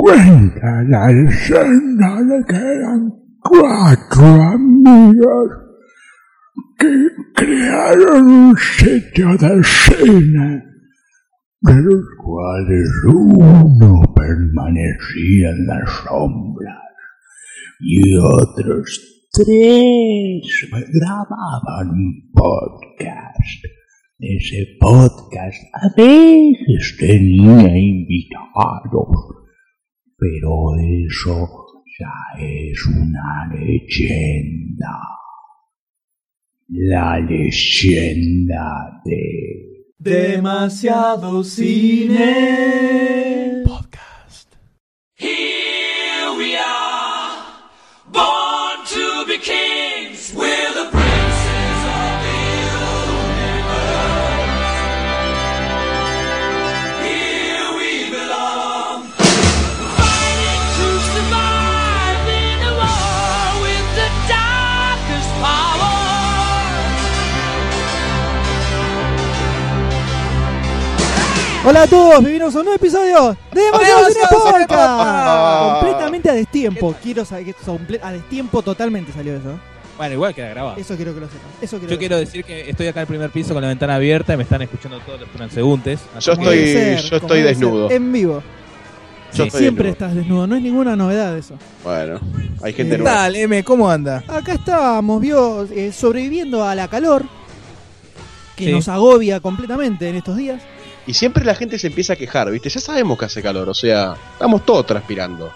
Cuenta la leyenda de que eran cuatro amigos que crearon un sitio de cine, de los cuales uno permanecía en las sombras y otros tres grababan un podcast. Ese podcast a veces tenía invitados, pero eso ya es una leyenda. La leyenda de... Demasiado cine. Hola a todos, bienvenidos a un nuevo episodio de Demasiado Cine Podcast. Completamente a destiempo. Quiero saber que comple- a destiempo totalmente salió eso. ¿eh? Bueno, igual queda grabado. Eso quiero que lo sepan. Eso quiero Yo que quiero decir que estoy acá en el primer piso con la ventana abierta y me están escuchando todos los transeúntes. Así Yo que- Como debe estoy- ser, yo como estoy debe desnudo. En vivo. Yo Sí. estoy Siempre desnudo. estás desnudo. No es ninguna novedad eso. Bueno, hay gente ¿Qué ¿Qué nueva. tal, M? ¿Cómo anda? Acá estábamos, vio, eh, sobreviviendo a la calor que Sí. nos agobia completamente en estos días. Y siempre la gente se empieza a quejar, ¿viste? Ya sabemos que hace calor, o sea, estamos todos transpirando.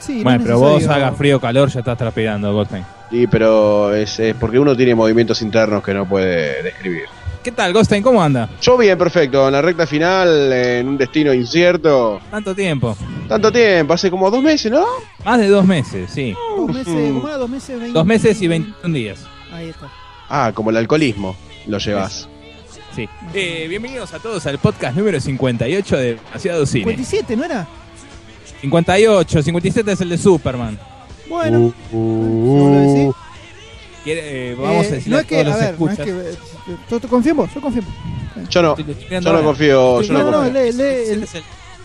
Sí, no bueno, pero vos necesario- haga frío o calor, ya estás transpirando, Goldstein. Sí, pero es, es porque uno tiene movimientos internos que no puede describir. ¿Qué tal, Goldstein? ¿Cómo anda? Yo bien, perfecto, en la recta final, en un destino incierto. Tanto tiempo. Tanto tiempo, hace como dos meses, ¿no? Más de dos meses, sí. Dos meses, ¿cómo era? Dos meses, veinte- Dos meses y 21 días. Ahí está. Ah, como el alcoholismo, lo llevas. Sí. Eh, bienvenidos a todos al podcast número 58 de Demasiado Cine. 57, ¿no era? 58, 57 es el de Superman. Bueno, Uh, uh. Quiere- eh, vamos Eh, a no es que, todos a ver, no es que. eh, Yo, yo confío en vos, yo confío en vos. Yo no, yo no confío, yo No, no no, confío. lee, lee, Este el- el,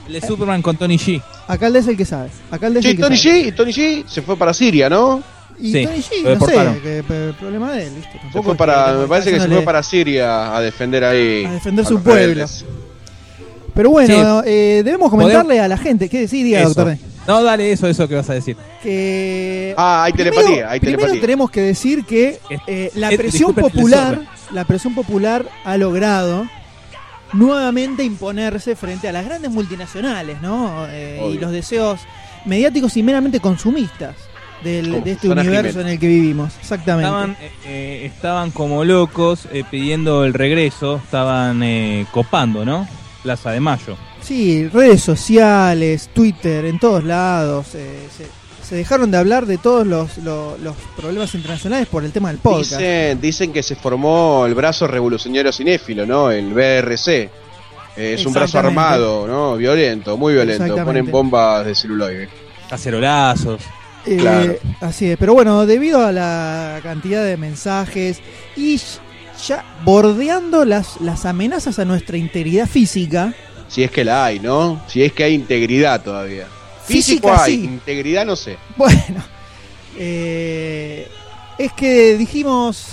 el de Superman con Tony G. acá el D es el que sabe. Acá el es Sí, el que Tony sabe. G, Tony G se fue para Siria, ¿no? Y Sí, Tony G, lo no deportaron. sé, que, pe- problema de él, ¿viste? Se Tampoco fue es para, que- me parece que se haciéndole- fue para Siria a defender ahí. A defender a su los pueblo. rebeldes. Pero bueno, eh, debemos comentarle a la gente, que sí, diga, Eso. doctor D, No, dale eso, eso que vas a decir. que... Ah, hay Primero- telepatía, hay primero telepatía. tenemos que decir que eh, la es- presión disculpen, popular, la presión popular ha logrado nuevamente imponerse frente a las grandes multinacionales, ¿no? Eh, y Obvio. los deseos mediáticos y meramente consumistas del- de este Susana universo Jiménez. en el que vivimos. Exactamente. Estaban, eh, eh, estaban como locos eh, pidiendo el regreso, estaban eh, copando, ¿no? Plaza de Mayo. Sí, redes sociales, Twitter, en todos lados. eh, se, se dejaron de hablar de todos los, los, los problemas internacionales por el tema del podcast. Dicen, dicen que se formó el brazo revolucionario cinéfilo, ¿no? El BRC. Eh, es un brazo armado, ¿no? Violento, muy violento. Ponen bombas de celuloide. Cacerolazos. Eh, Claro. Así es, pero bueno, debido a la cantidad de mensajes y ya bordeando las, las amenazas a nuestra integridad física, Si es que la hay, ¿no? Si es que hay integridad todavía. Físico Física, hay, sí. integridad no sé. bueno, eh, es que dijimos,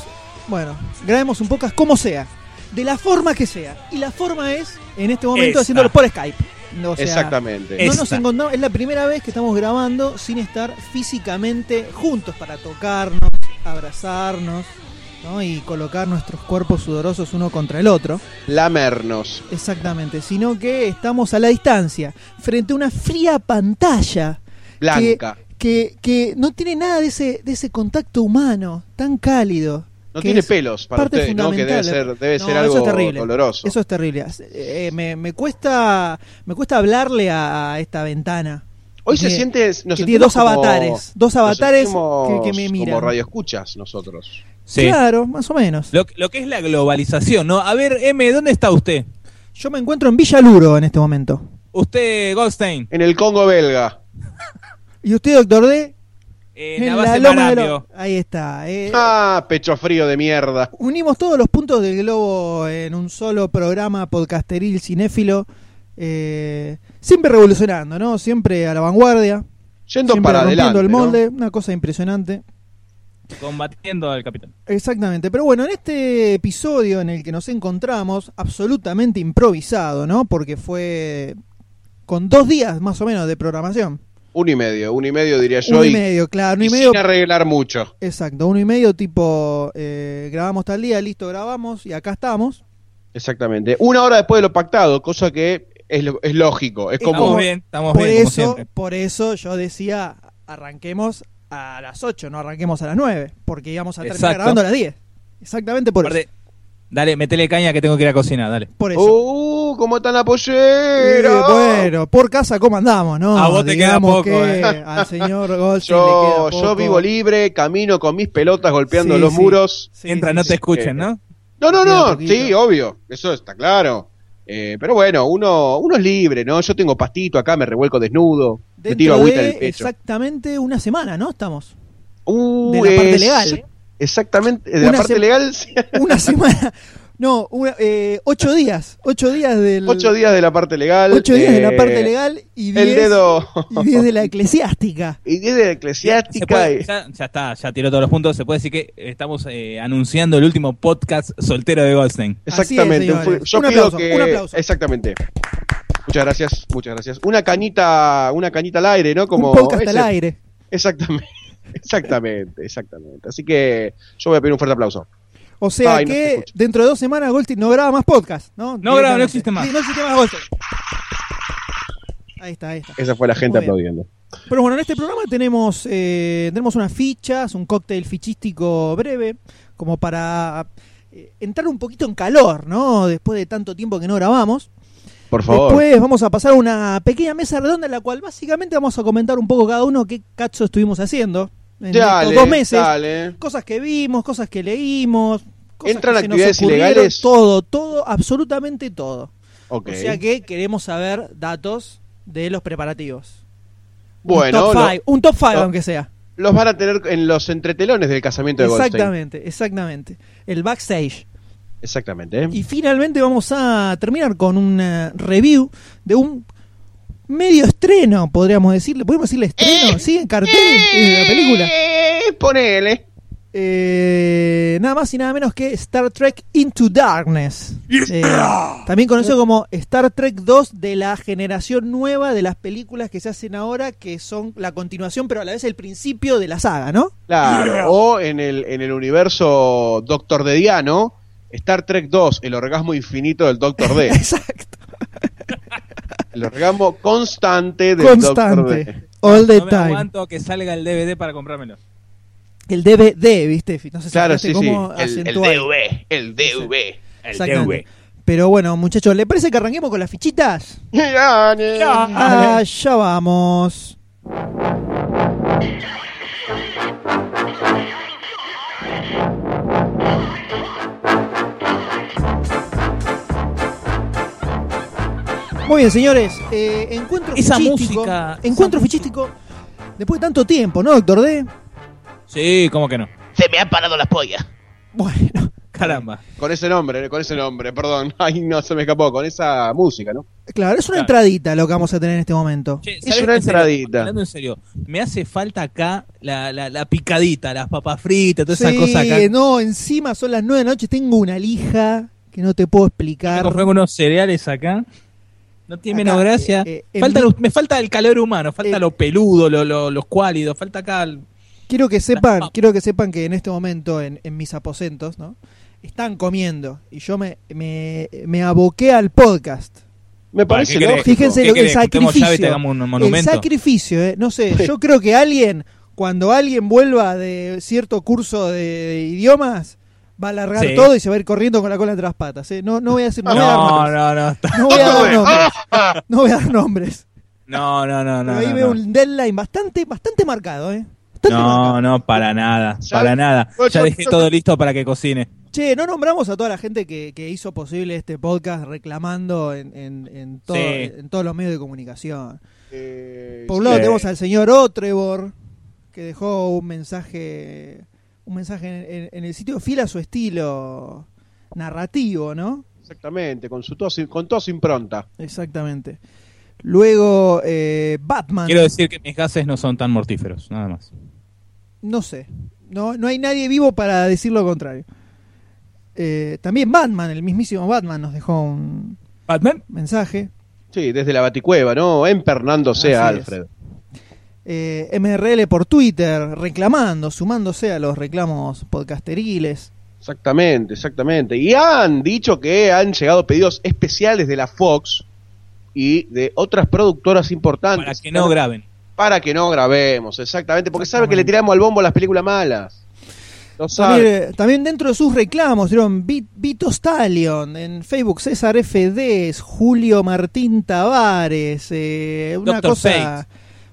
bueno, grabemos un podcast como sea, de la forma que sea. Y la forma es, en este momento, Esta. haciéndolo por Skype. O sea, Exactamente. No nos encontramos, es la primera vez que estamos grabando sin estar físicamente juntos para tocarnos, abrazarnos ¿no? y colocar nuestros cuerpos sudorosos uno contra el otro. Lamernos. Exactamente, sino que estamos a la distancia, frente a una fría pantalla Blanca. que, que no tiene nada de ese, de ese contacto humano tan cálido. No tiene es pelos para parte ustedes, ¿no? Que debe fundamental. ser, debe No, ser eso algo es terrible. doloroso. Eso es terrible. Eh, me, me cuesta me cuesta hablarle a, a esta ventana. Hoy se siente. Nos que tiene dos como- avatares, dos avatares que, que me miran. Como radioescuchas nosotros. Sí. Claro, más o menos. Lo, lo que es la globalización, ¿no? A ver, M, ¿dónde está usted? Yo me encuentro en Villaluro en este momento. Usted, Goldstein, En el Congo belga. ¿Y usted, doctor D? Eh, en la de loma de Marambio. lo- Ahí está. eh. Ah, pecho frío de mierda. Unimos todos los puntos del globo en un solo programa podcasteril cinéfilo. Eh, siempre revolucionando, ¿no? Siempre a la vanguardia. Yendo siempre para rompiendo adelante. el ¿no? molde. Una cosa impresionante. Combatiendo al capitán. Exactamente, pero bueno, en este episodio en el que nos encontramos, absolutamente improvisado, ¿no? Porque fue con dos días más o menos de programación. Uno y medio, uno y medio diría yo. Uno y medio, claro, uno y y medio. sin arreglar mucho. Exacto, uno y medio tipo, eh, grabamos tal día, listo, grabamos y acá estamos. Exactamente. Una hora después de lo pactado, cosa que es, lógico. Es como. Estamos bien, estamos Por bien, eso, por eso yo decía, arranquemos a las 8, no arranquemos a las 9, porque íbamos a terminar Exacto. grabando a las 10. Exactamente por Aparte, eso. Dale, metele caña que tengo que ir a cocinar, dale. Por eso. ¡Uh! ¿Cómo está la pollera? bueno, por casa, ¿cómo andamos? No, A vos te queda poco, que eh. al señor Goldstein le Yo, vivo libre, camino con mis pelotas golpeando Sí, los sí. muros. Sí, Mientras sí, no sí. te escuchen, ¿no? No, no, Queda no, poquito. sí, obvio, eso está claro. Eh, pero bueno, uno, uno es libre, ¿no? Yo tengo pastito acá, me revuelco desnudo, me tiro Dentro agüita de en el pecho. exactamente una semana, ¿no? Estamos. Uh, de la parte legal. ¿eh? Exactamente, de Una la parte legal, sí. Una semana. No, una- eh, ocho días. Ocho días del. ocho días de la parte legal. ocho días de la eh, parte legal y diez, El dedo. y diez de la eclesiástica. Y diez de la eclesiástica. puede- y- ya, ya está, ya tiró todos los puntos. Se puede decir que estamos eh, anunciando el último podcast soltero de Goldstein. Exactamente. Es, yo Un pido aplauso, que. un aplauso. Exactamente. Muchas gracias, muchas gracias. Una cañita, una cañita al aire, ¿no? Como un podcast al aire. Exactamente. Exactamente, exactamente. Así que yo voy a pedir un fuerte aplauso. O sea Ay, que dentro de dos semanas Goldstein no graba más podcast, ¿no? No graba, no existe más. Sí, no existe más Goldstein. Ahí está, ahí está. Esa fue la gente aplaudiendo. Pero bueno, en este programa tenemos, eh, tenemos unas fichas, un cóctel fichístico breve, como para eh, entrar un poquito en calor, ¿no? Después de tanto tiempo que no grabamos. Por favor. Después vamos a pasar a una pequeña mesa redonda en la cual básicamente vamos a comentar un poco cada uno qué cacho estuvimos haciendo en dale, estos dos meses. dale. Cosas que vimos, cosas que leímos. Cosas ¿Entran que se nos actividades ilegales? Todo, todo, absolutamente todo. O sea que queremos saber datos de los preparativos. Bueno, un top lo- 5, un top five aunque sea. los van a tener en los entretelones del casamiento de Goldstein. Exactamente, exactamente. El backstage. Exactamente. Y finalmente vamos a terminar con una review de un medio estreno, podríamos decirle. ¿Podemos decirle estreno? ¿Sí? En cartel de la película. Eh, ponele. Eh, nada más y nada menos que Star Trek Into Darkness. Eh, también conocido como Star Trek 2 de la generación nueva de las películas que se hacen ahora, que son la continuación, pero a la vez el principio de la saga, ¿no? Claro. O en el, en el universo Doctor D. Diano, Star Trek 2, el orgasmo infinito del Doctor D. Exacto. el orgasmo constante del Constante. D. All the no me time. aguanto que salga el DVD para comprármelo. El DVD, ¿viste? No sé si Claro, sí, sí. cómo El, el. DV. El DV. El Exactamente. Pero bueno, muchachos, ¿le parece que arranquemos con las fichitas? DV. Allá vamos. Muy bien, señores. eh, encuentro Esa fichístico. música, esa Encuentro música. fichístico. Después de tanto tiempo, ¿no, doctor D? Sí, ¿cómo que no? Se me han parado las pollas. Bueno, Caramba. Con ese nombre, con ese nombre, perdón. Ay, no, se me escapó. Con esa música, ¿no? claro, es una Claro. entradita lo que vamos a tener en este momento. Che, Es una entradita. hablando en serio, me hace falta acá la, la, la picadita, las papas fritas, toda esa Sí, cosa acá. no, encima son las nueve de la noche, tengo una lija que no te puedo explicar. compré unos cereales acá. No tiene Acá, menos gracia. eh, eh, falta mi- lo- me falta el calor humano, falta Eh, lo peludo, lo, lo, los cuálidos, falta acá. el- Quiero que sepan, quiero que sepan que en este momento en, en mis aposentos, ¿no? Están comiendo y yo me, me, me aboqué al podcast. Me parece ¿qué querés? Fíjense ¿Qué lo que el sacrificio. un El sacrificio, eh, no sé, yo creo que alguien, cuando alguien vuelva de cierto curso de, de idiomas, va a alargar Sí. todo y se va a ir corriendo con la cola entre las patas. ¿eh? No, no voy a decir, no, No, no, no, No voy a dar nombres. No voy a dar nombres. no, no, no, no. Pero ahí no, veo no. un deadline bastante, bastante marcado, ¿eh? Bastante No, marcado. no, para nada, Ya- para nada. Ya yo- dejé todo listo para que cocine. Che, no nombramos a toda la gente que, que hizo posible este podcast reclamando en, en, en, todo- Sí. en todos los medios de comunicación. Eh, Por un sí. lado tenemos al señor Otrevor, que dejó un mensaje un mensaje en, en- en el sitio fiel a su estilo narrativo, ¿no? Exactamente, con, su, con toda su impronta. Exactamente. Luego, eh, Batman. Quiero decir que mis gases no son tan mortíferos, nada más. No sé. No, no hay nadie vivo para decir lo contrario. Eh, también Batman, el mismísimo Batman, nos dejó un Batman. mensaje. Sí, desde la Baticueva, ¿no? Empernándose a Así es. Eh, MRL por Twitter, reclamando, sumándose a los reclamos podcasteriles. Exactamente, exactamente. Y han dicho que han llegado pedidos especiales de la Fox y de otras productoras importantes. Para que no graben. Para que no grabemos, exactamente. Porque sabe que le Exactamente. tiramos al bombo las películas malas. Lo También, sabe. eh, también dentro de sus reclamos, dieron Vi- Vito Stallion, en Facebook César FD, Julio Martín Tavares, eh, una cosa Fate.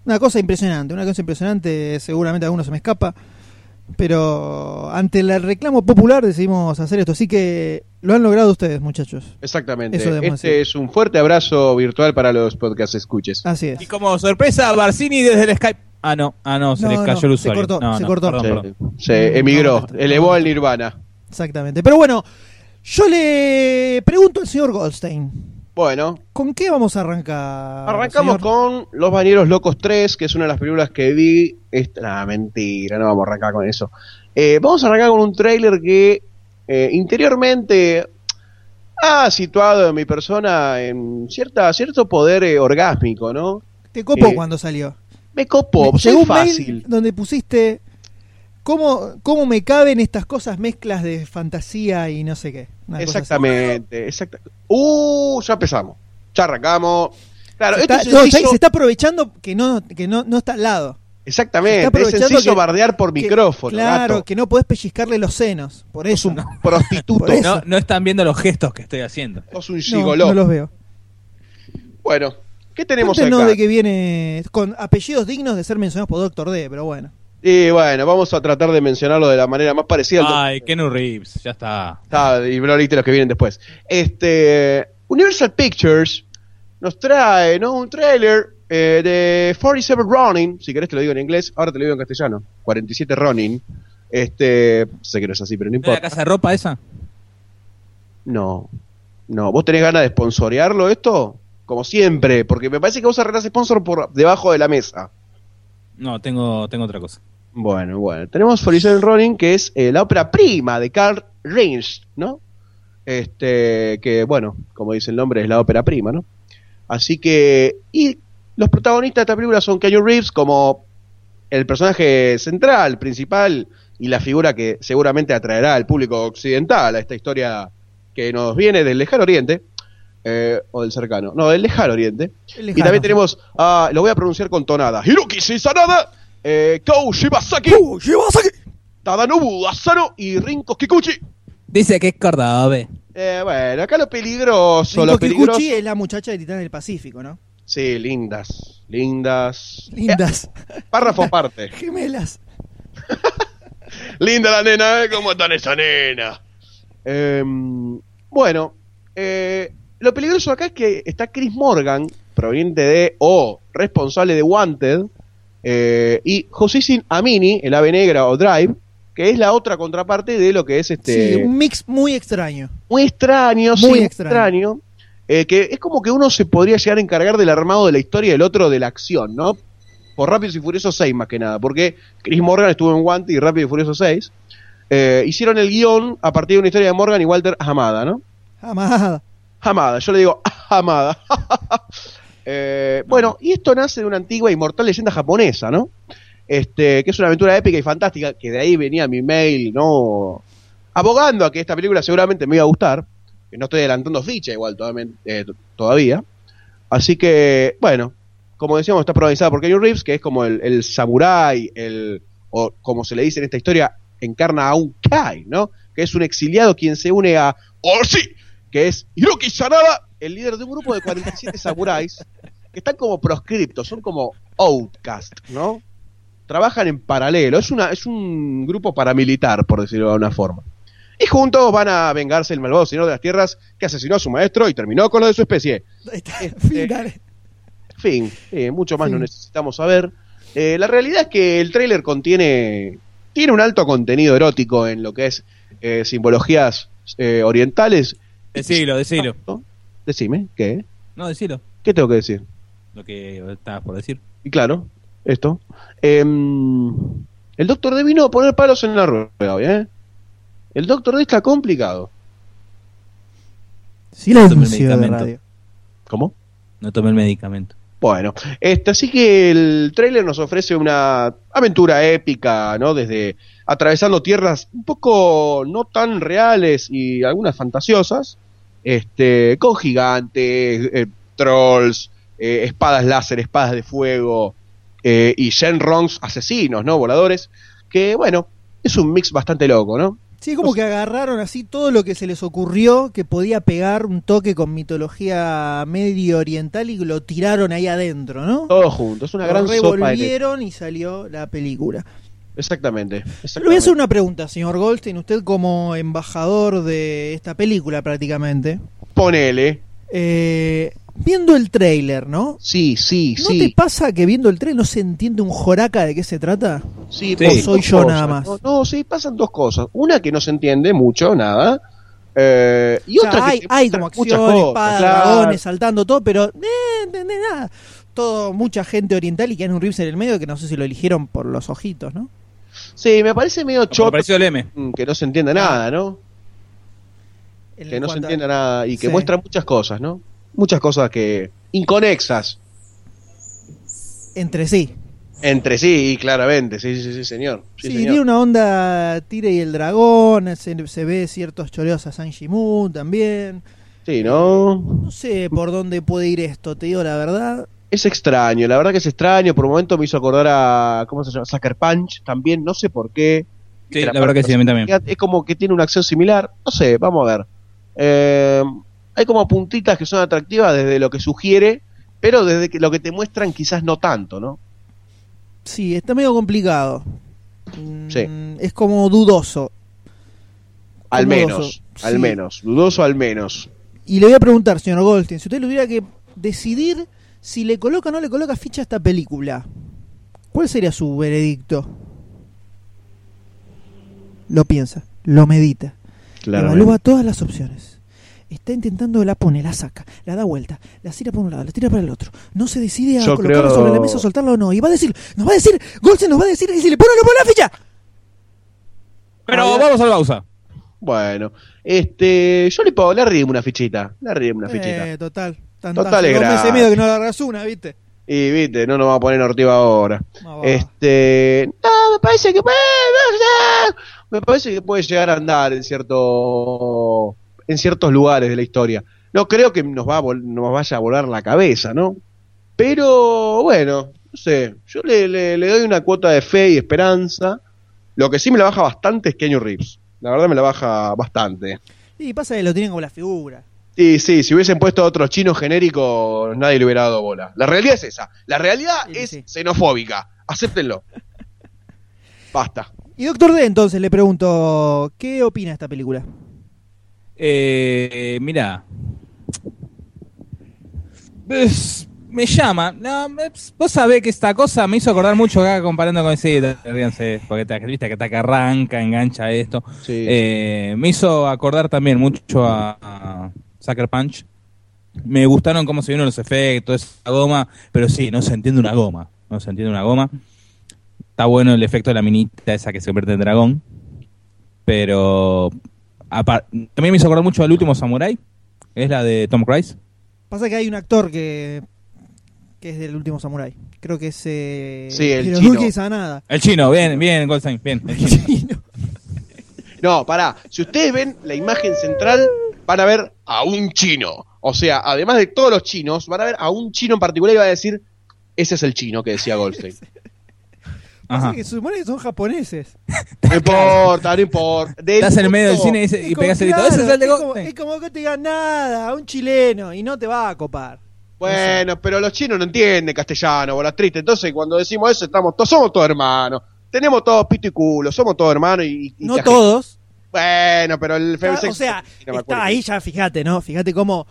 Una cosa impresionante, una cosa impresionante, seguramente alguno se me escapa, pero ante el reclamo popular decidimos hacer esto, así que lo han logrado ustedes, muchachos. Exactamente. Eso Este decir. es un fuerte abrazo virtual para los podcast escuches. Así es. Y como sorpresa, Barcini desde el Skype. Ah, no, ah, no, se No, les cayó no, el se usuario. cortó, No, se no, cortó. perdón, Se, perdón. se emigró, elevó al nirvana. Exactamente. Pero bueno, yo le pregunto al señor Goldstein, Bueno, ¿con qué vamos a arrancar? arrancamos señor? con Los Bañeros Locos 3, que es una de las películas que vi. Esta, nah, mentira, no vamos a arrancar con eso. Eh, vamos a arrancar con un tráiler que eh, interiormente ha situado a mi persona en cierta, cierto poder eh, orgásmico, ¿no? Te copó Eh, cuando salió. Me copó, Me llegó un mail fácil. donde pusiste cómo, cómo me caben estas cosas mezclas de fantasía y no sé qué. Una. Exactamente, exacta- Uh, ya empezamos. Ya arrancamos. Claro, Se esto está, es no, se está aprovechando que no, que no, no está al lado. Exactamente, es aprovechando sencillo que- bardear por Que- micrófono. claro, gato. que no podés pellizcarle los senos. Por eso. Sos un prostituto. No, no están viendo los gestos que estoy haciendo. Sos un no, gigoló. no los veo. Bueno, ¿qué tenemos Cuéntenos acá? de que viene con apellidos dignos de ser mencionados por Doctor D, pero bueno. Y bueno, vamos a tratar de mencionarlo de la manera más parecida al Ay, Kenu Reeves, ya está. Ah, y leíste los que vienen después. Este, Universal Pictures nos trae, ¿no? Un trailer eh, de 47 Ronin, si querés te lo digo en inglés, ahora te lo digo en castellano. 47 Ronin. Este, sé que no es así, pero no ¿No es la importa. casa de ropa esa? No. No, ¿vos tenés ganas de sponsorearlo esto? Como siempre, porque me parece que vos arreglás sponsor por debajo de la mesa. No, tengo, tengo otra cosa. Bueno, bueno. Tenemos 47 Ronin, que es eh, la ópera prima de Carl Reins, ¿no? Este, que bueno, como dice el nombre, es la ópera prima, ¿no? Así que, y los protagonistas de esta película son Keanu Reeves como el personaje central, principal, y la figura que seguramente atraerá al público occidental a esta historia que nos viene del lejano oriente, eh, o del cercano, no, del lejano oriente. Y también tenemos, a, lo voy a pronunciar con tonada, Hiroki Sanada, eh, Kou Shibasaki, ¡Uh, Shibasaki! Tadanobu Asano y Rinko Kikuchi. Dice que es Córdoba. Eh, bueno, acá lo peligroso, Rinko lo peligroso. Kikuchi es la muchacha de Titán del Pacífico, ¿no? Sí, lindas, lindas. Lindas. Eh, párrafo aparte. Gemelas. Linda la nena, ¿eh? ¿Cómo está esa nena? Em, bueno, eh, lo peligroso acá es que está Chris Morgan, proveniente de, o responsable de Wanted, eh, y Josisin Amini, el ave negra o Drive, que es la otra contraparte de lo que es este... Sí, un mix muy extraño. muy extraño, sí, Muy muy extraño. extraño. eh, que es como que uno se podría llegar a encargar del armado de la historia y el otro de la acción, ¿no? Por Rápidos y Furiosos 6 más que nada, porque Chris Morgan estuvo en Guante y Rápido y Furioso 6. eh, hicieron el guion a partir de una historia de Morgan y Walter Hamada, ¿no? Amada. Hamada, yo le digo Hamada. Eh, bueno, y esto nace de una antigua e inmortal leyenda japonesa, ¿no? Este, que es una aventura épica y fantástica, que de ahí venía mi mail, ¿no? Abogando a que esta película seguramente me iba a gustar, que no estoy adelantando ficha igual eh, todavía. Así que, bueno, como decíamos, está protagonizada por Keanu Reeves, que es como el, el samurái, el, o como se le dice en esta historia, encarna a un Kai, ¿no? Que es un exiliado quien se une a Orsi, que es Hiroki Sanada, el líder de un grupo de 47 samuráis que están como proscriptos, son como outcast, ¿no? Trabajan en paralelo, es, una, es un grupo paramilitar, por decirlo de alguna forma. Y juntos van a vengarse el malvado señor de las tierras que asesinó a su maestro y terminó con lo de su especie. Este- Fin, dale. Fin, eh, mucho más Fin. no necesitamos saber. Eh, la realidad es que el tráiler contiene tiene un alto contenido erótico en lo que es eh, simbologías eh, orientales Decilo, decilo. Decime, ¿qué? No, decilo. ¿Qué tengo que decir? Lo que estabas por decir. Y claro, esto. Em, el Doctor D vino a poner palos en la rueda hoy, ¿eh? El Doctor D está complicado. Silencio Tome de medicamento. radio. ¿Cómo? No tomé el medicamento. Bueno, este, así que el tráiler nos ofrece una aventura épica, ¿no? Desde atravesando tierras un poco no tan reales y algunas fantasiosas, este, con gigantes, eh, trolls, eh, espadas láser, espadas de fuego eh, y Shenrongs asesinos, ¿no? Voladores, que bueno, es un mix bastante loco, ¿no? Sí, como que agarraron así todo lo que se les ocurrió que podía pegar un toque con mitología medio oriental y lo tiraron ahí adentro, ¿no? Todo junto, es una Lo gran sopa de revolvieron y salió la película. Exactamente. Le voy a exactamente. hacer una pregunta, señor Goldstein. Usted como embajador de esta película prácticamente. Ponele. eh, viendo el tráiler, ¿no? Sí, sí, ¿No sí. te pasa que viendo el tráiler no se entiende un joraca de qué se trata? Sí, Sí. pasan Soy dos yo cosas, nada más. No, no, sí, pasan dos cosas. Una que no se entiende mucho, nada. eh, y O sea, otra hay, que hay como cosas, espadas, claro. dragones, saltando todo, pero eh, de- de nada. Todo, mucha gente oriental y que hay un Reeves en el medio que no sé si lo eligieron por los ojitos, ¿no? Sí, me parece medio Me choto pareció el M. mm, que no se entienda nada, ¿no? Que no se a- entienda nada y que Sí. muestra muchas cosas, ¿no? Muchas cosas que inconexas Entre sí. entre sí, claramente. Sí, sí, sí, señor. Sí, Sí, señor. tiene una onda Tire y el dragón, se, se ve ciertos choreos a Sanji Moon también. Sí, ¿no? No sé por dónde puede ir esto, te digo la verdad. Es extraño, la verdad que es extraño. Por un momento me hizo acordar a. ¿Cómo se llama? Sucker Punch también, no sé por qué. Sí, la verdad que sí, a mí también. Es como que tiene una acción similar. No sé, vamos a ver. Eh, hay como puntitas que son atractivas desde lo que sugiere, pero desde que lo que te muestran quizás no tanto, ¿no? Sí, está medio complicado. Mm, Sí. Es como dudoso. Al menos, al sí. menos. Dudoso al menos. Y le voy a preguntar, señor Goldstein, si usted tuviera que decidir si le coloca o no le coloca ficha a esta película, ¿cuál sería su veredicto? Lo piensa, lo medita, evalúa todas las opciones. Está intentando, la pone, la saca, la da vuelta, la tira para un lado, la tira para el otro. No se decide a Yo creo- sobre la mesa, soltarla o no. Y va a decir, nos va a decir, Goldstein nos va a decir, y si le pone o no pone la ficha. Pero vamos a la pausa. Bueno, este, yo le puedo, le arrimo una fichita, le arrimo una fichita. Eh, total. Tan, Total es gratis. medio que no agarras una, ¿viste? Y viste, no nos vamos a poner nortiva ahora. Ah. Este, no, me parece que me parece que puede llegar a andar en cierto en ciertos lugares de la historia. No creo que nos va a vol- nos vaya a volar la cabeza, ¿no? Pero bueno, no sé, yo le, le- le doy una cuota de fe y esperanza. Lo que sí me la baja bastante es Kenny Reeves. La verdad me la baja bastante. Y pasa que lo tienen como la figura. Sí, sí, si hubiesen puesto otros chinos genéricos, nadie le hubiera dado bola. La realidad es esa. La realidad Sí, es sí. xenofóbica. Acéptenlo. Basta. Y Doctor D, entonces le pregunto, ¿qué opina esta película? Eh, mira. Es- me llama. No, vos sabés que esta cosa me hizo acordar mucho acá comparando con sí, ríanse, porque te, viste que que arranca, engancha esto. Sí. Eh, me hizo acordar también mucho a, a Sucker Punch. Me gustaron cómo se vieron los efectos, esa goma, pero sí, no se entiende una goma. No se entiende una goma. Está bueno el efecto de la minita esa que se convierte en dragón. Pero también me hizo acordar mucho al último Samurai. Es la de Tom Cruise. Pasa que hay un actor que, que es del último Samurai. Creo que es eh, Sí, el Hiroyuki chino. Sanada. El chino, bien, bien, Goldstein, bien. El chino. Chino. No, pará. Si ustedes ven la imagen central, van a ver a un chino. O sea, además de todos los chinos, van a ver a un chino en particular y va a decir, ese es el chino que decía Goldstein. Pasa que se supone que son japoneses. No importa, no importa. Del Estás en el medio del cine y, dice- y Es como- pegás el grito. claro, Ese es el de es como, Goldstein. es como que te digan nada, un chileno, y no te va a copar. Bueno, pero los chinos no entienden castellano, bola triste. Entonces, cuando decimos eso, estamos todos, somos todos hermanos. Tenemos todos pito y culo, somos todos hermanos y, y No todos. Bueno, pero el Ya, femsex- o sea, no me acuerdo. está ahí ya, fíjate, ¿no? Fíjate cómo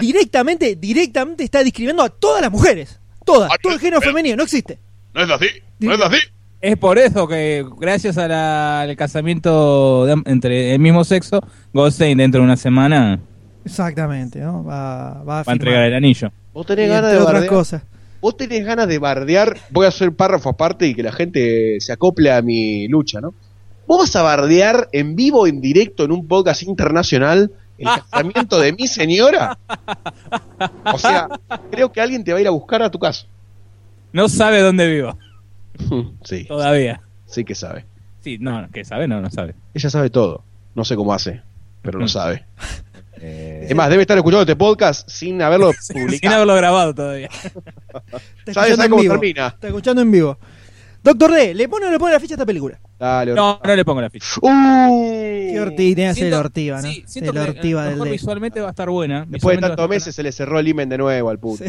directamente, directamente está discriminando a todas las mujeres. Todas, Ah, todo el género eh. femenino, no existe. No es así, no es así. Es por eso que, gracias al casamiento de, entre el mismo sexo, Goldstein dentro de una semana. Exactamente, ¿no? Va, va a, va a entregar el anillo. Vos tenés ganas de otras cosas. Vos tenés ganas de bardear. Voy a hacer párrafo aparte y que la gente se acople a mi lucha, ¿no? Vos vas a bardear en vivo, en directo, en un podcast internacional el casamiento de mi señora. O sea, creo que alguien te va a ir a buscar a tu casa. No sabe dónde vivo. Todavía. Sí que sabe. Sí, no, que sabe, no, no sabe. Ella sabe todo. No sé cómo hace, pero lo mm. sabe. Eh... Es más, debe estar escuchando este podcast sin haberlo publicado. sin haberlo grabado todavía. ¿Sabes sabe cómo termina? Está escuchando en vivo. Doctor D, ¿le pone o le pone la ficha a esta película? Dale, no, no le pongo la ficha. ¡Uh! Qué orti, tenía que ser ¿no? El mejor visualmente va a estar buena. Después de tantos meses se le cerró el imen de nuevo al puto.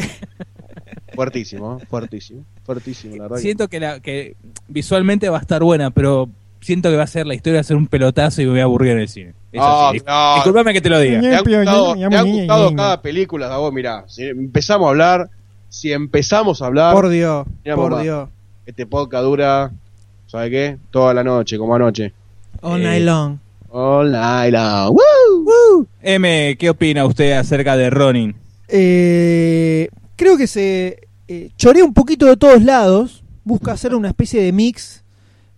Fuertísimo, fuertísimo, fuertísimo, la verdad. Siento que, la, que visualmente va a estar buena, pero siento que va a ser la historia, va a ser un pelotazo y me voy a aburrir en el cine. Eso ah, sí. no. Disculpame que te lo diga. Me ha gustado, me ha gustado cada película, Dago, mirá, si empezamos a hablar, si empezamos a hablar... Por Dios, por Dios. Este podcast dura, ¿sabe qué? Toda la noche, como anoche. All eh, night long. All night long. M, ¿qué opina usted acerca de Ronin? Eh, creo que se eh, chorea un poquito de todos lados, busca hacer una especie de mix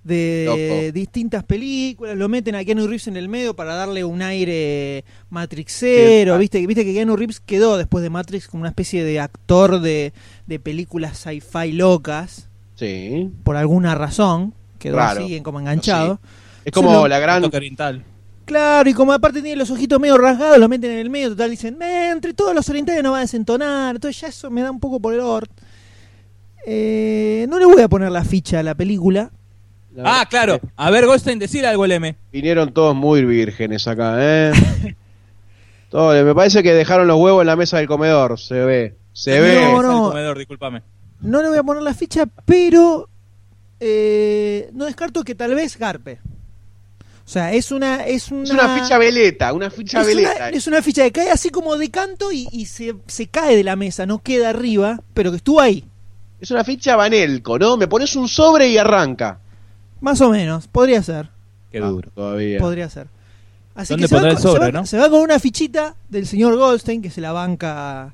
de distintas películas, lo meten a Keanu Reeves en el medio para darle un aire matrixero, ¿viste? Viste que Keanu Reeves quedó después de Matrix como una especie de actor de, de películas sci-fi locas. Sí. Por alguna razón, quedó Raro. así como enganchado. Es como la gran oriental. Claro, y como aparte tiene los ojitos medio rasgados, los meten en el medio, total, dicen, entre todos los orientales no va a desentonar, entonces ya eso me da un poco por el or. Eh, no le voy a poner la ficha a la película. Ah, claro. A ver, Goldstein, decir algo, Leme. Vinieron todos muy vírgenes acá, ¿eh? Todo, me parece que dejaron los huevos en la mesa del comedor, se ve. Se ve. No, no. Comedor, discúlpame. No le voy a poner la ficha, pero eh, no descarto que tal vez garpe. O sea, es una. Es una, es una ficha veleta, una ficha es veleta. Una, es una ficha que cae así como de canto y, se, se, cae de la mesa, no queda arriba, pero que estuvo ahí. Es una ficha Banelco, ¿no? Me pones un sobre y arranca. Más o menos, podría ser. Qué duro. Ah, todavía. Podría ser. Así que se va con una fichita del señor Goldstein que se la banca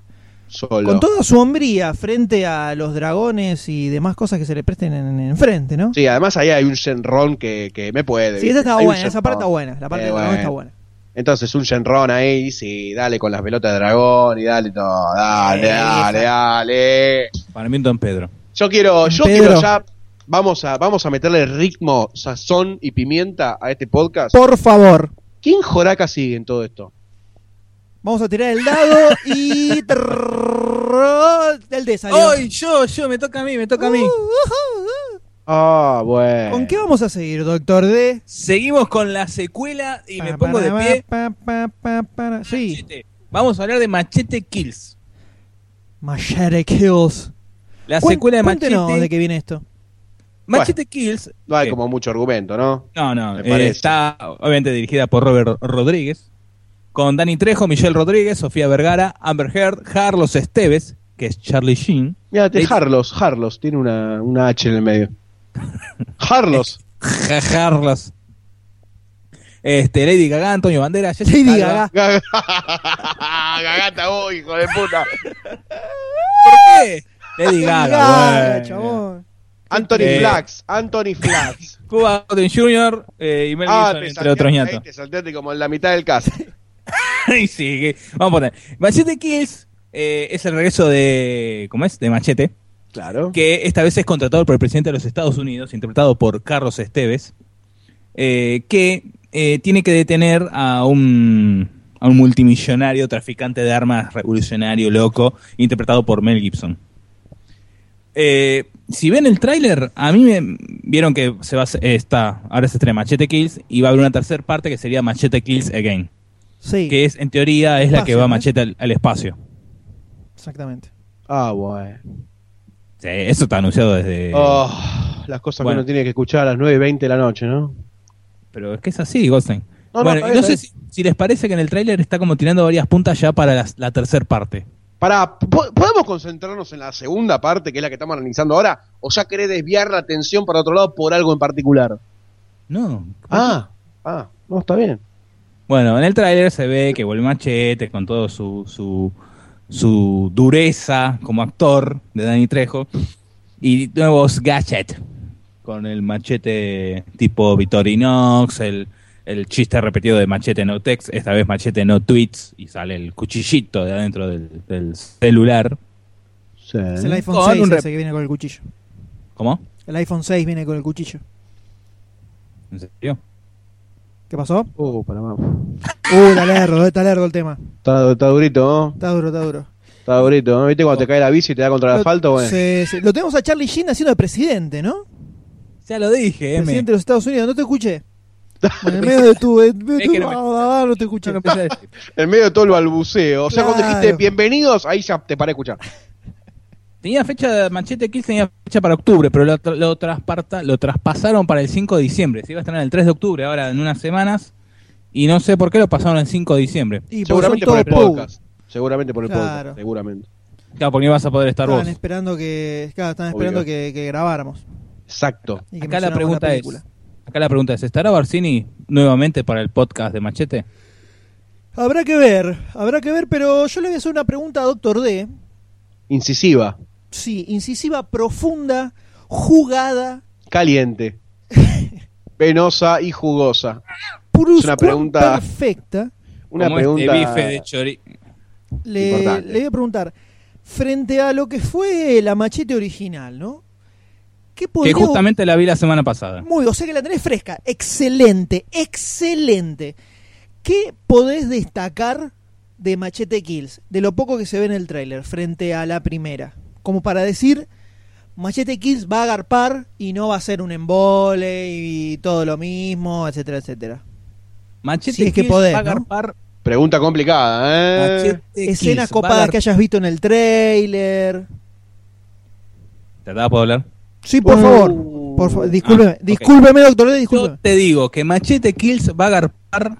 con toda su hombría frente a los dragones y demás cosas que se le presten en, ¿no? Sí, además ahí hay un Shenron que, que me puede. Sí, esa está buena, esa parte está buena, la parte eh, del dragón está buena. Entonces un Shenron ahí, sí, dale con las pelotas de dragón y dale todo, dale, dale, dale. Para mí Pedro. Yo quiero, yo quiero ya, vamos a, vamos a meterle ritmo, sazón y pimienta a este podcast. Por favor. ¿Quién Joraca sigue en todo esto? Vamos a tirar el dado y. el de salió. ¡Ay, yo, yo! Me toca a mí, me toca a mí. Uh-huh. Ah, bueno. ¿Con qué vamos a seguir, doctor D? Seguimos con la secuela y me pongo de pie. Sí. Machete. Vamos a hablar de Machete Kills. Machete Kills. La secuela de Machete. de qué viene esto. Machete bueno, Kills. No hay eh, como mucho argumento, ¿no? No, no. Eh, está obviamente dirigida por Robert Rodríguez. Con Dani Trejo, Michelle Rodríguez, Sofía Vergara, Amber Heard, Carlos Esteves, que es Charlie Sheen. Mira, Harlos, Harlos, tiene una, una H en el medio. Harlos. Carlos. Este, Lady Gaga, Antonio Bandera, Jessica Lady Alba. Gaga. Gagata vos, hijo de puta. ¿Por qué? Lady Gaga, Gaga, chabón. Anthony Eh. Flax, Anthony Flax. Cuba Gooding Jr. eh, y Mel Ah, Gibson, te entre otros ñatos. te salteaste como en la mitad del caso. Que- vamos a poner. Machete Kills eh, es el regreso de. ¿Cómo es? De Machete. Claro. Que esta vez es contratado por el presidente de los Estados Unidos, interpretado por Carlos Esteves. eh, que eh, tiene que detener a un, a un multimillonario traficante de armas revolucionario loco, interpretado por Mel Gibson. Eh, si ven el tráiler, a mí me vieron que se va a está, ahora se estrena Machete Kills y va a haber una tercera parte que sería Machete Kills Again, Sí, que es en teoría es la que va ¿no? Machete al, al espacio. exactamente. Ah, bueno. Sí, eso está anunciado desde... Oh, las cosas bueno. que uno tiene que escuchar a las 9 y 20 de la noche, ¿no? Pero es que es así, Goldstein. No, no, bueno, no sé si, si les parece que en el tráiler está como tirando varias puntas ya para las- la tercera parte. Para, ¿podemos concentrarnos en la segunda parte, que es la que estamos analizando ahora? ¿O ya querés desviar la atención para otro lado por algo en particular? No. Ah, ah, no, está bien. Bueno, en el tráiler se ve que vuelve Machete con todo su, su, su dureza como actor de Danny Trejo y nuevos gadgets con el machete tipo Victorinox, el, el chiste repetido de machete no text, esta vez machete no tweets y sale el cuchillito de adentro del, del celular. Sí. Es el iPhone Con 6 un rep- ese que viene con el cuchillo. ¿Cómo? El iPhone 6 viene con el cuchillo. ¿En serio? ¿Qué pasó? Uh, para más. Uh, está lerdo, está lerdo el tema. Está, está durito, ¿no? Está duro, está duro. Está durito, ¿no? ¿Viste cuando te cae la bici y te da contra el Lo- asfalto? Bueno. sí, sí. Lo tenemos a Charlie Sheen haciendo de presidente, ¿no? Ya lo dije, M. Presidente de los Estados Unidos, no te escuché. En medio de tu. en medio de Es tu- que no me- no te escuché. En medio de todo el balbuceo. O sea, cuando Claro. dijiste bienvenidos, ahí ya te paré a escuchar. Tenía fecha, Machete Kills tenía fecha para octubre, pero lo, lo, trasparta- lo traspasaron para el 5 de diciembre. Se iba a estrenar el 3 de octubre, ahora en unas semanas. Y no sé por qué lo pasaron el 5 de diciembre. Y Seguramente por el podcast. Seguramente por el Claro. podcast. Seguramente. Claro, porque ibas a poder estar Estaban vos. esperando que. Claro, estaban Obvio. esperando que, que grabáramos. Exacto. y que Acá la pregunta es, acá la pregunta es, ¿estará Barcini nuevamente para el podcast de Machete? Habrá que ver, habrá que ver, pero yo le voy a hacer una pregunta a Doctor D. Incisiva. Sí, incisiva, profunda, jugada, Caliente. Venosa y jugosa. purus Es una pregunta- perfecta. Una Como pregunta. este bife de chori... Le, voy a preguntar, frente a lo que fue la machete original, ¿no? ¿Qué Que podría... justamente la vi la semana pasada. Muy, o sea que la tenés fresca. Excelente, excelente. ¿Qué podés destacar de Machete Kills? De lo poco que se ve en el tráiler frente a la primera. Como para decir, Machete Kills va a agarpar y no va a ser un embole y todo lo mismo, etcétera, etcétera. Machete Si es que Kills podés, va a ¿no? agarpar... Pregunta complicada, ¿eh? Machete Escenas copadas que hayas visto en el tráiler. ¿Te da puedo hablar? Sí, por Uh. favor. Por favor, discúlpeme, Ah, discúlpeme, doctor Yo discúlpeme. te digo que Machete Kills va a agarpar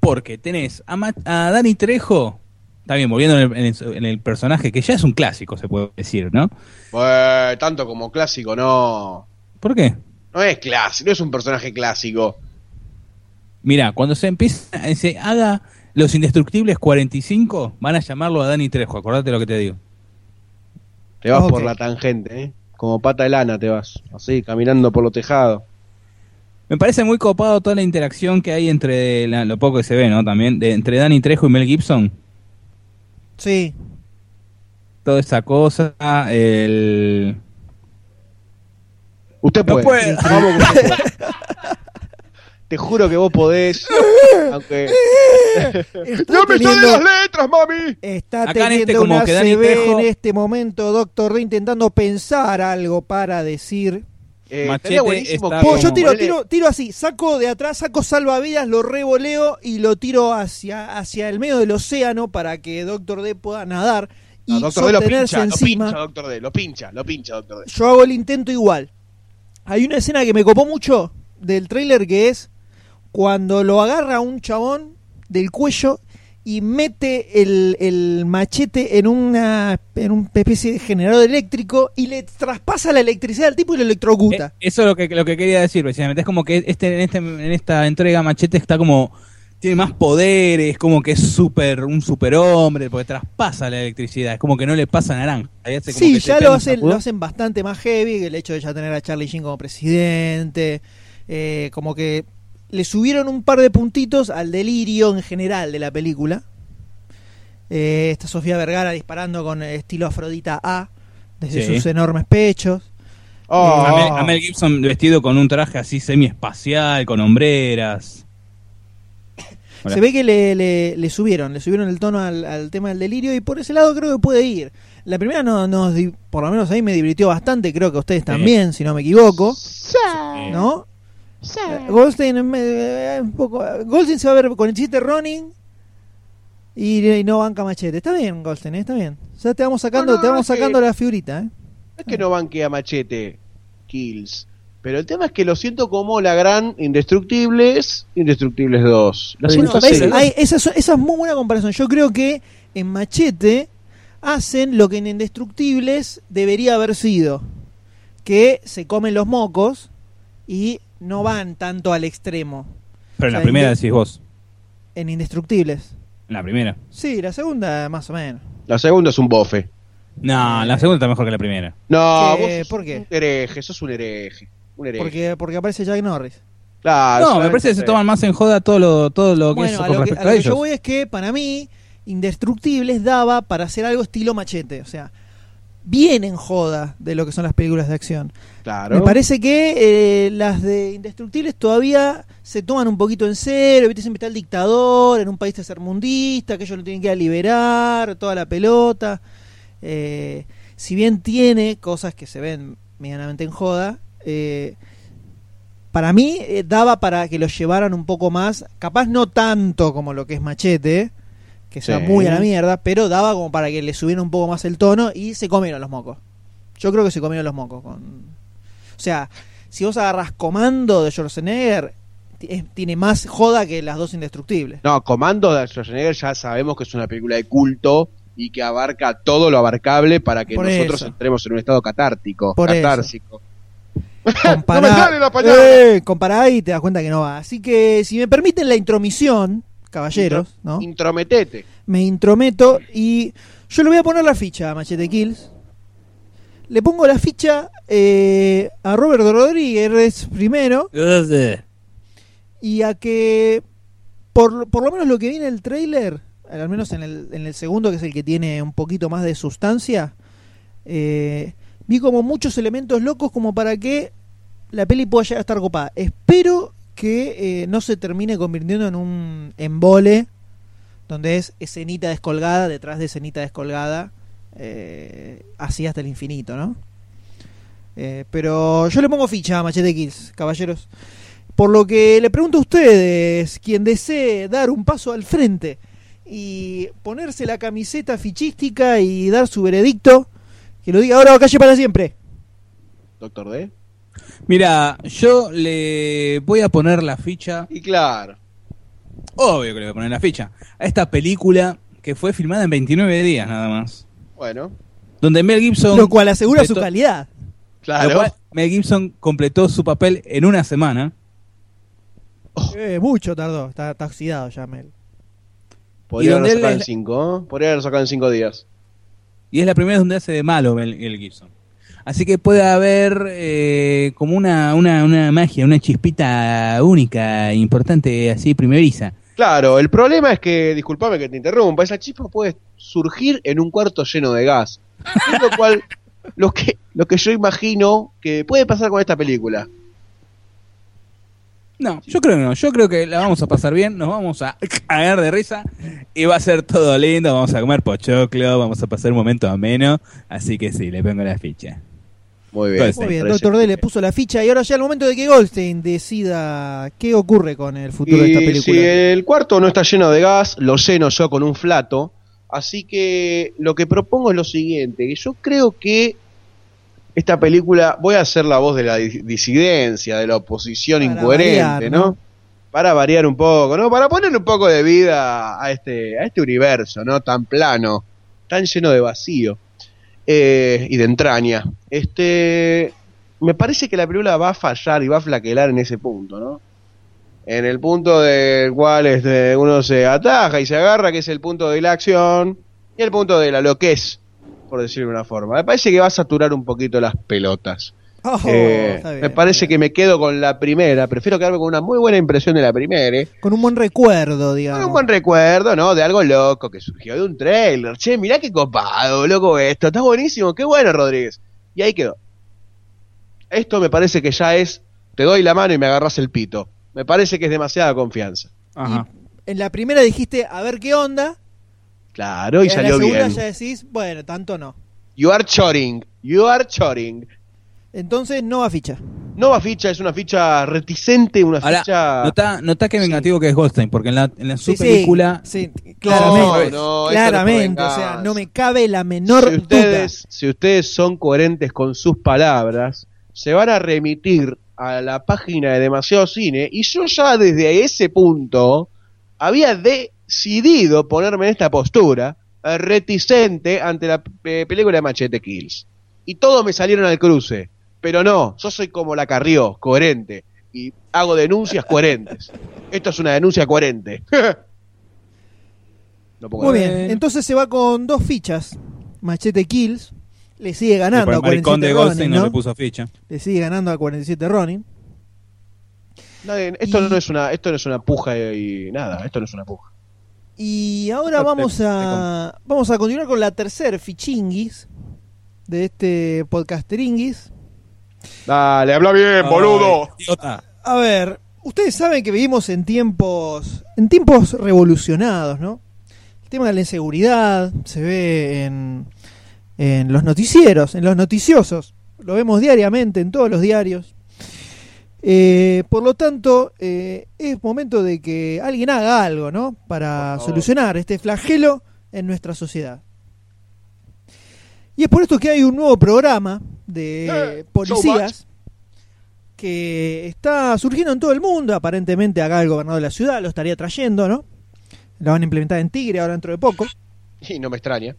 porque tenés a, Ma- a Dani Trejo, está bien, volviendo en el, en el- en el personaje, que ya es un clásico, se puede decir, ¿no? Pues, tanto como clásico, no. ¿Por qué? No es clásico, no es un personaje clásico. Mira, cuando se empieza, se haga Los Indestructibles 45, van a llamarlo a Dani Trejo, acordate lo que te digo. Te vas Ok. por la tangente, ¿eh? Como pata de lana te vas. Así, caminando por los tejados. Me parece muy copado toda la interacción que hay entre la- lo poco que se ve, ¿no? También de, entre Dani Trejo y Mel Gibson. Sí. Toda esa cosa, el... Usted No puede. puede. Vamos que usted puede. Te juro que vos podés. aunque. ¡No me salen teniendo- las letras, mami! Está Acá en teniendo este como una que Dani CB Trejo- en este momento, Doctor D, intentando pensar algo para decir. Eh, Machete buenísimo está yo tiro, ponele- tiro, tiro así, saco de atrás, saco salvavidas, lo revoleo y lo tiro hacia, hacia el medio del océano para que Doctor D pueda nadar y No, Doctor D lo pincha, lo encima. pincha, Doctor D, lo pincha, lo pincha, Doctor D. Yo hago el intento igual. Hay una escena que me copó mucho del tráiler que es cuando lo agarra un chabón del cuello y mete el, el machete en una, en una especie de generador eléctrico y le traspasa la electricidad al tipo y lo electrocuta. Eh, Eso es lo que, lo que quería decir, precisamente. Es como que este, en, este, en esta entrega Machete está como. Tiene más poderes, como que es super, un superhombre, porque traspasa la electricidad. Es como que no le pasa naranja. Ahí hace como sí, que ya lo un hacen, lo hacen bastante más heavy, el hecho de ya tener a Charlie Sheen como presidente, eh, como que le subieron un par de puntitos al delirio en general de la película. Eh, está Sofía Vergara disparando con estilo Afrodita A, desde Sí. sus enormes pechos. Oh, A Mel, a Mel Gibson vestido con un traje así semi-espacial, con hombreras. Hola. Se ve que le, le- le subieron, le subieron el tono al, al tema del delirio y por ese lado creo que puede ir. La primera no, nos por lo menos a mí me divirtió bastante, creo que a ustedes también, si no me equivoco. Eh, ¿no? Eh, Goldstein, eh, un poco, Goldstein se va a ver con el chiste running y, y no banca machete. Está bien, Goldstein, eh, está bien. Ya te vamos sacando, No, no, te vamos es que- sacando la figurita, ¿eh? No es que no banque a Machete Kills. Pero el tema es que lo siento como la gran Indestructibles, Indestructibles 2. La Bueno, siento ¿ves? así. Hay- esa, es- esa es muy buena comparación. Yo creo que en Machete hacen lo que en Indestructibles debería haber sido. Que se comen los mocos y no van tanto al extremo. Pero en O la primera decís vos. En Indestructibles. La primera. Sí, la segunda más o menos. La segunda es un bofe. No, la segunda está mejor que la primera. No, ¿Qué? vos sos ¿Por qué? un hereje, sos un hereje. Un hereje. Porque, porque aparece Jack Norris. Claro, no, me parece que se toman más en joda todo lo, todo lo que es Bueno, a con lo que, respecto a a, lo que yo voy es que para mí Indestructibles daba para hacer algo estilo machete. O sea, bien en joda de lo que son las películas de acción. Claro. Me parece que eh, las de Indestructibles todavía se toman un poquito en serio. ¿viste? Siempre está el dictador en un país tercermundista, que ellos lo tienen que ir a liberar, toda la pelota. Eh, si bien tiene cosas que se ven medianamente en joda, eh, para mí eh, daba para que lo llevaran un poco más, capaz no tanto como lo que es Machete, que sea Sí. muy a la mierda, pero daba como para que le subieran un poco más el tono y se comieron los mocos. Yo creo que se comieron los mocos. Con... O sea, si vos agarras Comando de Schwarzenegger, ti- es- tiene más joda que las dos indestructibles. No, Comando de Schwarzenegger ya sabemos que es una película de culto y que abarca todo lo abarcable para que Por nosotros eso. entremos en un estado catártico, Por eso. catársico. Compará, No me sale la palabra. Eh, compará y te das cuenta que no va. Así que si me permiten la intromisión, caballeros, ¿no? Intrometete. me intrometo y yo le voy a poner la ficha a Machete Kills. Le pongo la ficha eh, a Robert Rodríguez primero y a que por, por lo menos lo que viene el trailer, al menos en el, en el segundo que es el que tiene un poquito más de sustancia, eh, vi como muchos elementos locos como para que la peli pueda llegar a estar copada. Espero que eh, no se termine convirtiendo en un embole donde es escenita descolgada detrás de escenita descolgada, eh, así hasta el infinito, ¿no? Eh, pero yo le pongo ficha a Machete Kills, caballeros. Por lo que le pregunto a ustedes, quien desee dar un paso al frente y ponerse la camiseta fichística y dar su veredicto, que lo diga ahora o calle para siempre. Doctor D. Mira, yo le voy a poner la ficha, Y claro. obvio que le voy a poner la ficha, a esta película que fue filmada en 29 días nada más. Bueno, Donde Mel Gibson... Lo cual asegura su calidad. claro. lo cual Mel Gibson completó su papel en una semana. Eh, mucho tardó, está, está oxidado ya, Mel. Podría haberlo sacado en es- cinco, ¿eh? Podría haberlo sacado en cinco días. Y es la primera vez donde hace de malo Mel, Mel Gibson. Así que puede haber eh, como una, una, una magia, una chispita única, importante, así primeriza. Claro, el problema es que, disculpame que te interrumpa, esa chispa puede surgir en un cuarto lleno de gas. Lo cual, lo que, lo que yo imagino que puede pasar con esta película. No, yo creo que no. Yo creo que la vamos a pasar bien, nos vamos a cagar de risa y va a ser todo lindo. Vamos a comer pochoclo, vamos a pasar un momento ameno. Así que sí, le pongo la ficha. Muy bien. Muy Doctor D le puso la ficha y ahora ya el momento de que Goldstein decida qué ocurre con el futuro de esta película. si el cuarto no está lleno de gas, lo lleno yo con un flato. Así que lo que propongo es lo siguiente, que yo creo que esta película, voy a hacer la voz de la dis- disidencia, de la oposición Para incoherente, variar, ¿no? ¿no? Para variar un poco, ¿no? Para ponerle un poco de vida a este, a este universo, ¿no? Tan plano, tan lleno de vacío eh, y de entraña. Este, me parece que la película va a fallar y va a flaquelar en ese punto, ¿no? En el punto del cual este, uno se ataja y se agarra, que es el punto de la acción, y el punto de la loquez, por decirlo de una forma. Me parece que va a saturar un poquito las pelotas. Oh, Eh, bien, me parece que me quedo con la primera, prefiero quedarme con una muy buena impresión de la primera, ¿eh? bien. Con un buen recuerdo, digamos. Con un buen recuerdo, ¿no? De algo loco que surgió de un trailer. Che, mirá qué copado, loco esto. Está buenísimo, qué bueno, Rodríguez. Y ahí quedó. Esto me parece que ya es, te doy la mano y me agarras el pito. Me parece que es demasiada confianza. Ajá. En la primera dijiste, a ver qué onda. Claro, y en salió la segunda bien. ya decís, bueno, tanto no. You are choring, you are choring. Entonces no va ficha. Nova ficha es una ficha reticente, una Ahora, ficha... nota, nota que Sí. vengativo que es Goldstein, porque en la, en la su Sí, sí, película sí, claramente. No, no, no claramente, o sea, no me cabe la menor si ustedes, si ustedes son coherentes con sus palabras, se van a remitir a la página de Demasiado Cine y yo ya desde ese punto había decidido ponerme en esta postura eh, reticente ante la eh, película de Machete Kills. Y todos me salieron al cruce. Pero no, yo soy como la Carrió, coherente. Y hago denuncias coherentes. Esto es una denuncia coherente. No Muy bien, entonces se va con dos fichas. Machete Kills. Le sigue ganando a el maricón 47 de Ronin, Goldstein no ¿no? le puso ficha. Le sigue ganando a 47 Ronin. Nadie- esto Y- no es una, esto no es una puja y nada, esto no es una puja. Y ahora vamos te- a vamos a continuar con la tercer fichinguis de este podcasteringuis. Dale, habla bien, boludo. Idiota. A ver, ustedes saben que vivimos en tiempos en tiempos revolucionados, ¿no? El tema de la inseguridad se ve en en los noticieros, en los noticiosos. Lo vemos diariamente en todos los diarios. Eh, por lo tanto, eh, es momento de que alguien haga algo, ¿no? Para solucionar este flagelo en nuestra sociedad. Y es por esto que hay un nuevo programa de Eh, policías que está surgiendo en todo el mundo. Aparentemente acá el gobernador de la ciudad lo estaría trayendo, ¿no? Lo van a implementar en Tigre ahora dentro de poco. Y no me extraña.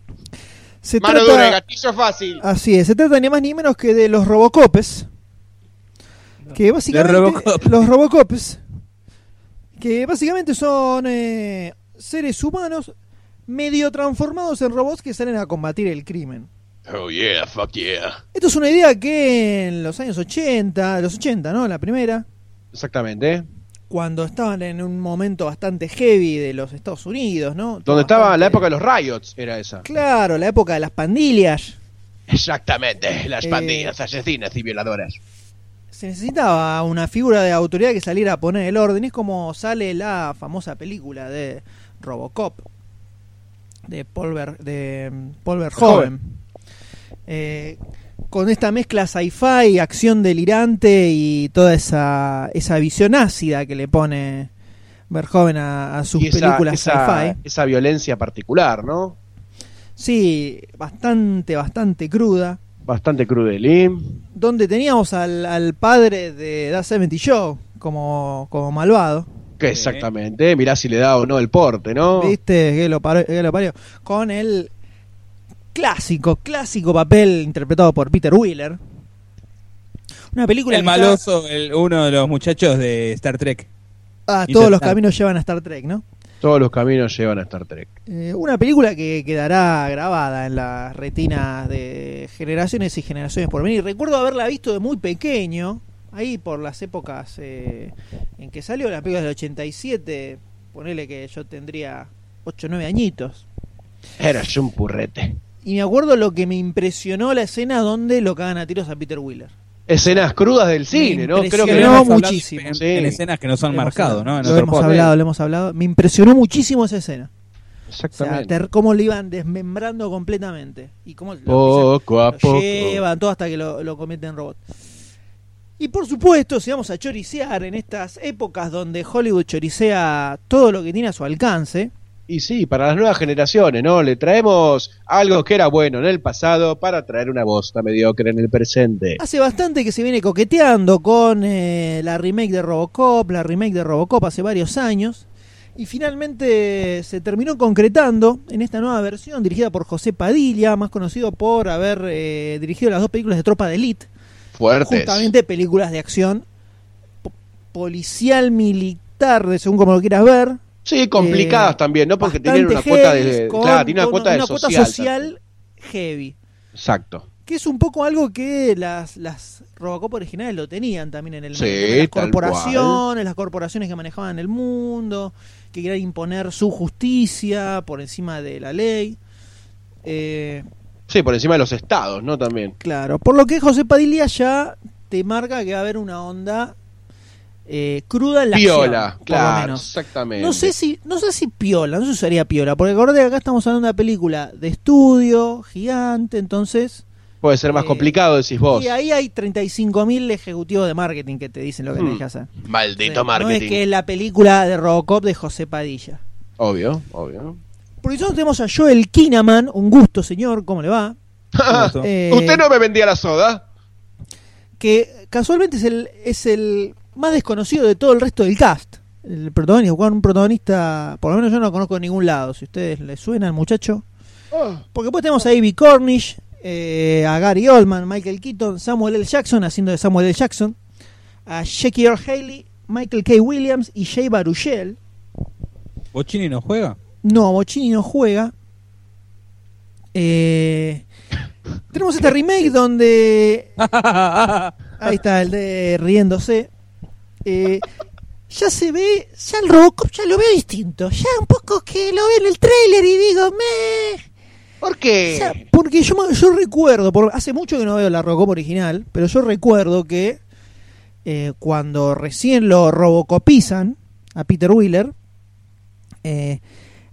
Se Mano trata- dura, gatillo fácil. Así es, se trata ni más ni menos que de los Robocopes. Que básicamente. Robocop. Los Robocopes. Que básicamente son eh, seres humanos medio transformados en robots que salen a combatir el crimen. Oh yeah, fuck yeah. Esto es una idea que en los años 80, los 80, ¿no? La primera, Exactamente. cuando estaban en un momento bastante heavy de los Estados Unidos, ¿no? Donde estaba Bastante- la época de los riots, era esa. Claro, la época de las pandillas. Exactamente, las Eh, pandillas asesinas y violadoras. se necesitaba una figura de autoridad que saliera a poner el orden. Es como sale la famosa película de Robocop de Paul, Ver- de mm, Paul Verhoeven. Eh, con esta mezcla sci-fi, acción delirante y toda esa, esa visión ácida que le pone Verhoeven a, a sus Y esa, películas sci-fi. esa violencia particular, ¿no? Sí, bastante, bastante cruda. Bastante crudelín. Donde teníamos al, al padre de Da 70 Show como, como malvado. Que exactamente, mirá si le da o no el porte, ¿no? ¿Viste? Que lo, que lo parió. Con el clásico, clásico papel interpretado por Peter Wheeler. Una película El está- maloso, el, uno de los muchachos de Star Trek. Ah, todos los caminos llevan a Star Trek, ¿no? Todos los caminos llevan a Star Trek. Eh, una película que quedará grabada en las retinas de generaciones y generaciones por venir. Recuerdo haberla visto de muy pequeño, ahí por las épocas eh, en que salió la película del 87. Ponele que yo tendría 8 o 9 añitos. Eras un purrete. Y me acuerdo lo que me impresionó la escena donde lo cagan a tiros a Peter Wheeler. Escenas crudas del cine, ¿no? Creo que hablado muchísimo. En, Sí. en escenas que nos han marcado, hablado. ¿no? En lo otro hemos podcast. hablado, lo hemos hablado. Me impresionó muchísimo esa escena. O sea, Exactamente. cómo lo iban desmembrando completamente. Y cómo lo, Poco a lo poco. llevan todo hasta que lo, lo convierten en robot. Y por supuesto, si vamos a choricear en estas épocas donde Hollywood choricea todo lo que tiene a su alcance, Y sí, para las nuevas generaciones, ¿no? Le traemos algo que era bueno en el pasado para traer una bosta mediocre en el presente. hace bastante que se viene coqueteando con eh, la remake de Robocop, la remake de Robocop hace varios años. Y finalmente se terminó concretando en esta nueva versión dirigida por José Padilla, más conocido por haber eh, dirigido las dos películas de Tropa de Elite. Fuertes. justamente películas de acción po- policial militar, de según como lo quieras ver. Sí, complicadas Eh, también, ¿no? Porque tenían una cuota de. con- claro, tiene una cuota de una cuota social. heavy. Exacto. Que es un poco algo que las, las Robocop originales lo tenían también en el Sí, medio, Las corporaciones, las corporaciones que manejaban el mundo, que querían imponer su justicia por encima de la ley. Eh, Sí, por encima de los estados, ¿no? También. Claro, por lo que José Padilla ya te marca que va a haber una onda eh, cruda en la Piola, acción, por lo claro, menos. exactamente. No sé si, no sé si piola, no sé si sería piola, porque acordate que acá estamos hablando de una película de estudio, gigante, entonces, Puede ser más eh, complicado, decís vos. y ahí hay 35.000 ejecutivos de marketing que te dicen lo que Hmm, tenés que hacer. Maldito marketing. es que es la película de Robocop de José Padilla. Obvio, obvio. Por eso tenemos a Joel Kinnaman, un gusto señor, ¿cómo le va? Eh, ¿Usted no me vendía la soda? que casualmente es el, es el más desconocido de todo el resto del cast. El protagonista, un protagonista, por lo menos yo no lo conozco de ningún lado. Si a ustedes les suena el muchacho. Oh, Porque después tenemos a Ivy Cornish, eh, a Gary Oldman, Michael Keaton, Samuel L. Jackson haciendo de Samuel L. Jackson, a Jackie Earl Haley, Michael K. Williams y Jay Baruchel. ¿Bochini no juega? No, Bochini no juega. Eh, tenemos este remake donde. Ahí está, el de riéndose. Eh, ya se ve, ya el Robocop ya lo veo distinto. Ya un poco que lo veo en el trailer y digo, me. ¿Por O qué? sea, porque yo, yo recuerdo, por, hace mucho que no veo la Robocop original, pero yo recuerdo que eh, cuando recién lo robocopizan a Peter Wheeler, eh,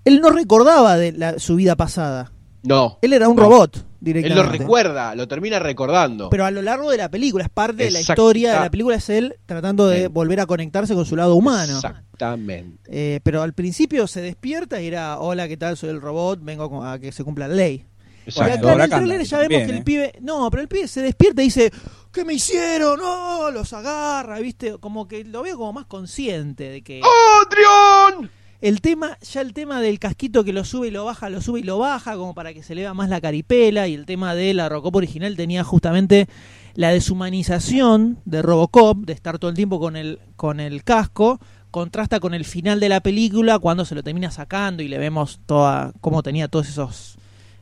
él no recordaba de la- su vida pasada. no. Él era un No. robot Él directamente. lo recuerda, lo termina recordando. Pero a lo largo de la película, es parte de la historia de la película, es él tratando de Sí. volver a conectarse con su lado humano. Exactamente. Eh, pero al principio se despierta y era, hola, ¿qué tal? Soy el robot, vengo a que se cumpla la ley. Y Exacto. acá en el trailer ya vemos también, que el ¿eh? pibe. No, pero el pibe se despierta y dice: ¿Qué me hicieron? No, los agarra, ¿viste? Como que lo veo como más consciente de que. ¡Adrián! El tema, ya el tema del casquito que lo sube y lo baja, lo sube y lo baja, como para que se le vea más la caripela. Y el tema de la Robocop original tenía justamente la deshumanización de Robocop, de estar todo el tiempo con el, con el casco. Contrasta con el final de la película cuando se lo termina sacando y le vemos toda cómo tenía todos esos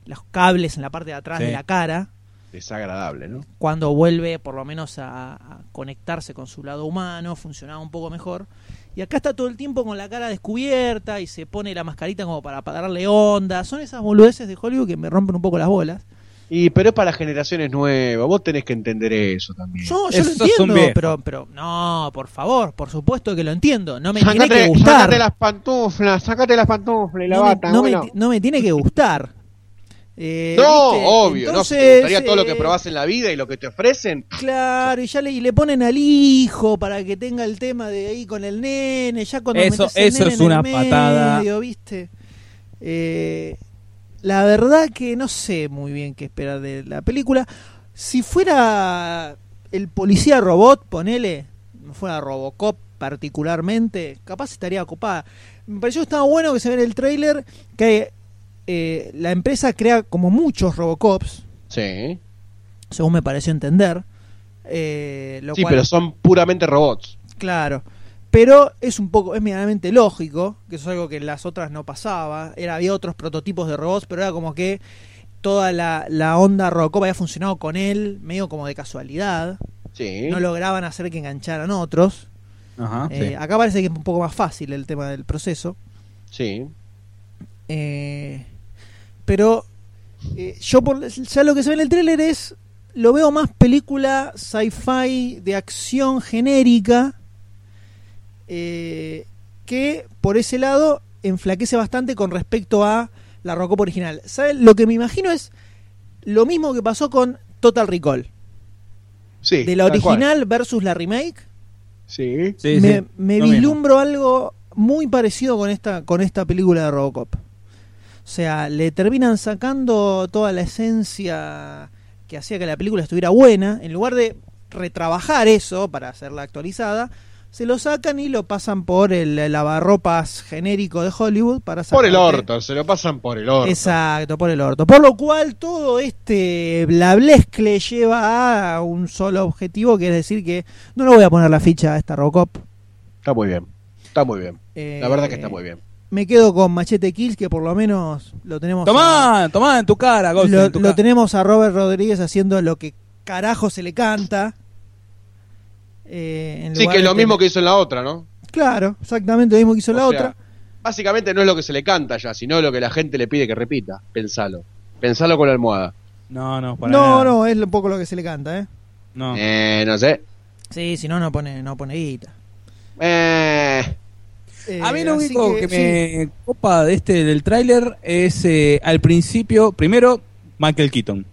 los cables en la parte de atrás Sí. de la cara Desagradable, ¿no? cuando vuelve por lo menos a, a conectarse con su lado humano, funcionaba un poco mejor. Y acá está todo el tiempo con la cara descubierta y se pone la mascarita como para, darle onda. Son esas boludeces de Hollywood que me rompen un poco las bolas. Y pero es para generaciones nuevas, vos tenés que entender eso también. Yo, yo lo Esos entiendo, pero, pero no, por favor, por supuesto que lo entiendo. No me tiene Sácate, que gustar. sácate las pantuflas, sácate las pantuflas y la no, me, bata. no me bueno. ti- no me tiene que gustar. Eh, No, ¿viste? obvio, no, si te Entonces, gustaría todo lo que eh, probás en la vida y lo que te ofrecen. Claro, y ya le, y le ponen al hijo para que tenga el tema de ahí con el nene, ya cuando Eso- metes el eso nene es en el una patada. medio, ¿viste? Eh, la verdad que no sé muy bien qué esperar de la película. Si fuera el policía robot, ponele, no fuera Robocop particularmente, capaz estaría ocupada. Me pareció que estaba bueno que se ve en el tráiler que eh, la empresa crea como muchos Robocops, Sí. según me pareció entender. Eh, lo Sí, cual- pero son puramente robots. Claro. Pero es un poco, es medianamente lógico, que eso es algo que en las otras no pasaba. Era, había otros prototipos de robots, pero era como que toda la, la onda Robocop había funcionado con él, medio como de casualidad. Sí. No lograban hacer que engancharan otros. Ajá, Eh, sí. Acá parece que es un poco más fácil el tema del proceso. Sí. Eh, pero eh, yo por, ya lo que se ve en el tráiler es lo veo más película sci-fi de acción genérica eh, que por ese lado enflaquece bastante con respecto a la Robocop original. ¿Saben? Lo que me imagino es lo mismo que pasó con Total Recall. Sí. De la original versus la remake. Sí. Sí, me sí, me mismo. vislumbro algo muy parecido con esta, con esta película de Robocop. O sea, le terminan sacando toda la esencia que hacía que la película estuviera buena. En lugar de retrabajar eso para hacerla actualizada, se lo sacan y lo pasan por el lavarropas genérico de Hollywood para Por el orto, se lo pasan por el orto. Exacto, por el orto. Por lo cual todo este blablescle lleva a un solo objetivo, que es decir que no le voy a poner la ficha a esta Robocop. Está muy bien. Está muy bien. Eh, La verdad que está muy bien. Me quedo con Machete Kills, que por lo menos lo tenemos. Tomá, tomá en tu cara, a, Goldstein, lo, en tu lo cara. tenemos a Robert Rodríguez haciendo lo que carajo se le canta. Eh, en Sí, que es lo mismo que hizo en la otra, ¿no? Claro, exactamente lo mismo que hizo O la sea, otra. Básicamente no es lo que se le canta ya, sino lo que la gente le pide que repita. Pensalo. Pensalo con la almohada. No, no, para No, nada. no, es un poco lo que se le canta, ¿eh? No. Eh, no sé. Sí, si no, no pone, no pone guita. Eh, Eh, A mí lo así único que, me copa de este del tráiler es eh, al principio, primero Michael Keaton.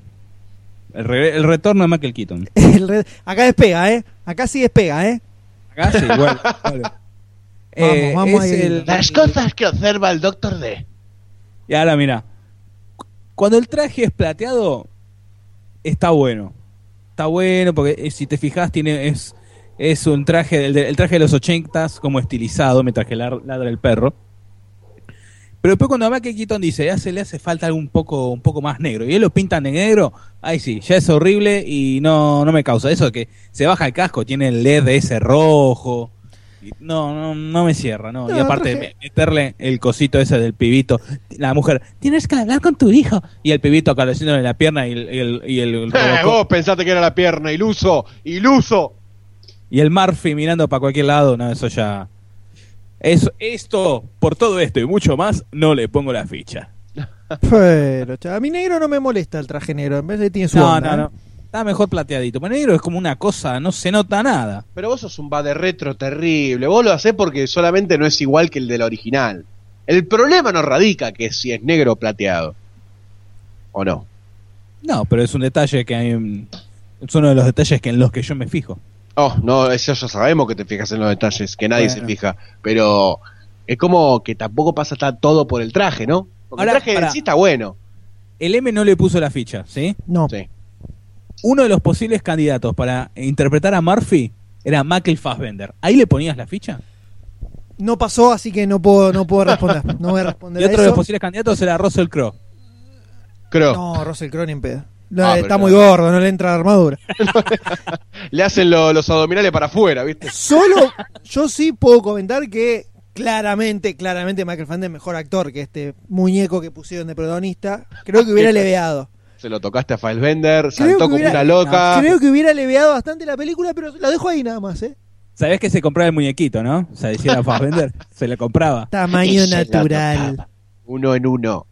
El, re- el retorno de Michael Keaton. El red- Acá despega, ¿eh? Acá sí despega, ¿eh? Acá sí, igual. igual. Eh, vamos es ahí. el- las cosas que observa el Doctor D. Y ahora mira, cuando el traje es plateado, está bueno. Está bueno porque eh, si te fijas tiene es es un traje el, de- el traje de los ochentas como estilizado mientras que ladra el perro. Pero después cuando Michael Keaton dice, ya se le hace falta algo un poco un poco más negro y él lo pintan de negro, ahí sí, ya es horrible y no no me causa eso de que se baja el casco, tiene el LED ese rojo. Y No, no, no me cierra, no. y aparte, me- meterle el cosito ese del pibito. La mujer, tienes que hablar con tu hijo. Y el pibito acariciándole la pierna y el, y el, y el, Eh, vos pensaste que era la pierna, iluso, iluso. Y el Murphy mirando para cualquier lado. No, eso ya. Eso, esto, por todo esto y mucho más, no le pongo la ficha. Pero, a mi negro no me molesta el traje negro. En vez de tiene su No, onda, no, ¿eh? no. Está mejor plateadito. Pero negro es como una cosa, no se nota nada. Pero vos sos un de retro terrible. Vos lo hacés porque solamente no es igual que el del original. El problema no radica que si es negro o plateado. ¿O no? No, pero es un detalle que hay. Es uno de los detalles que en los que yo me fijo. Oh, no, eso ya sabemos que te fijas en los detalles, que nadie Bueno. se fija. Pero es como que tampoco pasa todo por el traje, ¿no? Porque Ahora, el traje en sí está bueno. El M no le puso la ficha, ¿sí? No. Sí. Uno de los posibles candidatos para interpretar a Murphy era Michael Fassbender. ¿Ahí le ponías la ficha? No pasó, así que no puedo, no puedo responder. No voy a responder Y a otro de los posibles candidatos era Russell Crowe. Creo. No, Russell Crowe ni en pedo. No, Ah, está muy gordo, no le entra la armadura. Le hacen lo- los abdominales para afuera, ¿viste? Solo yo sí puedo comentar que claramente, claramente Michael Fassbender es mejor actor que este muñeco que pusieron de protagonista. Creo que hubiera leveado. Se lo tocaste a Fassbender, Creo saltó como hubiera- una loca. Creo que hubiera leveado bastante la película, pero la dejo ahí nada más, ¿eh? ¿Sabés que se compraba el muñequito, no? O sea, decía Fassbender, se le compraba. Tamaño natural. Uno en uno.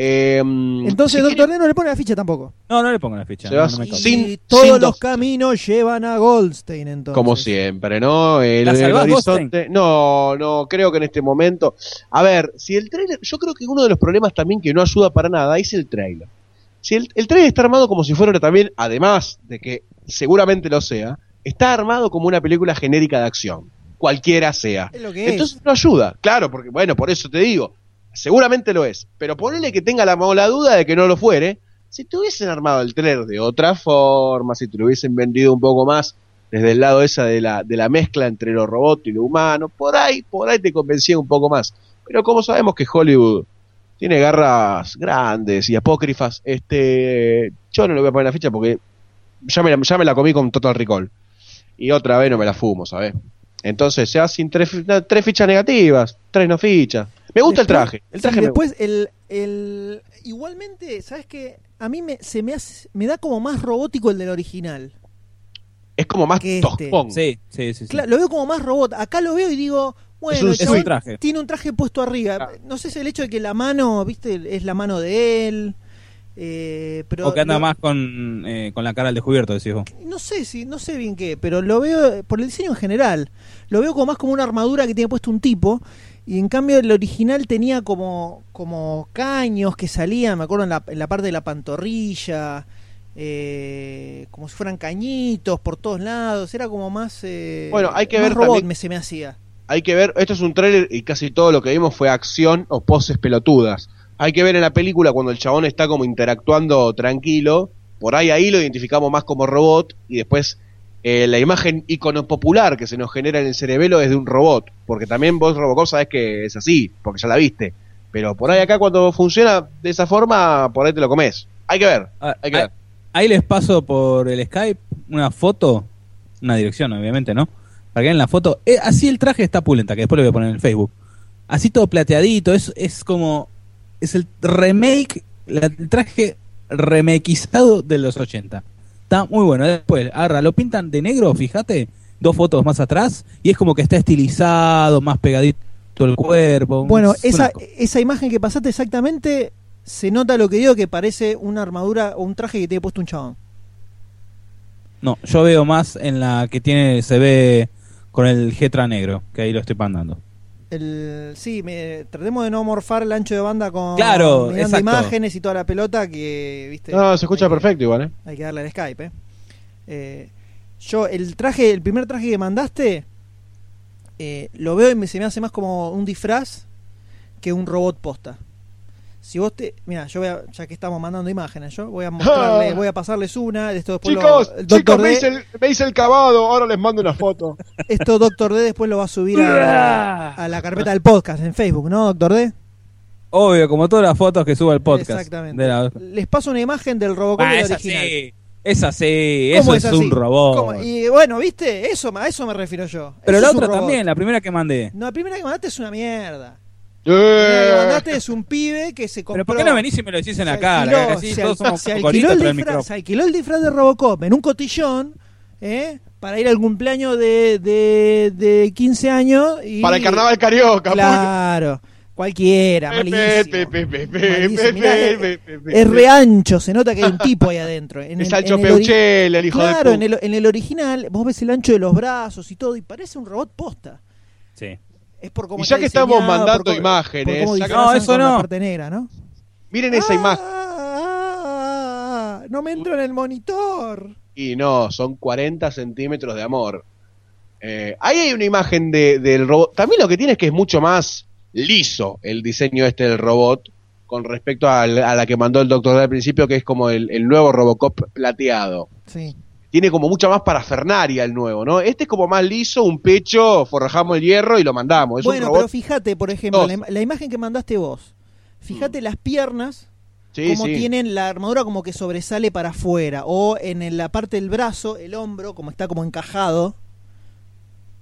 Eh, Entonces, Doctor quiere- D no le pone la ficha tampoco. No, no le pongo la ficha. Se no, va no me sin- convence. sin- y todos sin los dos. caminos llevan a Goldstein, entonces. Como siempre, ¿no? El, ¿La el horizonte. No, no, creo que en este momento. A ver, si el trailer. Yo creo que uno de los problemas también que no ayuda para nada es el trailer. Si el, el trailer está armado como si fuera también, además de que seguramente lo sea, está armado como una película genérica de acción. Cualquiera sea. Es lo que Entonces no ayuda. Claro, porque, bueno, por eso te digo. Seguramente lo es. Pero ponele que tenga la, duda de que no lo fuere. Si te hubiesen armado el trailer de otra forma, si te lo hubiesen vendido un poco más desde el lado esa de la, de la mezcla entre lo robot y lo humano, por ahí, por ahí te convencía un poco más. Pero como sabemos que Hollywood tiene garras grandes y apócrifas, este yo no le voy a poner la ficha porque ya me, la- ya me la comí con Total Recall. Y otra vez no me la fumo, ¿sabes? Entonces se hacen tres, tres fichas negativas, tres no fichas. Me gusta el traje. El sí, traje me después, el, el. Igualmente, ¿sabes qué? A mí me, se me, hace, me da como más robótico el del original. es como más que este. toscón. Sí, sí, sí. sí. Claro, lo veo como más robot. Acá lo veo y digo, bueno, Es un- el es chabón un traje. tiene un traje puesto arriba. No sé si el hecho de que la mano, viste, es la mano de él. Eh, pero o que anda lo- más con, eh, con la cara al descubierto, decís vos. No sé si, no sé bien qué, pero lo veo eh, por el diseño en general. Lo veo como más como una armadura que tiene puesto un tipo. Y en cambio el original tenía como, como caños que salían, me acuerdo en la, en la parte de la pantorrilla, eh, como si fueran cañitos por todos lados. Era como más. eh, Bueno, hay que más ver robot también- me, se me hacía. Hay que ver, esto es un tráiler y casi todo lo que vimos fue acción o poses pelotudas. Hay que ver en la película cuando el chabón está como interactuando tranquilo, por ahí ahí lo identificamos más como robot y después eh, la imagen icono popular que se nos genera en el cerebelo es de un robot, porque también vos Robocop sabés que es así, porque ya la viste. Pero por ahí acá cuando funciona de esa forma, por ahí te lo comes. Hay que ver, Ah, hay que ah, ver. Ahí les paso por el Skype una foto, una dirección, obviamente, ¿no? Para que vean la foto. Eh, así el traje está pulenta, que después lo voy a poner en el Facebook. Así todo plateadito, es, es como. Es el remake, el traje remakeizado de los 80. Está muy bueno. Después, agarra, lo pintan de negro, fíjate, dos fotos más atrás, y es como que está estilizado, más pegadito el cuerpo. Bueno, esa, esa imagen que pasaste exactamente, se nota lo que digo, que parece una armadura o un traje que tiene puesto un chabón. No, yo veo más en la que tiene, se ve con el Getra negro, que ahí lo estoy mandando. El, sí, me, tratemos de no morfar el ancho de banda con Claro, mirando imágenes y toda la pelota que, viste. No, se escucha que- perfecto igual, ¿eh? Hay que darle al Skype, eh. Eh, yo, el traje, el primer traje que mandaste, eh, lo veo y me, se me hace más como un disfraz que un robot posta. Si vos te. Mira, yo voy a, ya que estamos mandando imágenes, yo voy a mostrarle, voy a pasarles una. Esto después lo- Chicos, Dr. chicos, me hice, el, me hice el cavado, ahora les mando una foto. esto Doctor D después lo va a subir a, a la carpeta del podcast en Facebook, ¿no, Doctor D? Obvio, como todas las fotos que suba el podcast. Exactamente. La- Les paso una imagen del Robocop Ah, del esa original. sí. Es así, ¿Cómo eso es, así? un robot. ¿Cómo? Y bueno, ¿viste? Eso, a eso me refiero yo. Pero Eso la es otra también, la primera que mandé. No, la primera que mandaste es una mierda. Eh, mandaste es un pibe que se compró... Pero ¿por qué no venís y me lo decís en la se cara? alquiló- Que así se, todos al- somos se alquiló cocoritos el disfraz, se alquiló el disfraz de Robocop en un cotillón, ¿eh? Para ir al cumpleaños de, de, de 15 años y... para el carnaval carioca. Claro, cualquiera, malísimo. Mirá, es- Pepe. Es re ancho, se nota que hay un tipo ahí adentro. En Es el- Sancho en el ori- Peuchel, el hijo Claro, de en el, en el original vos ves el ancho de los brazos y todo y parece un robot posta. Sí. Es por cómo Y ya que estamos mandando por imágenes, por ya que- No, eso la no. parte negra, ¿no? Miren esa imagen. Ah, no me entro en el monitor. Y no, son 40 centímetros de amor. Eh, ahí hay una imagen de, del robot. También lo que tiene es que es mucho más liso el diseño este del robot con respecto al- a la que mandó el doctor al principio, que es como el, el nuevo Robocop plateado. Sí. Tiene como mucha más parafernaria el nuevo, ¿no? Este es como más liso, un pecho, forrajamos el hierro y lo mandamos. Es un bueno, robot. pero fíjate, por ejemplo, la, im- la imagen que mandaste vos. Fíjate las piernas, Sí, como sí. tienen la armadura como que sobresale para afuera. O en el- la parte del brazo, el hombro, como está como encajado.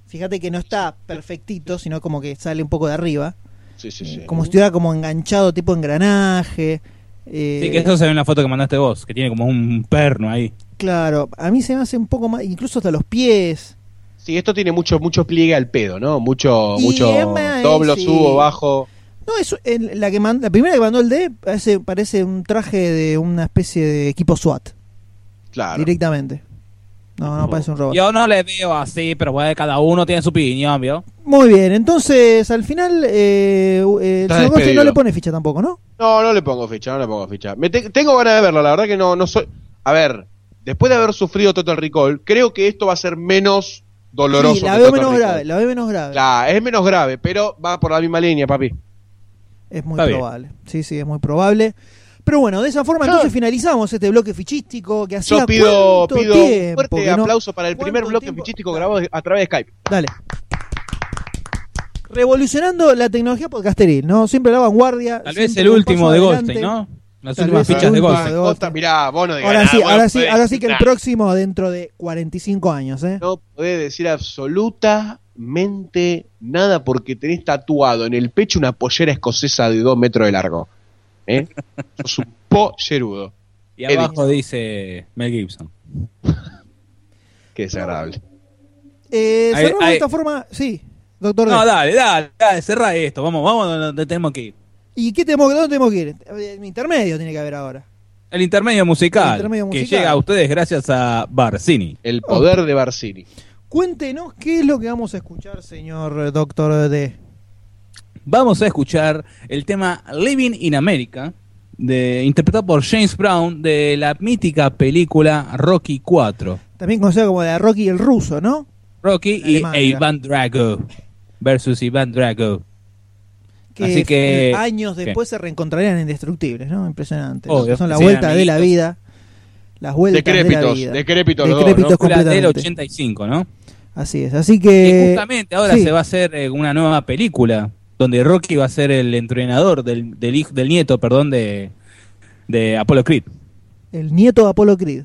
Fíjate que no está perfectito, sino como que sale un poco de arriba. Sí, sí, sí. Como si estuviera como enganchado, tipo engranaje. eh, Sí, que eso se ve en la foto que mandaste vos, que tiene como un perno ahí. Claro, a mí se me hace un poco más, incluso hasta los pies. Sí, esto tiene mucho, mucho pliegue al pedo, ¿no? Mucho, Y mucho es doblo, sí. subo, bajo. No, eso, el- la, que mand- la primera que mandó el D parece, parece un traje de una especie de equipo SWAT, Claro. directamente. No, no parece un robot. Yo no le veo así, pero bueno, cada uno tiene su opinión, ¿vio? Muy bien, entonces al final eh, eh, el no le pone ficha tampoco, ¿no? No, no le pongo ficha, no le pongo ficha. Me te- tengo ganas de verlo, la verdad que no, no soy. A ver, después de haber sufrido Total Recall, creo que esto va a ser menos doloroso. Sí, la veo menos Recall. grave, la veo menos grave. Claro, es menos grave, pero va por la misma línea, papi. Es muy Está bien. probable. Sí, sí, es muy probable. Pero bueno, de esa forma Yo- entonces finalizamos este bloque fichístico que hacía Yo pido, pido tiempo un fuerte no- aplauso para el primer ¿Cuánto bloque tiempo? fichístico grabado a través de Skype. Dale. Revolucionando la tecnología podcasteril, ¿no? Siempre la vanguardia. Tal vez el último de. Goldstein, ¿no? Las Tal últimas vez fichas de último Goldstein. de Goldstein. Mirá, vos no digas Ahora nada, sí, vos ahora no sí, podés ahora sí que el próximo dentro de 45 años, ¿eh? No podés decir absolutamente nada porque tenés tatuado en el pecho una pollera escocesa de dos metros de largo. ¿Eh? Sos un pollerudo. Y abajo dice Mel Gibson. Qué desagradable. Eh, Ahí- cerramos de ahí- esta forma, sí, doctor. No, D. dale, dale, dale, cerra esto. Vamos, vamos a donde tenemos que ir. ¿Y qué tenemos, dónde tenemos que ir? Eh, intermedio tiene que haber ahora. El intermedio musical, El intermedio que musical. llega a ustedes gracias a Barcini. El poder de Barcini. Cuéntenos qué es lo que vamos a escuchar, señor doctor D. Vamos a escuchar el tema Living in America, de, interpretado por James Brown de la mítica película Rocky 4. También conocido como la Rocky el ruso, ¿no? Rocky y. Ivan Drago versus Ivan Drago. Que, Así que- años ¿qué? después se reencontrarían indestructibles, ¿no? Impresionante. Obvio, Son la vuelta de la vida. Las vueltas de la Decrépitos, vida. decrépitos los dos, Decrépitos ¿no? Película del completamente. 85, ¿no? Así es. Así Y que. justamente ahora sí. se va a hacer eh, una nueva película donde Rocky va a ser el entrenador del, del, hijo- del nieto, perdón, de, de Apollo Creed. El nieto de Apolo Creed.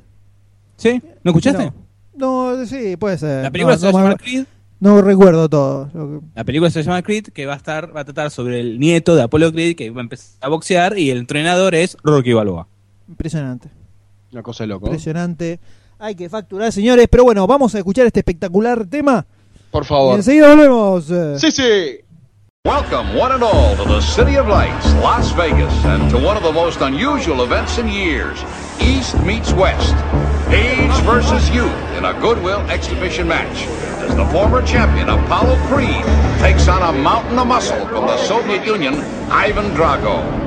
¿Sí? ¿No escuchaste? No, no, sí, puede ser. La película no, se va no a me- llamar Creed. No recuerdo todo. Lo que- La película se llama Creed, que va a estar, va a tratar sobre el nieto de Apollo Creed, que va a empezar a boxear, y el entrenador es Rocky Balboa. Impresionante. Una cosa de loco. Impresionante. Hay que facturar, señores. Pero bueno, vamos a escuchar este espectacular tema. Por Y favor. enseguida volvemos. eh. Sí, sí. Welcome, one and all, to the City of Lights, Las Vegas, and to one of the most unusual events in years East meets West. Age versus youth in a Goodwill exhibition match. As the former champion Apollo Creed takes on a mountain of muscle from the Soviet Union, Ivan Drago.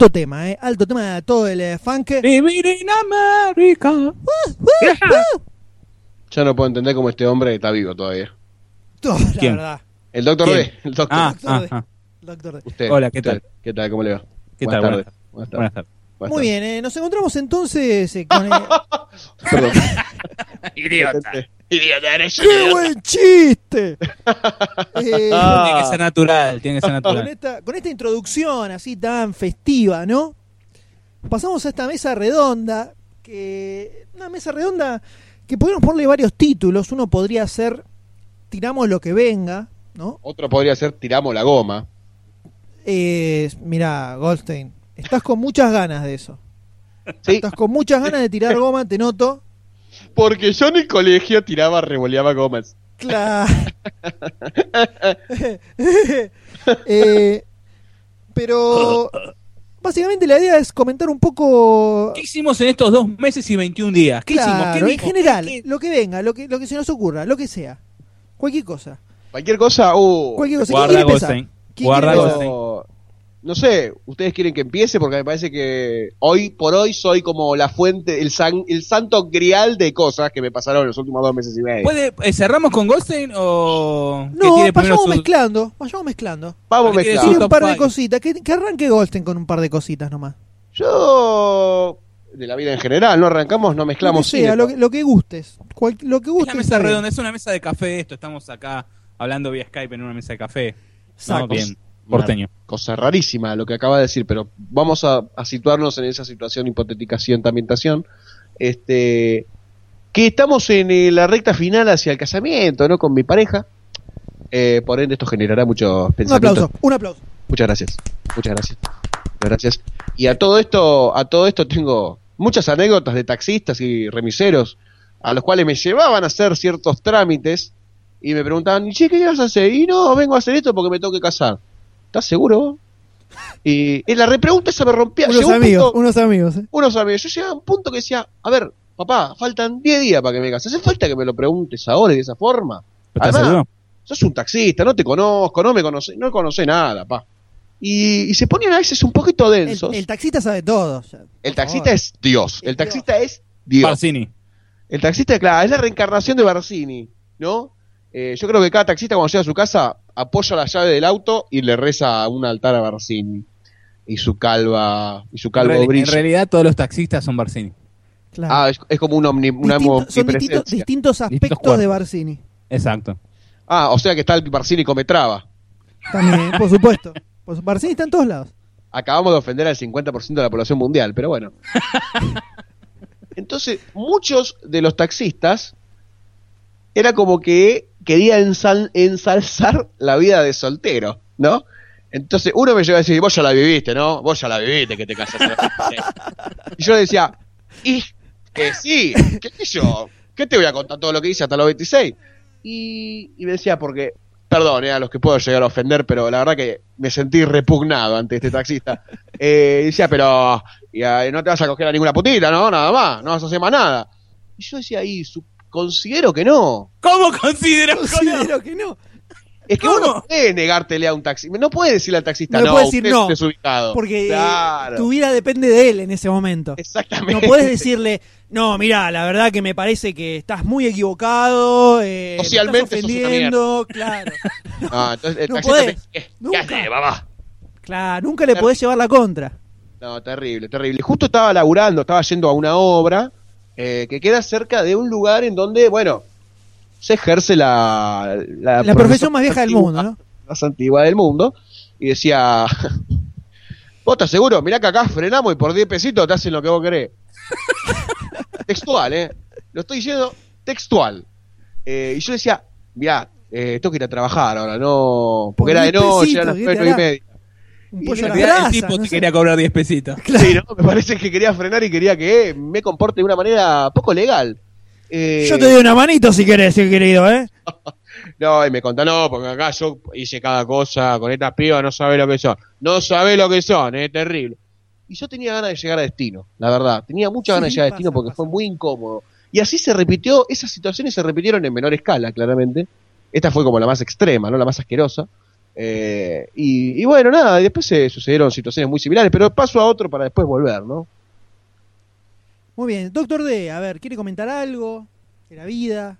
Alto tema, ¿eh? Alto tema de todo el eh, funk. Vivir en América. Yo no puedo entender cómo este hombre está vivo todavía. Todo, la ¿Quién? verdad. El doctor ¿Quién? D. El doctor. Ah, Doctor ah, D. ah. Doctor D. Usted. Hola, ¿qué usted. tal? ¿Qué tal? ¿Cómo le va? ¿Qué Buenas tal? tardes. Buenas Buenas Buenas tardes. Muy bien, eh, nos encontramos entonces eh, con... eh, Perdón. Idiota. Idiota, eres ¡Qué buen chiste! Eh, Ah. Tiene que ser natural, tiene que ser con, natural. esta, con esta introducción así tan festiva, ¿no? Pasamos a esta mesa redonda, que una mesa redonda que podemos ponerle varios títulos. Uno podría ser Tiramos lo que venga, ¿no? Otro podría ser tiramos la goma. Eh, mira, Goldstein, estás con muchas ganas de eso. Sí, Estás con muchas ganas de tirar goma, te noto. porque yo en el colegio tiraba, revoleaba gomas. Claro. Eh, pero básicamente la idea es comentar un poco ¿Qué hicimos en estos dos meses y 21 días? ¿Qué hicimos? ¿Qué en general, ¿Qué- qué- lo que venga, lo que, lo que se nos ocurra, lo que sea. Cualquier cosa. Cualquier cosa, uh, Cualquier cosa. ¿Quién Guarda. ¿Quién quiere? No, sé, ustedes quieren que empiece porque me parece que hoy por hoy soy como la fuente, el, san- el santo grial de cosas que me pasaron en los últimos dos meses y medio. ¿Puede, eh, ¿Cerramos con Goldstein o No, vayamos su- mezclando, vayamos mezclando. Vamos ¿Qué quiere mezclando. Tiene un par de cositas. Que, que arranque Goldstein con un par de cositas nomás. Yo, de la vida en general, no arrancamos, no Lo que mezclamos. sea, cine, lo que, lo que gustes. Cual- lo que Es gustes. la mesa está bien. redonda, es una mesa de café esto, estamos acá hablando vía Skype en una mesa de café. No, Exacto. bien, porteño. cosa rarísima lo que acaba de decir, pero vamos a, a situarnos en esa situación hipotética así, ambientación. Este, que estamos en eh, la recta final hacia el casamiento, ¿no? Con mi pareja. Eh, por ende, esto generará muchos Un pensamientos. aplauso, un aplauso. Muchas gracias. Muchas gracias. Muchas gracias. Y a todo esto, a todo esto tengo muchas anécdotas de taxistas y remiseros a los cuales me llevaban a hacer ciertos trámites y me preguntaban, "¿Y che, qué vas a hacer? Y no, vengo a hacer esto porque me tengo que casar. ¿Estás seguro? vos?". Y, y la repregunta esa me rompía. Unos Llegó un amigos, punto- unos amigos. eh. unos amigos. Yo llegaba a un punto que decía, a ver, papá, faltan 10 días para que me case. ¿Hace falta que me lo preguntes ahora y de esa forma? ¿Pero ¿Estás Además, sos un taxista, no te conozco, no me conoce, no conoce nada, pa. Y, y se ponían a veces un poquito El, densos. el El, taxista sabe todo. ya, por taxista favor. es Dios, el taxista es Dios. Barcini. El taxista, claro, es la reencarnación de Barcini, ¿no? Eh, yo creo que cada taxista cuando llega a su casa apoya la llave del auto y le reza a un altar a Barcini. Y su calva, y su En, calvo en brillo. realidad todos los taxistas son Barcini. Claro. Ah, es, es como un omni, una Distinto- son distintos, aspectos de Barcini. Exacto. Ah, o sea que está el Barcini come traba. También, por supuesto. Barcini está en todos lados. acabamos de ofender al 50% de la población mundial, pero bueno. Entonces, muchos de los taxistas era como que quería ensal- ensalzar la vida de soltero, ¿no? Entonces, uno me llegó a decir, vos ya la viviste, ¿no? Vos ya la viviste que te casaste. y yo decía, y que sí, qué sé yo, ¿qué te voy a contar todo lo que hice hasta los 26? Y, y me decía, porque, perdón, eh, a los que puedo llegar a ofender, pero la verdad que me sentí repugnado ante este taxista. Eh, y decía, pero ya, no te vas a coger a ninguna putita, ¿no? Nada más, no vas a hacer más nada. Y yo decía ahí, su- considero que no. ¿Cómo consideras Considero que no. Es que ¿Cómo? vos no podés negártele a un taxista. No puedes decirle al taxista, No no, puedes decir usted no, es desubicado. Porque eh, Claro. tu vida depende de él en ese momento. Exactamente. No puedes decirle, no, mira, la verdad que me parece que estás muy equivocado, eh, me Socialmente estás sos una ofendiendo, claro. Ah, entonces el No taxista podés. te- ¿qué, Nunca. mamá? Claro, nunca le podés llevar la contra. No, terrible, terrible. Justo estaba laburando, estaba yendo a una obra eh, que queda cerca de un lugar en donde, bueno, se ejerce la... La, La profesión más vieja del mundo, ¿no? Más antigua del mundo. Y decía, ¿vos estás seguro? Mirá que acá frenamos y por 10 pesitos te hacen lo que vos querés. textual, ¿eh? Lo estoy diciendo textual. Eh, y yo decía, mirá, eh, tengo que ir a trabajar ahora, no... Porque Por era de 10 noche, pesitos, era las ¿qué te 9 y media. Un pollo realidad el tipo no te sé. quería cobrar 10 pesitos. Sí, ¿no? Me parece que quería frenar y quería que me comporte de una manera poco legal. Eh, Yo te doy una manito si querés, querido, ¿eh? No, y me contó, no, porque acá yo hice cada cosa con estas pibas, no sabe lo que son. No sabe lo que son, es terrible. Y yo tenía ganas de llegar a destino, la verdad. Tenía muchas ganas de Sí, llegar a pasa, destino porque pasa. fue muy incómodo. Y así se repitió, esas situaciones se repitieron en menor escala, claramente. Esta fue como la más extrema, ¿no? La más asquerosa. Eh, y, y bueno, nada, y después se sucedieron situaciones muy similares, pero paso a otro para después volver, ¿no? Muy bien. Doctor D, a ver, ¿quiere comentar algo de la vida?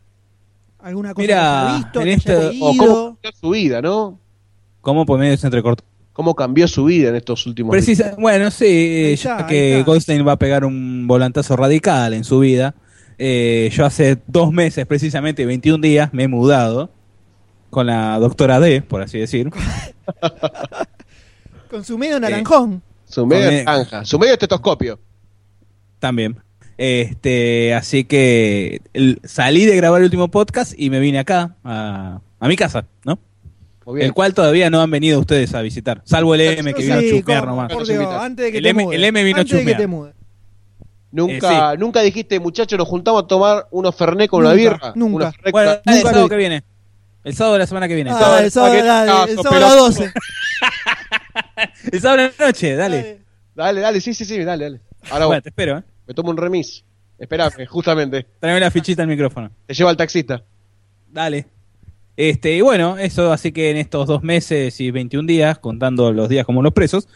¿Alguna cosa Mira, que haya visto, en que este- haya O cómo cambió su vida, ¿no? ¿Cómo por medio se entrecortó? Cómo cambió su vida en estos últimos días. Precisa, bueno, sí, ya que. Goldstein va a pegar un volantazo radical en su vida. eh, yo hace dos meses, precisamente 21 días, me he mudado con la doctora D, por así decir. Con su medio naranjón. Su medio naranja, su medio estetoscopio. También. Este, así que el- salí de grabar el último podcast y me vine acá, a, a mi casa, ¿no? El cual todavía no han venido ustedes a visitar, salvo el M que Sí, vino a chupear ¿cómo? nomás. Dios, antes de que El te M- mude. el M vino a antes de que chumear. te mude. Nunca, Eh, nunca dijiste, muchachos, nos juntamos a tomar unos Fernet con Nunca, una birra. nunca. Una Bueno, Nunca que viene. El sábado de la semana que viene. Ah, el sábado, paquete- dale, ah, el sábado a las pelotudo. 12. El sábado de la noche, dale. Dale, dale, sí, sí, sí, dale, dale. Ahora Bueno, te espero, ¿eh? me tomo un remis. Espérame, justamente. Tráeme la fichita al micrófono. Te lleva el taxista. Dale. Este, y bueno, eso así que en estos dos meses y 21 días, contando los días como los presos,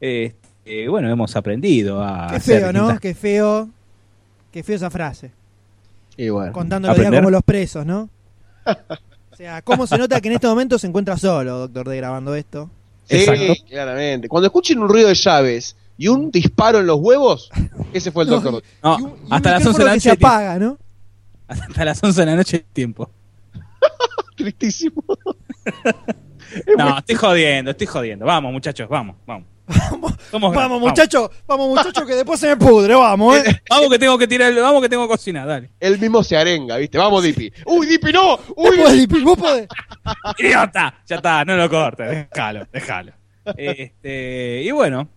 este, bueno, hemos aprendido a Qué hacer feo, ¿no? distintas- Qué feo. Qué feo esa frase. Y bueno. Contando los días como los presos, ¿no? O sea, ¿cómo se nota que en este momento se encuentra solo, doctor D, grabando esto? Sí, Exacto. claramente. Cuando escuchen un ruido de llaves y un disparo en los huevos, ese fue el No, doctor. No, Y un- y un hasta las 11 de la que se noche. apaga, ¿no? Hasta las 11 de la noche tiempo. Tristísimo. No, estoy jodiendo, estoy jodiendo. Vamos, muchachos, vamos, vamos. Vamos, Somos vamos muchachos, vamos muchachos, que después se me pudre, vamos, ¿eh? Vamos que tengo que tirar, vamos que tengo que cocinar, dale. Él mismo se arenga, ¿viste? Vamos, Dipi. ¡Uy, Dipi, no! Vos ¡Uy! podés, Lipi, vos podés. ¡Idiota! Ya está, no lo cortes, déjalo, déjalo. Este, y bueno,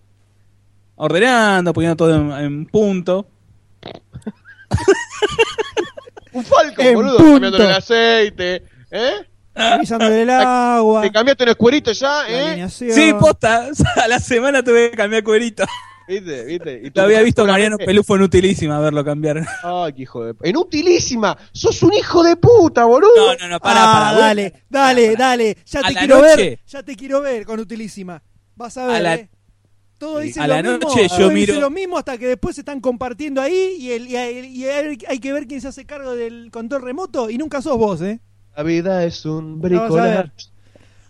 ordenando, poniendo todo en, en punto. Un Falcon, En boludo. punto. Cambiándole el aceite. ¿Eh? Revisándole el agua, Te cambiaste un escuerito ya, ¿eh? Sí, posta, a la semana tuve que cambiar cuerito. ¿Viste? ¿Viste? Y tú- Lo había visto Mariano Pelufo en Utilísima verlo cambiar. Ay, qué hijo de... ¡En utilísima! ¡Sos un hijo de puta, boludo! No, no, no, pará, ah, pará. dale, dale, dale. Ya A te quiero noche. ver, ya te quiero ver con utilísima. Vas a ver, A la- eh. Todos dicen a lo la mismo, noche yo miro- lo mismo hasta que después se están compartiendo ahí y, el, y, hay, y hay que ver quién se hace cargo del control remoto y nunca sos vos, ¿eh? La vida es un bricolage.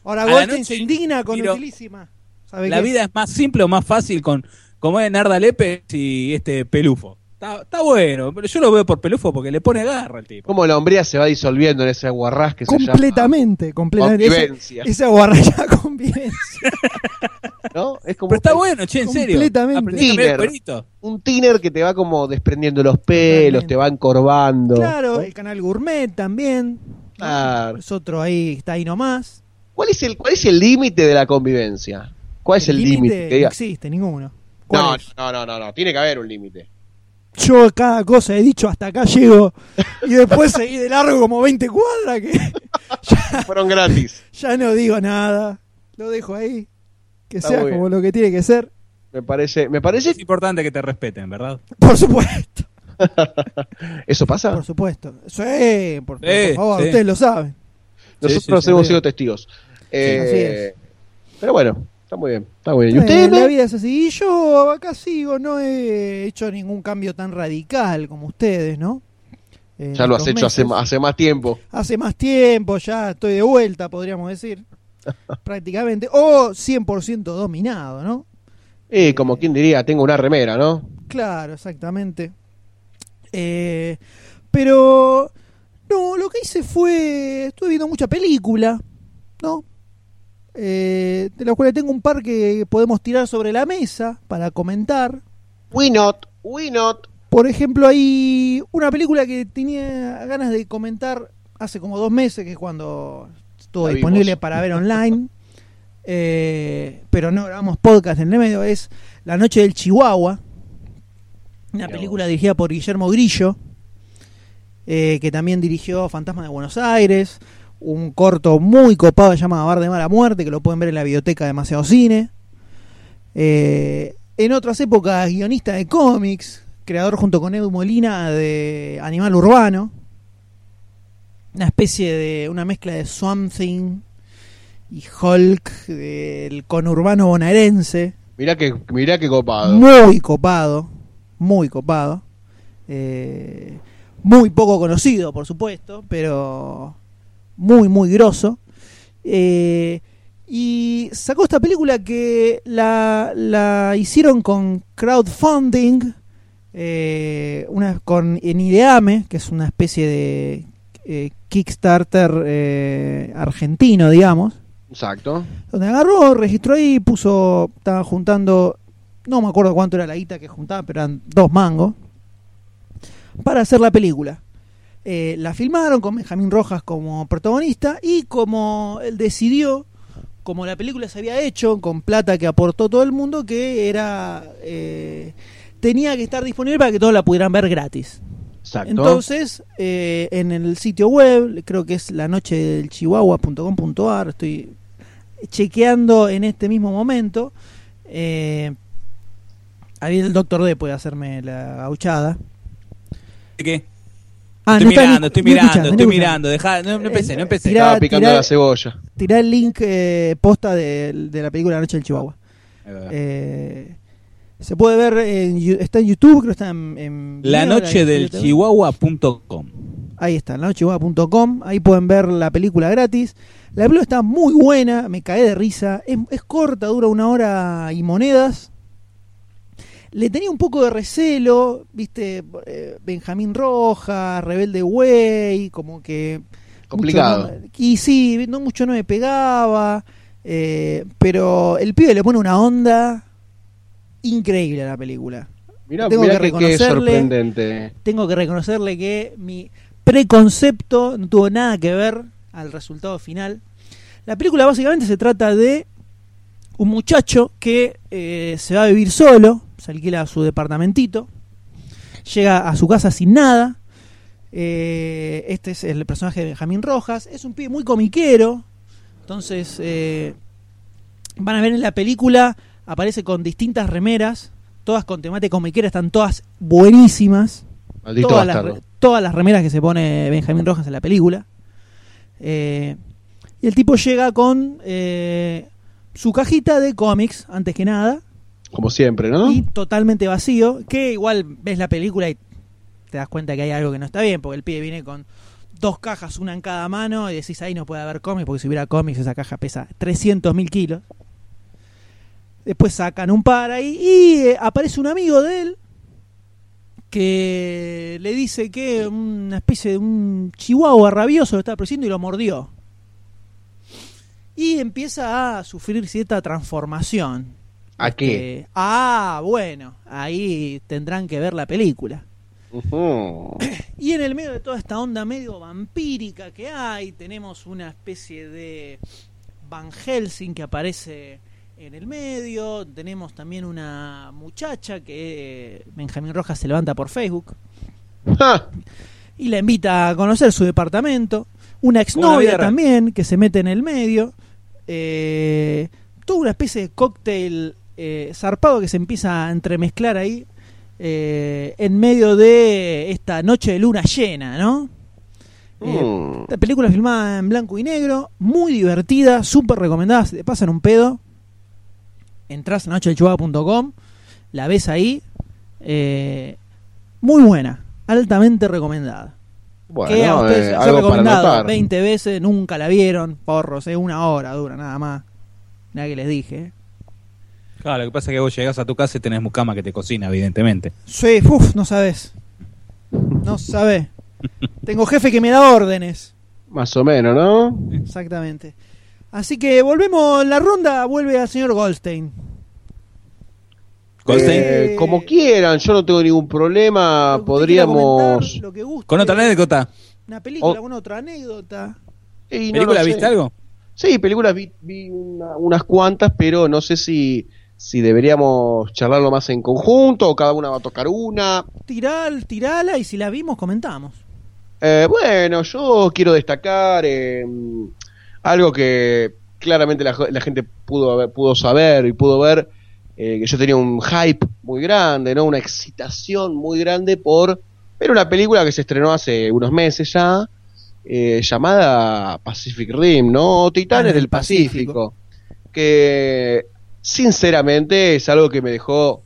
Ahora Goldstein se indigna con miro- utilísima. ¿Sabe La qué? vida es más simple o más fácil con como es Narda Lepe y este Pelufo. Está, está bueno, pero yo lo veo por Pelufo porque le pone garra al tipo. Cómo la hombría se va disolviendo en ese aguarrás que se llama... completamente, completamente. Esa, Convivencia. esa guarraya convivencia. ¿no? Es como Pero está un- bueno, che, en serio. Completamente. Un tiner que te va como desprendiendo los pelos, te va encorvando. Claro, ¿no? el canal Gourmet también. ¿No? Claro. Es otro ahí, está ahí nomás. ¿Cuál es el cuál es el límite de la convivencia? ¿Cuál es el límite? No existe ninguno. ¿Cuál No, no, no, no, no, tiene que haber un límite. Yo cada cosa he dicho hasta acá llego y después seguí de largo como 20 cuadras que ya, Fueron gratis. ya no digo nada. Lo dejo ahí. Que Está sea como lo que tiene que ser. Me parece, me parece. Es importante que te respeten, ¿verdad? Por supuesto. ¿Eso pasa? Por supuesto. Sí, por, por Sí, favor, sí. ustedes lo saben. Nosotros sí, sí, hemos sí. sido testigos. Eh, así es. Pero bueno, está muy bien. Está muy bien. ¿Y Eh, ustedes? la vida es así. Y yo acá sigo, no he hecho ningún cambio tan radical como ustedes, ¿no? Eh, Ya lo has hecho hace, hace más tiempo. hace más tiempo, ya estoy de vuelta, podríamos decir. prácticamente. O 100% dominado, ¿no? Y como quien diría, tengo una remera, ¿no? Claro, exactamente. Eh, pero, no, lo que hice fue, estuve viendo mucha película, ¿no? Eh, de las cuales tengo un par que podemos tirar sobre la mesa para comentar. We not, we not. Por ejemplo, hay una película que tenía ganas de comentar hace como dos meses, que es cuando estuvo La disponible vimos. para ver online. Eh, pero no grabamos podcast en el medio. Es La Noche del Chihuahua. Una película dirigida por Guillermo Grillo. eh, que también dirigió Fantasma de Buenos Aires. Un corto muy copado llamado Bar de Mala Muerte, que lo pueden ver en la biblioteca de Demasiado Cine. Eh, en otras épocas, guionista de cómics, creador junto con Edu Molina de Animal Urbano. Una especie de. una mezcla de Swamp Thing y Hulk del conurbano bonaerense. Mirá que, mirá que copado. Muy copado, muy copado. Eh, muy poco conocido, por supuesto, pero muy, muy grosso. Eh, y sacó esta película que la, la hicieron con crowdfunding, eh, una, con en Ideame, que es una especie de eh, Kickstarter argentino, digamos. Exacto. Donde agarró, registró ahí, puso, estaba juntando, no me acuerdo cuánto era la guita que juntaba, pero eran dos mangos, para hacer la película. Eh, la filmaron con Benjamín Rojas como protagonista y como él decidió, como la película se había hecho con plata que aportó todo el mundo, que era eh, tenía que estar disponible para que todos la pudieran ver gratis. Exacto. Entonces, eh, en el sitio web, creo que es la noche del chihuahua.com.ar, estoy chequeando en este mismo momento. Eh, ahí el doctor D puede hacerme la gauchada. ¿Qué? Ah, estoy no está mirando, estoy mirando, estoy mirando. Deja, no, no empecé, no empecé. Tirá- Estaba picando tirá- la cebolla. Tirá el link eh, posta de, de la película La Noche del Chihuahua. Ahí va. Eh, se puede ver, en, está en YouTube, creo que está en... en La video, noche del chihuahua.com. Ahí está, lanochechihuahua.com. Ahí pueden ver la película gratis. La película está muy buena, me caí de risa. Es, es corta, dura una hora y monedas. Le tenía un poco de recelo, viste, eh, Benjamín Rojas, Rebelde Way, como que... Complicado. no- y sí, no mucho no me pegaba. eh, pero el pibe le pone una onda increíble a la película. Mirá, Tengo mirá que reconocerle- sorprendente. tengo que reconocerle que mi preconcepto no tuvo nada que ver al resultado final. La película básicamente se trata de un muchacho que eh, se va a vivir solo, se alquila su departamentito, llega a su casa sin nada. eh, este es el personaje de Benjamín Rojas, es un pibe muy comiquero, entonces eh, van a ver en la película, aparece con distintas remeras, todas con temática comiquera, están todas buenísimas Maldito todas, las, bastardo. re- todas las remeras que se pone Benjamín Rojas en la película. Eh, y el tipo llega con eh, su cajita de cómics, antes que nada, Como siempre, ¿no? y totalmente vacío, que igual ves la película y te das cuenta que hay algo que no está bien, porque el pibe viene con dos cajas, una en cada mano, y decís ahí no puede haber cómics, porque si hubiera cómics esa caja pesa 300.000 kilos. Después sacan un par ahí y eh, aparece un amigo de él que le dice que una especie de un chihuahua rabioso lo está persiguiendo y lo mordió. Y empieza a sufrir cierta transformación. ¿A qué? Eh, ah, bueno, ahí tendrán que ver la película. Y en el medio de toda esta onda medio vampírica que hay, tenemos una especie de Van Helsing que aparece en el medio, tenemos también una muchacha que eh, Benjamín Rojas se levanta por Facebook. Ja, y la invita a conocer su departamento, una exnovia también que se mete en el medio, eh, toda una especie de cóctel eh, zarpado que se empieza a entremezclar ahí eh, en medio de esta noche de luna llena, ¿no? Eh, Mm. la película filmada en blanco y negro, muy divertida, súper recomendada, si te pasan un pedo, entras a nochedelchihuahua.com, la ves ahí, eh, muy buena, altamente recomendada. Bueno, que a ustedes eh, algo para recomendado anotar. 20 veces, nunca la vieron, porros, es una hora dura nada más. Nada que les dije. Claro, lo que pasa es que vos llegás a tu casa y tenés mucama que te cocina, evidentemente. Sí, uf, no sabes. No sabes. Tengo jefe que me da órdenes. Más o menos, ¿no? Exactamente. Así que volvemos, la ronda vuelve al señor Goldstein. Goldstein, Eh, como quieran, yo no tengo ningún problema. Podríamos. lo que guste. con otra anécdota. Una película, O- alguna otra anécdota. No ¿Película viste algo? Sí, películas vi, vi una- unas cuantas, pero no sé si, si deberíamos charlarlo más en conjunto o cada una va a tocar una. Tiral, tirala y si la vimos comentamos. Eh, bueno, yo quiero destacar eh, algo que claramente la, la gente pudo, haber- pudo saber y pudo ver, eh, que yo tenía un hype muy grande, ¿no? una excitación muy grande por ver una película que se estrenó hace unos meses ya, eh, llamada Pacific Rim, ¿no? Titanes Ah, del del Pacífico. Pacífico. Que sinceramente es algo que me dejó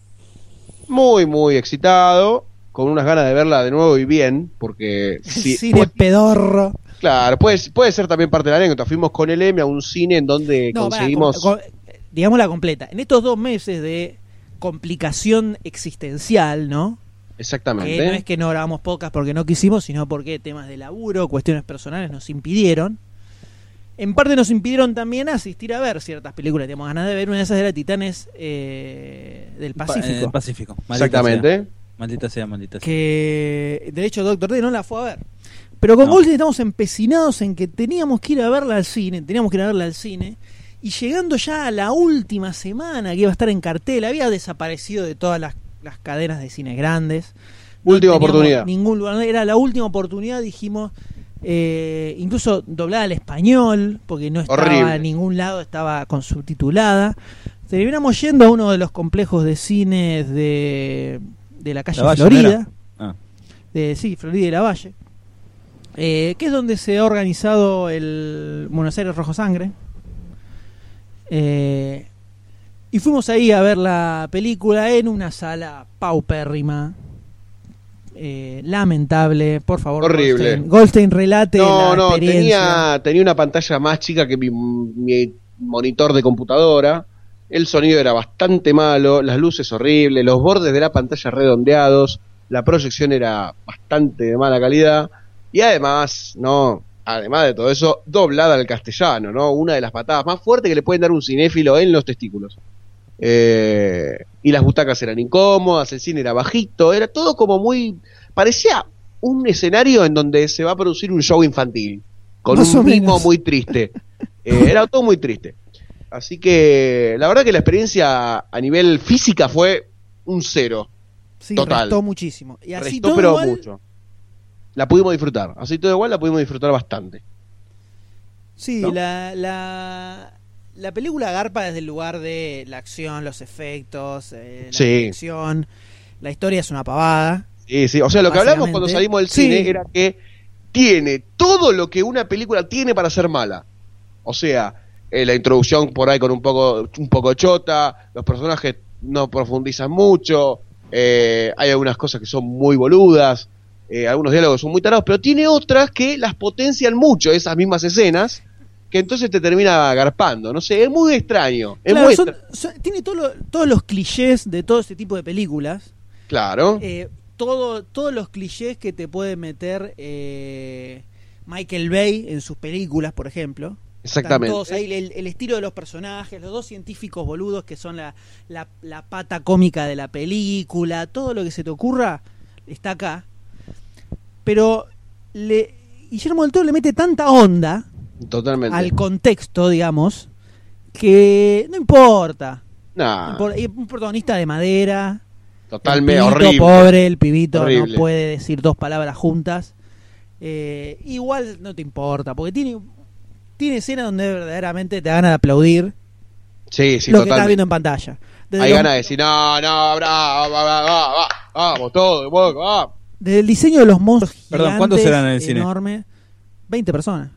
muy, muy excitado, con unas ganas de verla de nuevo y bien, porque sí, Cine puede- pedorro. claro, puede, puede ser también parte de la anécdota. Fuimos con el M a un cine en donde No, conseguimos... con- con- digamos la completa. En estos dos meses de complicación existencial, ¿no? Exactamente. Que no es que no grabamos podcast porque no quisimos, sino porque temas de laburo, cuestiones personales nos impidieron. En parte nos impidieron también asistir a ver ciertas películas. Teníamos ganas de ver una de esas de la Titanes eh, del Pa- Pacífico. Pacífico. Maldita Exactamente. sea. Maldita sea, maldita sea. que de hecho Doctor D no la fue a ver. Pero con No. Goldstein estamos empecinados en que teníamos que ir a verla al cine, teníamos que ir a verla al cine. Y llegando ya a la última semana que iba a estar en cartel, había desaparecido de todas las, las cadenas de cines grandes. Última oportunidad. Ningún lugar, era la última oportunidad, dijimos, eh, incluso doblada al español, porque no estaba Horrible. en ningún lado, estaba con subtitulada. Terminamos yendo a uno de los complejos de cines de, de la calle La Florida. Ah. de sí, Florida y la Valle, eh, que es donde se ha organizado el Buenos Aires Rojo Sangre. Eh, y fuimos ahí a ver la película en una sala paupérrima. Eh, lamentable, por favor. Horrible. Goldstein, Goldstein relate No, la no, experiencia. tenía, tenía una pantalla más chica que mi, mi monitor de computadora. El sonido era bastante malo, las luces horribles, los bordes de la pantalla redondeados, la proyección era bastante de mala calidad y además, no, además de todo eso, doblada al castellano, ¿no? Una de las patadas más fuertes que le pueden dar un cinéfilo en los testículos. Eh, y las butacas eran incómodas, el cine era bajito, era todo como muy... parecía un escenario en donde se va a producir un show infantil, con Más un o mimo menos. muy triste. Eh, era todo muy triste. Así que la verdad que la experiencia a nivel física fue un cero. Sí, total. restó muchísimo. Y así Restó todo pero igual, mucho. La pudimos disfrutar. Así todo igual la pudimos disfrutar bastante. Sí, ¿no? la, la, la película garpa desde el lugar de la acción, los efectos, eh, la Sí. dirección. La historia es una pavada. Sí, sí. O sea, lo que hablamos cuando salimos del Sí. cine era que tiene todo lo que una película tiene para ser mala. O sea, eh, la introducción por ahí con un poco, un poco chota, los personajes no profundizan mucho, eh, hay algunas cosas que son muy boludas, eh, algunos diálogos son muy tarados, pero tiene otras que las potencian mucho, esas mismas escenas, que entonces te termina agarpando. No sé, es muy extraño. Es Claro, muy son- extra- son- tiene todo lo- todos los clichés de todo este tipo de películas. Claro. Eh, todo, todos los clichés que te puede meter eh, Michael Bay en sus películas, por ejemplo. Exactamente. Están todos ahí, el, el estilo de los personajes, los dos científicos boludos que son la, la, la pata cómica de la película, todo lo que se te ocurra está acá. Pero le, Guillermo del Toro le mete tanta onda Totalmente. al contexto, digamos, que no importa. Nah, un protagonista de madera. totalmente el pibito horrible. pobre, el pibito Horrible. no puede decir dos palabras juntas. Eh, igual no te importa, porque tiene, tiene escenas donde verdaderamente te dan de aplaudir Sí, sí, lo que estás totalmente. viendo en pantalla. Desde, Hay ganas de decir, no, no, bra, va, va, va, va, va, vamos, todo, vamos, desde el diseño de los monstruos Perdón, ¿cuántos gigantes, eran en el cine? enorme, 20 personas.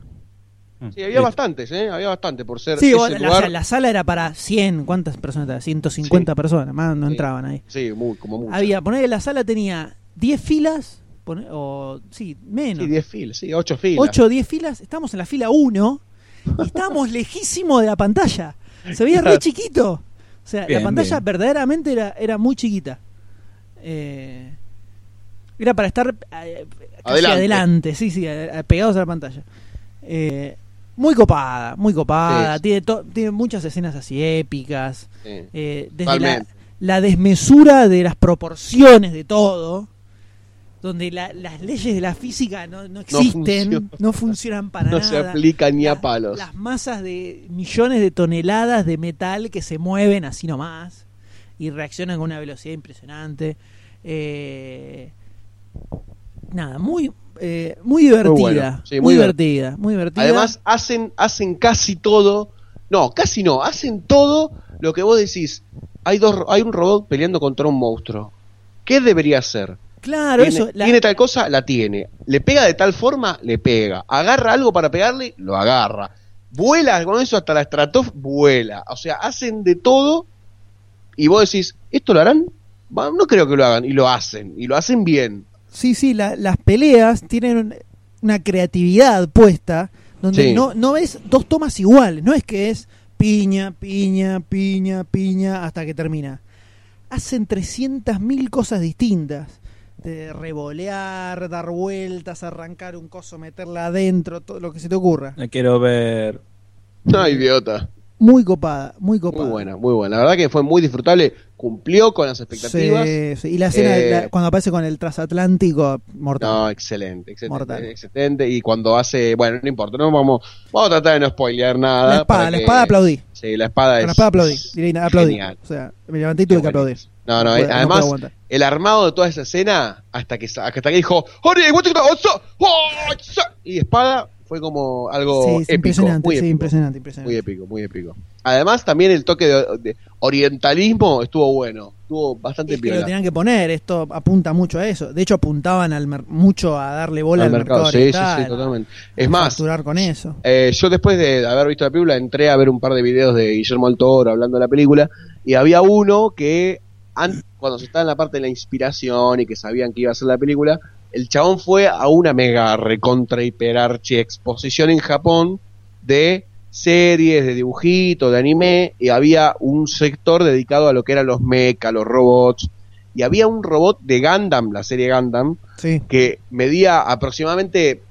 Sí, había bastantes, ¿eh? Había bastante por ser Sí, ese bueno, la, lugar. la sala era para 100, ¿cuántas personas? era? 150 personas, más no Sí. entraban ahí. Sí, muy, como mucho. Había, poner que la sala tenía 10 filas, poné- o sí, menos. Sí, 10 filas, sí, 8 filas. 8 o 10 filas, estamos en la fila 1 y estábamos lejísimos de la pantalla. Se veía re chiquito. O sea, Bien, la pantalla bien. verdaderamente era, era muy chiquita. Eh, era para estar eh, casi Adelante. adelante, sí, sí, pegados a la pantalla. Eh, muy copada, muy copada. Sí. Tiene, to- tiene muchas escenas así épicas. Sí. Eh, desde la, desmesura de las proporciones de todo, donde la- las leyes de la física no, no existen, no, funcionan. funcionan para No nada. se aplica ni a palos. Las masas de millones de toneladas de metal que se mueven así nomás y reaccionan con una velocidad impresionante. Eh, nada, muy eh, muy divertida, Muy muy, bueno. Sí, muy divertida, muy divertida. Además, hacen, hacen casi todo. No, casi no. Hacen todo lo que vos decís. Hay, dos, hay un robot peleando contra un monstruo. ¿Qué debería hacer? Claro, tiene, eso. la- tiene tal cosa, la tiene. Le pega de tal forma, le pega. Agarra algo para pegarle, lo agarra. Vuela con eso hasta la Stratof, vuela. O sea, hacen de todo y vos decís, ¿esto lo harán? No creo que lo hagan. Y lo hacen. Y lo hacen bien. Sí, sí, la- las peleas tienen un- una creatividad puesta donde Sí. no, no ves dos tomas iguales, no es que es piña, piña, piña, piña hasta que termina. Hacen 300.000 cosas distintas. De revolear, dar vueltas, arrancar un coso, meterla adentro, todo lo que se te ocurra. La quiero ver. No, idiota. Muy copada, muy copada. Muy buena, muy buena. La verdad que fue muy disfrutable. Cumplió con las expectativas. Sí, sí. Y la escena, Eh, la- cuando aparece con el transatlántico, mortal. No, excelente, excelente, Mortal. excelente. Y cuando hace, bueno, no importa, no vamos, vamos a tratar de no spoilear nada. la espada, la que- espada aplaudí. Sí, la espada es. la espada aplaudí. Aplaudí. Genial. O sea, me levanté y tuve que aplaudir. No, no, No puedo- no además, el armado de toda esa escena, hasta que, hasta que dijo, y espada, fue como algo Sí, épico. impresionante, muy sí, épico. impresionante, impresionante. Muy épico, muy épico. Además, también el toque de, de orientalismo estuvo bueno. Estuvo bastante Es que lo tenían que poner, esto apunta mucho a eso. De hecho, apuntaban al mer- mucho a darle bola Al al, mercado, mercado, sí, sí, totalmente. Es más, con eso. Eh, yo después de haber visto la película entré a ver un par de videos de Guillermo del Toro hablando de la película y había uno que an- cuando se estaba en la parte de la inspiración y que sabían que iba a ser la película, el chabón fue a una mega recontra hiperarchi exposición en Japón de series, de dibujitos, de anime y había un sector dedicado a lo que eran los mecha, los robots y había un robot de Gundam, la serie Gundam, Sí. que medía aproximadamente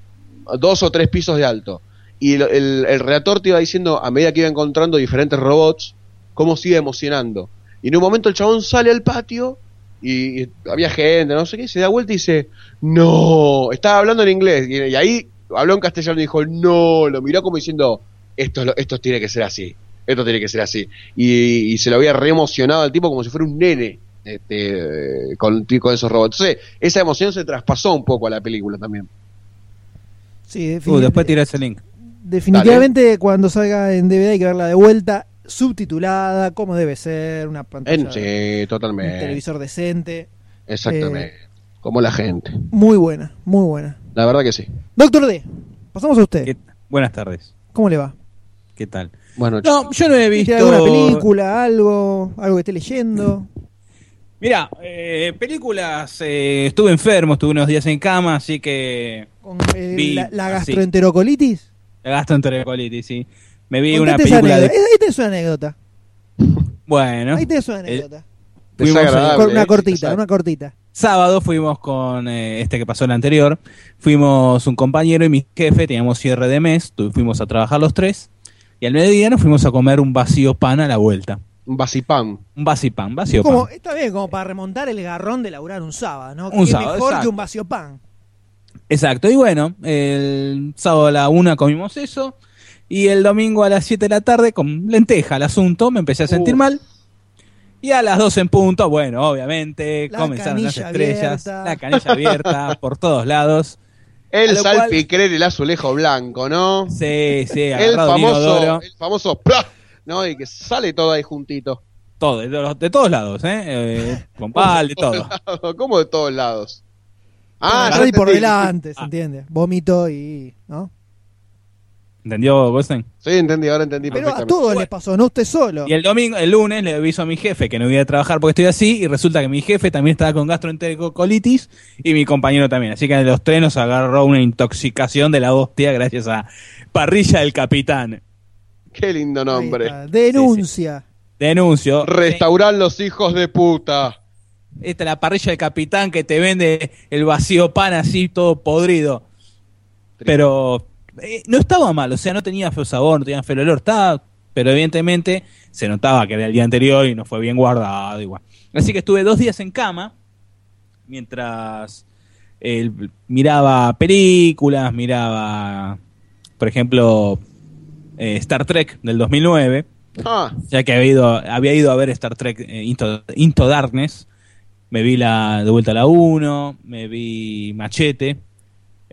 dos o tres pisos de alto. Y el, el, el relator te iba diciendo, a medida que iba encontrando diferentes robots, cómo se iba emocionando. Y en un momento el chabón sale al patio y, y había gente, no sé qué, se da vuelta y dice, no, estaba hablando en inglés. Y, y ahí habló en castellano y dijo, no, lo miró como diciendo, esto, esto tiene que ser así, esto tiene que ser así. Y, y se lo había re emocionado al tipo como si fuera un nene. Este, con, con esos robots. Entonces, esa emoción se traspasó un poco a la película también. Sí, Uh, después tiré ese link. definitivamente cuando salga en DVD hay que verla de vuelta, subtitulada, como debe ser, una pantalla, En, sí, un totalmente. televisor decente. Exactamente. Como la gente. Muy buena, muy buena. La verdad que sí. Doctor D, pasamos a usted. ¿Qué- Buenas tardes. ¿Cómo le va? ¿Qué tal? Bueno, No, yo no he visto. ¿Tiene alguna película, algo, algo que esté leyendo? Mira, eh, películas. eh, estuve enfermo, estuve unos días en cama, así que. Con eh, Vi- la, la así. gastroenterocolitis. Gastroenterocolitis, sí. Me vi una Contate película anécdota. de. Ahí tenés una anécdota. Bueno, Ahí tenés una el anécdota. fuimos una eh, cortita, una cortita. sábado fuimos con eh, este que pasó el anterior. Fuimos un compañero y mi jefe, teníamos cierre de mes, tu- fuimos a trabajar los tres. Y al mediodía nos fuimos a comer un vacío pan a la vuelta. Un vasipam. Un vacío vacío Como, pan. está bien, como para remontar el garrón de laburar un sábado, ¿no? Un Qué sábado, mejor exacto. que un vacío pan. Exacto, y bueno, el sábado a la una comimos eso. Y el domingo a las 7 de la tarde, con lenteja el asunto, me empecé a sentir Uf. mal. Y a las 2 en punto, bueno, obviamente, La comenzaron las estrellas, abierta. la canilla abierta por todos lados. El salpicrer, el azulejo blanco, ¿no? Sí, sí, El famoso, el famoso ¡plá! ¿no? Y que sale todo ahí juntito. Todo, de, todos lados, ¿eh? Eh, con pal, de todo. ¿Cómo de todos lados? Ah, Atrás ya y por delante, ¿se Ah. entiende? Vómito y. ¿no? ¿Entendió, Goldstein? Sí, entendí, ahora entendí Pero a todos Bueno. les pasó, no usted solo. Y el domingo, el lunes, le aviso a mi jefe que no voy a trabajar porque estoy así. Y resulta que mi jefe también estaba con gastroenterocolitis y mi compañero también. Así que en los tres nos agarró una intoxicación de la hostia gracias a Parrilla del Capitán. Qué lindo nombre. Denuncia. Denuncio. Restaurar los hijos de puta. Esta es la parrilla del capitán que te vende el vacío pan así todo podrido. Pero eh, no estaba mal, o sea, no tenía feo sabor, no tenía feo olor, estaba, pero evidentemente se notaba que era el día anterior y no fue bien guardado igual. Así que estuve dos días en cama mientras eh, miraba películas, miraba, por ejemplo, eh, Star Trek del 2009 Ah, ya que había ido, había ido a ver Star Trek eh, Into, Into Darkness, me vi la de vuelta a la 1, me vi Machete,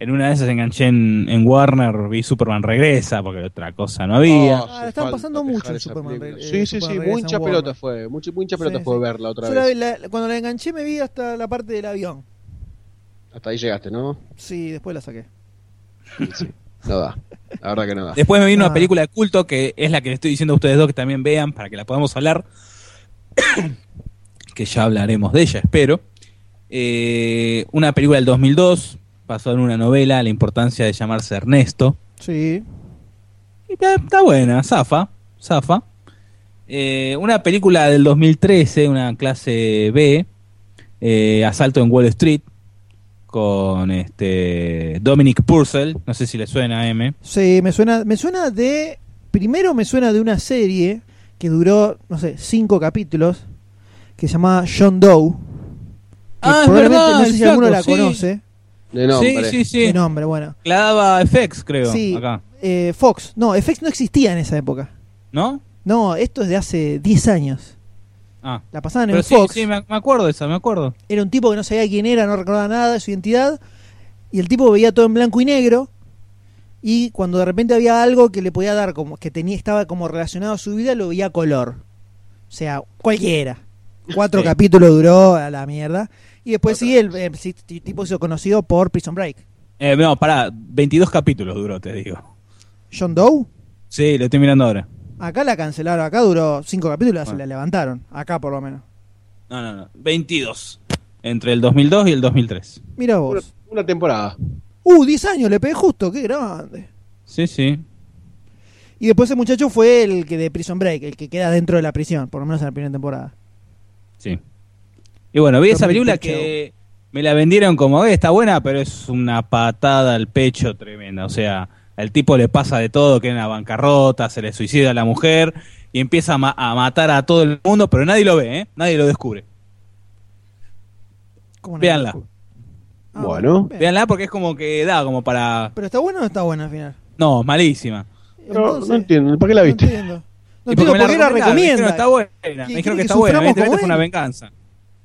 en una de esas enganché en, en Warner, vi Superman Regresa, porque otra cosa no había. oh, Ah, están pasando mucho en Superman película. Re- Sí, eh, sí, sí, Superman Regresa mucha pelota fue. Mucha, mucha pelota Sí, fue sí. verla otra Yo vez. la- la- cuando la enganché me vi hasta la parte del avión. Hasta ahí llegaste, ¿no? Sí, después la saqué. Sí. No da. La verdad que no da. Después me vino Ah. una película de culto que es la que le estoy diciendo a ustedes dos que también vean para que la podamos hablar. que ya hablaremos de ella, espero. Eh, una película del 2002, basada en una novela, La importancia de llamarse Ernesto. Sí. Y está, buena, zafa, zafa. Eh, una película del 2013, una clase B, eh, Asalto en Wall Street, con este Dominic Purcell, no sé si le suena a M. Sí, me suena, me suena de. Primero me suena de una serie que duró, no sé, cinco capítulos, que se llamaba John Doe. Que Ah, es probablemente, verdad, no sé si alguno la sí. conoce. De nombre. sí, sí, sí. De nombre, bueno. La daba FX, creo, Sí, acá. eh, Fox. No, FX no existía en esa época. ¿No? No, esto es de hace 10 años. Ah. La pasaban Pero en sí, Fox. sí, me, me acuerdo de esa, me acuerdo. Era un tipo que no sabía quién era, no recordaba nada de su identidad. Y el tipo veía todo en blanco y negro. Y cuando de repente había algo que le podía dar como que tenía estaba como relacionado a su vida, lo veía a color. O sea, cualquiera. Cuatro Sí. capítulos duró a la mierda. Y después sí, el, eh, sí, t- tipo se hizo conocido por Prison Break. Eh, no, pará, 22 capítulos duró, te digo. John Doe, Sí, lo estoy mirando ahora. acá la cancelaron, acá duró cinco capítulos, se Ah. la levantaron. Acá por lo menos. No, no, no. 22. Entre el 2002 y el 2003. Mira Una, vos. una temporada. Uh, 10 años, le pegué justo, qué grande. Sí, sí. Y después ese muchacho fue el que de Prison Break, el que queda dentro de la prisión, por lo menos en la primera temporada. Sí. Y bueno, vi esa película que me la vendieron como, "Eh, está buena, pero es una patada al pecho tremenda. O sea, al tipo le pasa de todo, que en la bancarrota, se le suicida a la mujer y empieza a, ma- a matar a todo el mundo, pero nadie lo ve, ¿eh? Nadie lo descubre. ¿Cómo no? Véanla. Ah, Bueno. bien. Véanla porque es como que da como para... ¿Pero está buena o no está buena al final? No, malísima. No, Entonces, no entiendo. ¿Para qué la no viste? entiendo. No Y entiendo me por qué la recomendaron, Me recomienda. dijeron está buena. ¿Quiere- Me dijeron que que está buena. fue una venganza.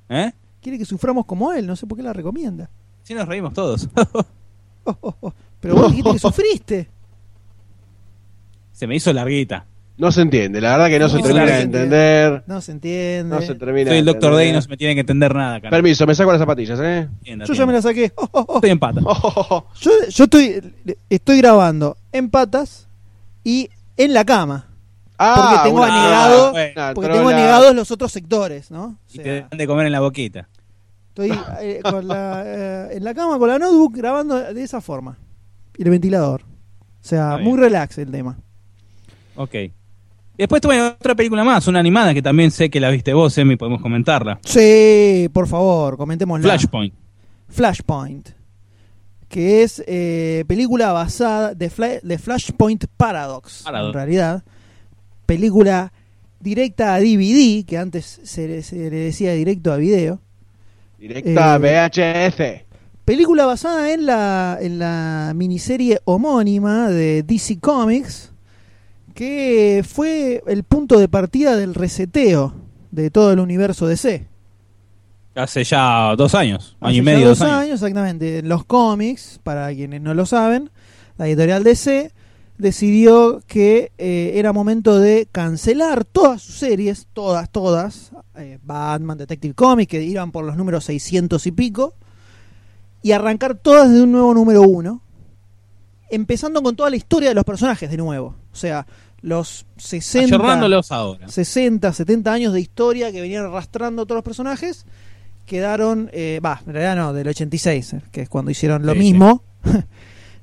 ¿Eh? Quiere que suframos como él, no sé por qué la recomienda. Sí nos reímos todos. Oh, oh, oh. Pero vos dijiste que sufriste. Se me hizo larguita. No se entiende. La verdad que no, se termina de entender. No se entiende. No se termina Soy el de Doctor Day y no se me tiene que entender nada. cara. Permiso, me saco las zapatillas, ¿eh? Yo ya me la entienda. saqué. Oh, oh, oh. Estoy en pata. Yo, yo estoy, estoy grabando en patas y en la cama. Ah, Porque tengo una- anegado- una Porque tengo negados los otros sectores, ¿no? O Y te dan de comer en la boquita. Estoy eh, con la, eh, en la cama con la notebook grabando de esa forma. Y el ventilador. O sea, Está bien. muy relax el tema. Ok. Y después tuve otra película más, una animada que también sé que la viste vos, Emi, podemos comentarla. Sí, por favor, comentémosla. Flashpoint. Flashpoint. Que es eh, película basada de, Fla- de Flashpoint Paradox, Paradox. En realidad. Película directa a DVD, que antes se le, se le decía directo a video. Directa Eh, VHS. Película basada en la, en la miniserie homónima de DC Comics, que fue el punto de partida del reseteo de todo el universo DC. Hace ya dos años, año Hace y ya medio, dos dos años. años, exactamente. Los cómics, para quienes no lo saben, la editorial DC decidió que eh, era momento de cancelar todas sus series, todas, todas, eh, Batman, Detective Comics, que iban por los números 600 y pico, y arrancar todas de un nuevo número uno, empezando con toda la historia de los personajes de nuevo. O sea, los 60... Ayornándolos ahora. 60, 70 años de historia que venían arrastrando todos los personajes, quedaron, eh, va, en realidad no, del 86, eh, que es cuando hicieron lo Sí, mismo.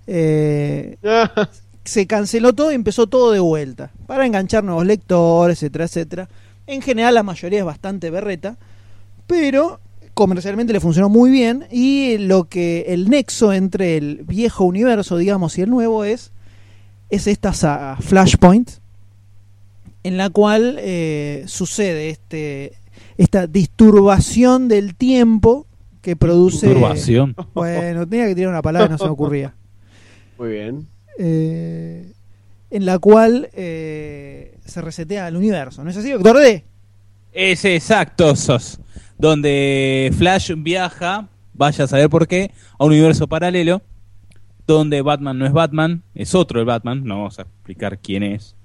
Eh, se canceló todo y empezó todo de vuelta, para enganchar nuevos lectores, etcétera, etcétera. En general la mayoría es bastante berreta, pero comercialmente le funcionó muy bien y lo que el nexo entre el viejo universo, digamos, y el nuevo es es esta saga Flashpoint en la cual eh, sucede este esta disturbación del tiempo que produce bueno tenía que tirar una palabra y no se me ocurría Muy bien. Eh, en la cual eh, se resetea el universo ¿no es así doctor D? Es exacto, sos. Donde Flash viaja, vaya a saber por qué, a un universo paralelo, donde Batman no es Batman, es otro el Batman, no vamos a explicar quién es.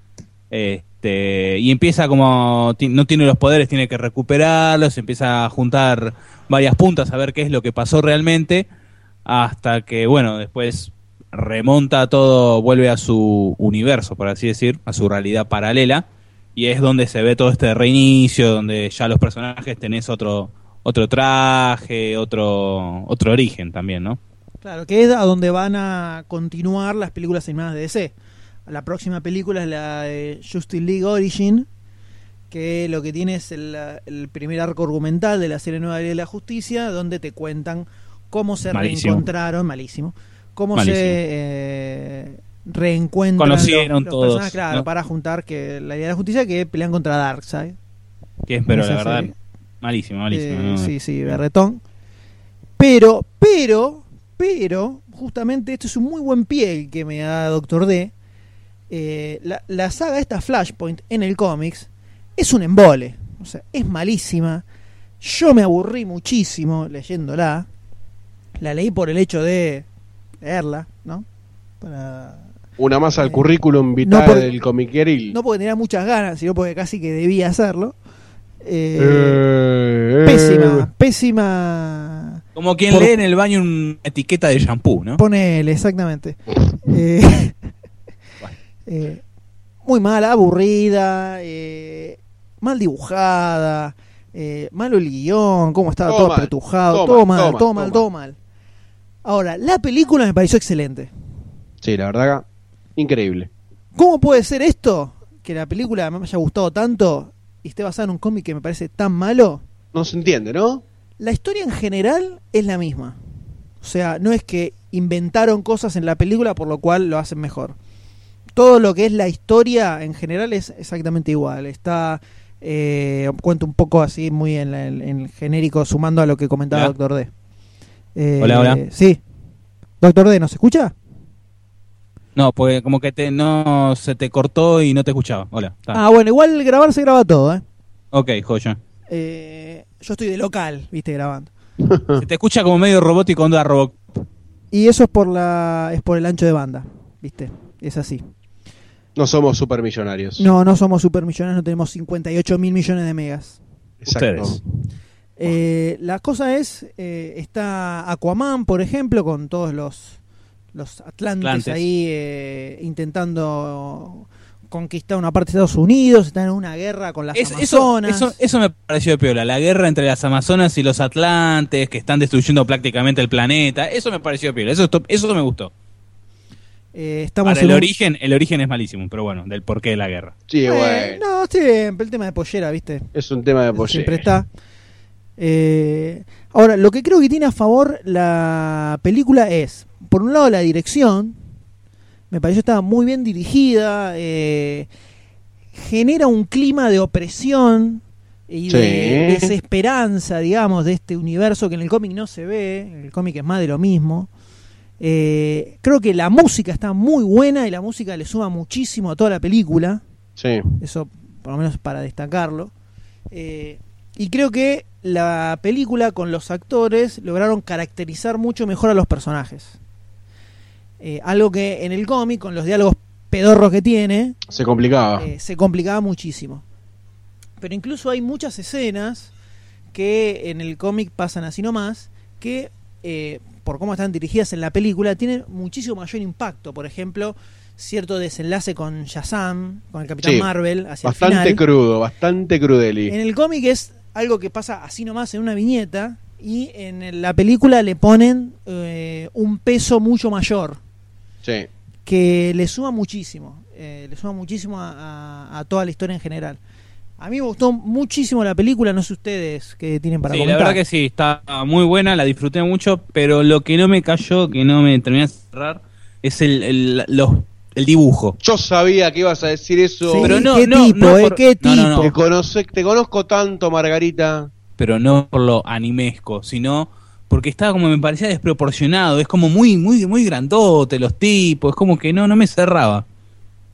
Este, y empieza como, no tiene los poderes, tiene que recuperarlos, empieza a juntar varias puntas a ver qué es lo que pasó realmente, hasta que, bueno, después remonta todo, vuelve a su universo, por así decir, a su realidad paralela, y es donde se ve todo este reinicio, donde ya los personajes tenés otro otro traje, otro otro origen también, ¿no? Claro, que es a donde van a continuar las películas animadas de DC. La próxima película es la de Justice League Origin, que lo que tiene es el, el primer arco argumental de la serie nueva de la justicia, donde te cuentan cómo se Malísimo. reencontraron, malísimo, cómo Malísimo. se eh, reencuentran Conocieron los, los todos, personajes, claro, ¿no? para juntar que la idea de la justicia que pelean contra Darkseid. Que es, pero la verdad, serie. malísimo, malísimo. Eh, ¿no? Sí, sí, berretón. Pero, pero, pero, justamente esto es un muy buen pie que me da Doctor D. Eh, la, la saga esta Flashpoint en el cómics es un embole. O sea, es malísima. Yo me aburrí muchísimo leyéndola. La leí por el hecho de leerla, ¿no? Para, Una más al Eh, currículum vitae no por- del comiqueril. no porque tenía muchas ganas, sino porque casi que debía hacerlo. Eh, Eh, pésima, pésima. Como quien Por- lee en el baño una etiqueta de shampoo, ¿no? Ponele, exactamente. Eh, eh, muy mala, aburrida, eh, mal dibujada, eh, malo el guion, cómo estaba Todo todo, mal, apretujado, todo todo, mal, mal, todo todo mal, todo mal. Ahora, la película me pareció excelente. Sí, la verdad, increíble. ¿Cómo puede ser esto? Que la película me haya gustado tanto y esté basada en un cómic que me parece tan malo. No se entiende, ¿no? La historia en general es la misma. O sea, no es que inventaron cosas en la película por lo cual lo hacen mejor. Todo lo que es la historia en general es exactamente igual. Está, eh, cuento un poco así, muy en, la- en- en genérico, sumando a lo que comentaba. Doctor D. Eh, Hola, hola. Sí. Doctor D, ¿nos escucha? No, porque como que te, no se te cortó y no te escuchaba. Hola. está. Ah, bueno, igual grabar se graba todo, ¿eh? Ok, joya. Eh, Yo estoy de local, viste, grabando. Se te escucha como medio robótico onda robot. Y eso es por la es por el ancho de banda, viste. Es así. No somos supermillonarios. No, no somos supermillonarios, no tenemos 58 mil millones de megas. Exacto. Ustedes. Eh, la cosa es, eh, está Aquaman, por ejemplo, con todos los, los Atlantes, Atlantes. ahí eh, intentando conquistar una parte de Estados Unidos, están en una guerra con las Es- Amazonas. eso, eso me pareció de piola. La guerra entre las Amazonas y los Atlantes, que están destruyendo prácticamente el planeta. Eso me pareció de piola. Eso, eso me gustó. Eh, estamos Ahora, el un- origen, el origen es malísimo, pero bueno, del porqué de la guerra. Sí, Eh, bueno. no, siempre el tema de pollera, viste. Es un tema de pollera. Siempre está. Eh, ahora, lo que creo que tiene a favor la película es, por un lado, la dirección. Me pareció estaba muy bien dirigida. eh, genera un clima de opresión y de desesperanza, digamos, de este universo que en el cómic no se ve. En el cómic es más de lo mismo. Eh, creo que la música está muy buena y la música le suma muchísimo a toda la película. Sí. Eso, por lo menos para destacarlo. Eh, y creo que la película con los actores lograron caracterizar mucho mejor a los personajes. Eh, algo que en el cómic, con los diálogos pedorros que tiene, Se complicaba. eh, se complicaba muchísimo. Pero incluso hay muchas escenas que en el cómic pasan así nomás, que eh, por cómo están dirigidas en la película, tienen muchísimo mayor impacto. Por ejemplo, cierto desenlace con Shazam, con el Capitán Sí, Marvel, hacia bastante el final. crudo, bastante crudeli. En el cómic es algo que pasa así nomás en una viñeta y en la película le ponen eh, un peso mucho mayor Sí. que le suma muchísimo, eh, le suma muchísimo a, a- a toda la historia en general. A mí me gustó muchísimo la película, no sé ustedes qué tienen para sí, la comentar. verdad que sí, está muy buena, la disfruté mucho, pero lo que no me cayó, que no me terminé de cerrar, es el, el, los- el dibujo. Yo sabía que ibas a decir eso. Sí, Pero no, ¿Qué no, tipo, no eh? por- ¿Qué no, no, no. Te, tipo? conoce- te conozco tanto, Margarita. pero no por lo animesco, sino porque estaba como me parecía desproporcionado, es como muy muy muy grandote los tipos, es como que no no me cerraba.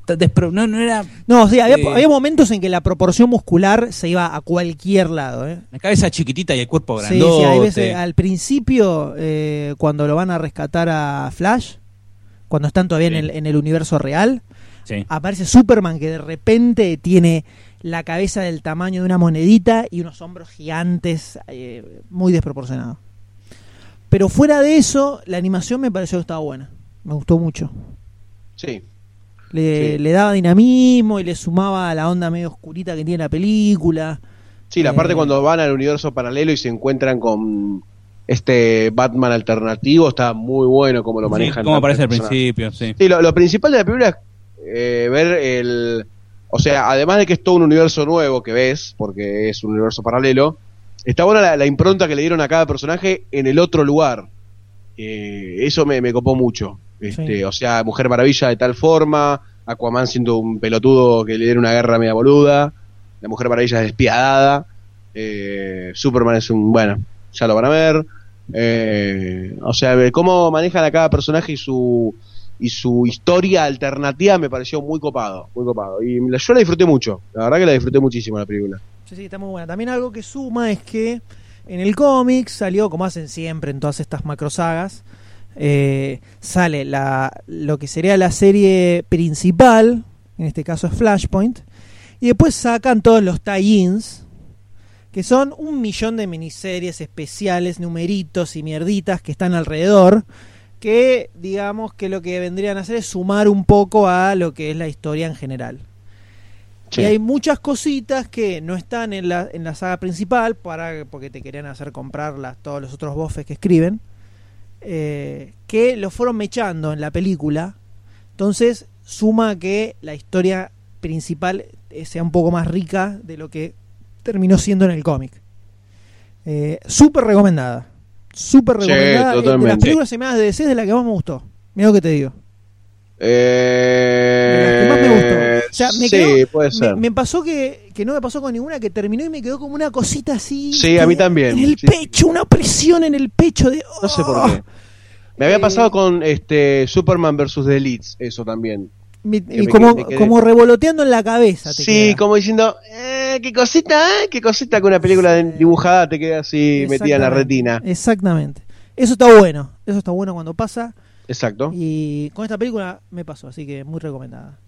Despro- no, no era No, sí, había, Eh, había momentos en que la proporción muscular se iba a cualquier lado. ¿eh? la cabeza chiquitita y el cuerpo Sí, grandote. sí, hay veces, al principio, eh, cuando lo van a rescatar a Flash, cuando están todavía en, el, en el universo real, Sí. aparece Superman que de repente tiene la cabeza del tamaño de una monedita y unos hombros gigantes, eh, muy desproporcionados. pero fuera de eso, la animación me pareció que estaba buena. Me gustó mucho. Sí. Le, Sí. le daba dinamismo y le sumaba a la onda medio oscurita que tiene la película. Sí, la Eh, parte cuando van al universo paralelo y se encuentran con este Batman alternativo está muy bueno como lo Sí, manejan. como tanto aparece el al principio, sí. Sí, lo, lo principal de la película es eh, ver el... O sea, además de que es todo un universo nuevo que ves, porque es un universo paralelo, está buena la, la impronta que le dieron a cada personaje en el otro lugar. Eh, eso me, me copó mucho. Este, Sí. O sea, Mujer Maravilla de tal forma, Aquaman siendo un pelotudo que le dieron una guerra media boluda, la Mujer Maravilla es despiadada, eh, Superman es un... Bueno, ya lo van a ver. Eh, o sea, cómo manejan a cada personaje y su y su historia alternativa me pareció muy copado, muy copado. Y yo la disfruté mucho, la verdad que la disfruté muchísimo la película. Sí, sí, está muy buena. También algo que suma es que en el cómic salió, como hacen siempre en todas estas macrosagas, eh, sale la, lo que sería la serie principal, en este caso es Flashpoint, y después sacan todos los tie-ins, que son un millón de miniseries especiales, numeritos y mierditas que están alrededor, que digamos que lo que vendrían a hacer es sumar un poco a lo que es la historia en general. Sí. Y hay muchas cositas que no están en la, en la saga principal para porque te querían hacer comprar las, todos los otros bofes que escriben. eh, que lo fueron mechando en la película. Entonces suma que la historia principal eh, sea un poco más rica de lo que terminó siendo en el cómic. Eh, Súper recomendada. Súper recomendada. Eh, De las películas animadas de DC es de la que más me gustó. Mira lo que te digo. Eh, De las que más me gustó. O sea, me sí, quedó- puede ser. me pasó que, que no me pasó con ninguna que terminó y me quedó como una cosita así. Sí, a mí también. En el Sí. pecho, una presión en el pecho de. No sé por ¡oh! qué. Me había Eh, pasado con este Superman vs. The Elites, eso también. Y me como, me como revoloteando en la cabeza. te Sí, queda. como diciendo, eh, qué cosita, eh, qué cosita que una película dibujada te queda así metida en la Exactamente. retina. Exactamente. Eso está bueno. Eso está bueno cuando pasa. Exacto. Y con esta película me pasó, así que muy recomendada.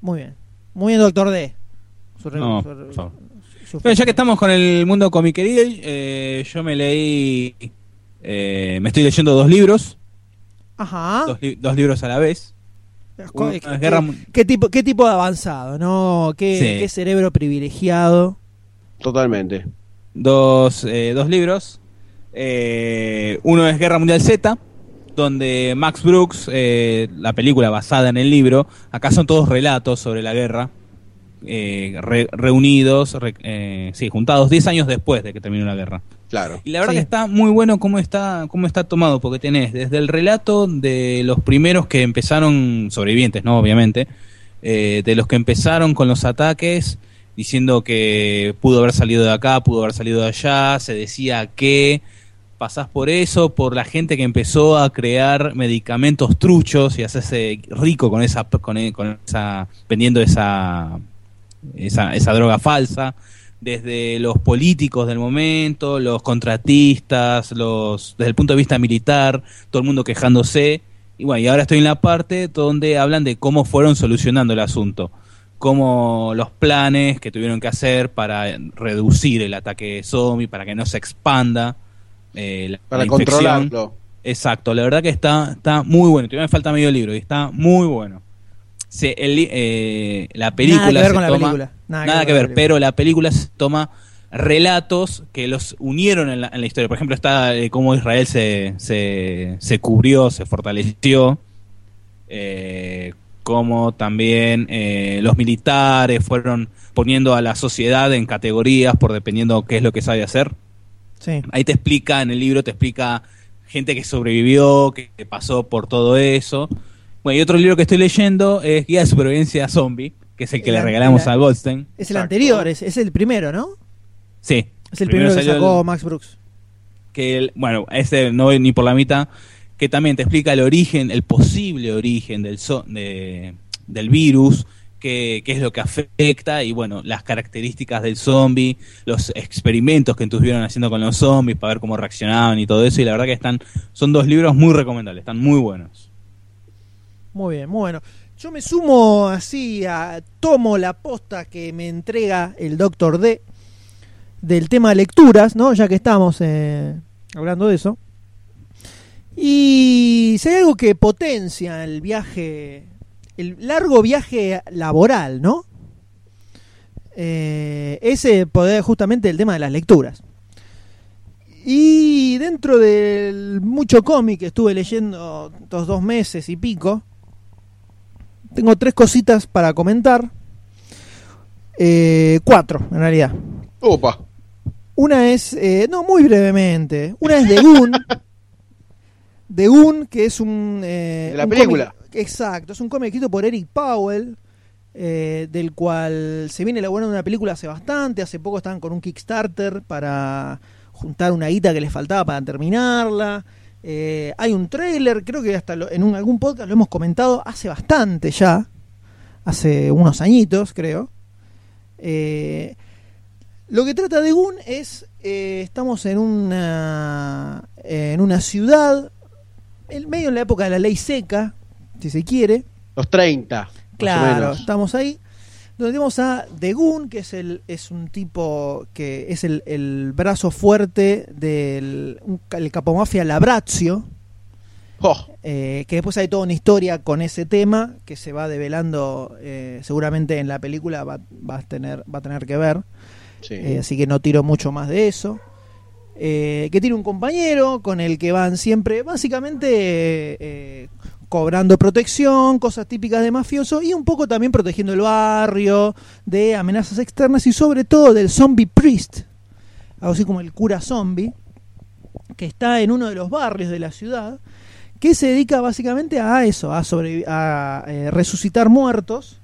Muy bien. Muy bien, Doctor D. Su re- No, su- su- ya que estamos con el mundo comiquería, eh, yo me leí, eh, me estoy leyendo dos libros, Ajá. dos, li- dos libros a la vez. ¿Qué, tipo, ¿Qué tipo de avanzado? ¿no? ¿Qué, Sí. qué cerebro privilegiado? Totalmente. dos, eh, dos libros. Eh, uno es Guerra Mundial Z, donde Max Brooks, eh, la película basada en el libro, acá son todos relatos sobre la guerra, eh, re- reunidos, re- eh, sí, juntados 10 años después de que terminó la guerra. Claro. Y la verdad Sí. que está muy bueno cómo está, cómo está tomado, porque tenés desde el relato de los primeros que empezaron, sobrevivientes, ¿no? Obviamente, eh, de los que empezaron con los ataques, diciendo que pudo haber salido de acá, pudo haber salido de allá, se decía que pasás por eso, por la gente que empezó a crear medicamentos truchos y hacerse rico con esa, con, e- con esa, vendiendo esa, esa, esa droga falsa desde los políticos del momento, los contratistas, los desde el punto de vista militar, todo el mundo quejándose. Y bueno, y ahora estoy en la parte donde hablan de cómo fueron solucionando el asunto, cómo los planes que tuvieron que hacer para reducir el ataque zombie, para que no se expanda eh, la, Para la controlarlo. Exacto, la verdad que está, está muy bueno. Todavía me falta medio libro y está muy bueno. Se- el eh, la película Nada que ver se con la toma- película. Nada, nada, que ver, pero la película toma relatos que los unieron en la, en la historia. Por ejemplo, está eh, cómo Israel se, se, se cubrió, se fortaleció, eh, cómo también eh, los militares fueron poniendo a la sociedad en categorías por dependiendo qué es lo que sabe hacer. Sí. Ahí te explica, en el libro te explica gente que sobrevivió, que que pasó por todo eso. Bueno, y otro libro que estoy leyendo es Guía de Supervivencia Zombie, que es el que El le regalamos a Goldstein. Es el Exacto. anterior, es, es el primero, ¿no? Sí. Es el primero, que sacó el- Max Brooks. que el- bueno, este no voy ni por la mitad, que también te explica el origen, el posible origen del, zo- de- del virus, qué, qué es lo que afecta y bueno, las características del zombie, los experimentos que estuvieron haciendo con los zombies para ver cómo reaccionaban y todo eso. Y la verdad que están, son dos libros muy recomendables, están muy buenos. Muy bien, muy bueno. Yo me sumo así a. Tomo la posta que me entrega el Doctor D del tema lecturas, ¿no? Ya que estamos eh, hablando de eso. Y si hay algo que potencia el viaje, el largo viaje laboral, ¿no? Eh, ese poder justamente el tema de las lecturas. Y dentro del mucho cómic que estuve leyendo estos dos meses y pico, tengo tres cositas para comentar. Eh, cuatro, en realidad. Opa. Una es, eh, no, muy brevemente. Una es de Goon. de Goon, que es un. eh, De la un película. cómic- exacto, es un cómic escrito por Eric Powell. eh, del cual se viene elaborando una película hace bastante. Hace poco estaban con un Kickstarter para juntar una guita que les faltaba para terminarla. Eh, hay un trailer, creo que hasta lo- en un- algún podcast lo hemos comentado hace bastante ya. Hace unos añitos, creo. Eh, lo que trata de Goon es, eh, estamos en una, en una ciudad, en medio en la época de la ley seca, si se quiere. Los 30. más o Claro, estamos ahí. Donde tenemos a Goon, que es el es un tipo que es el, el brazo fuerte del un el capomafia Labrazio, Oh, eh, que después hay toda una historia con ese tema que se va develando eh, seguramente en la película va, va a tener va a tener que ver. sí. Eh, así que no tiro mucho más de eso. Eh, que tiene un compañero con el que van siempre, básicamente, cobrando protección, cosas típicas de mafioso y un poco también protegiendo el barrio de amenazas externas y sobre todo del zombie priest, algo así como el cura zombie, que está en uno de los barrios de la ciudad, que se dedica básicamente a eso, a, a eh, resucitar muertos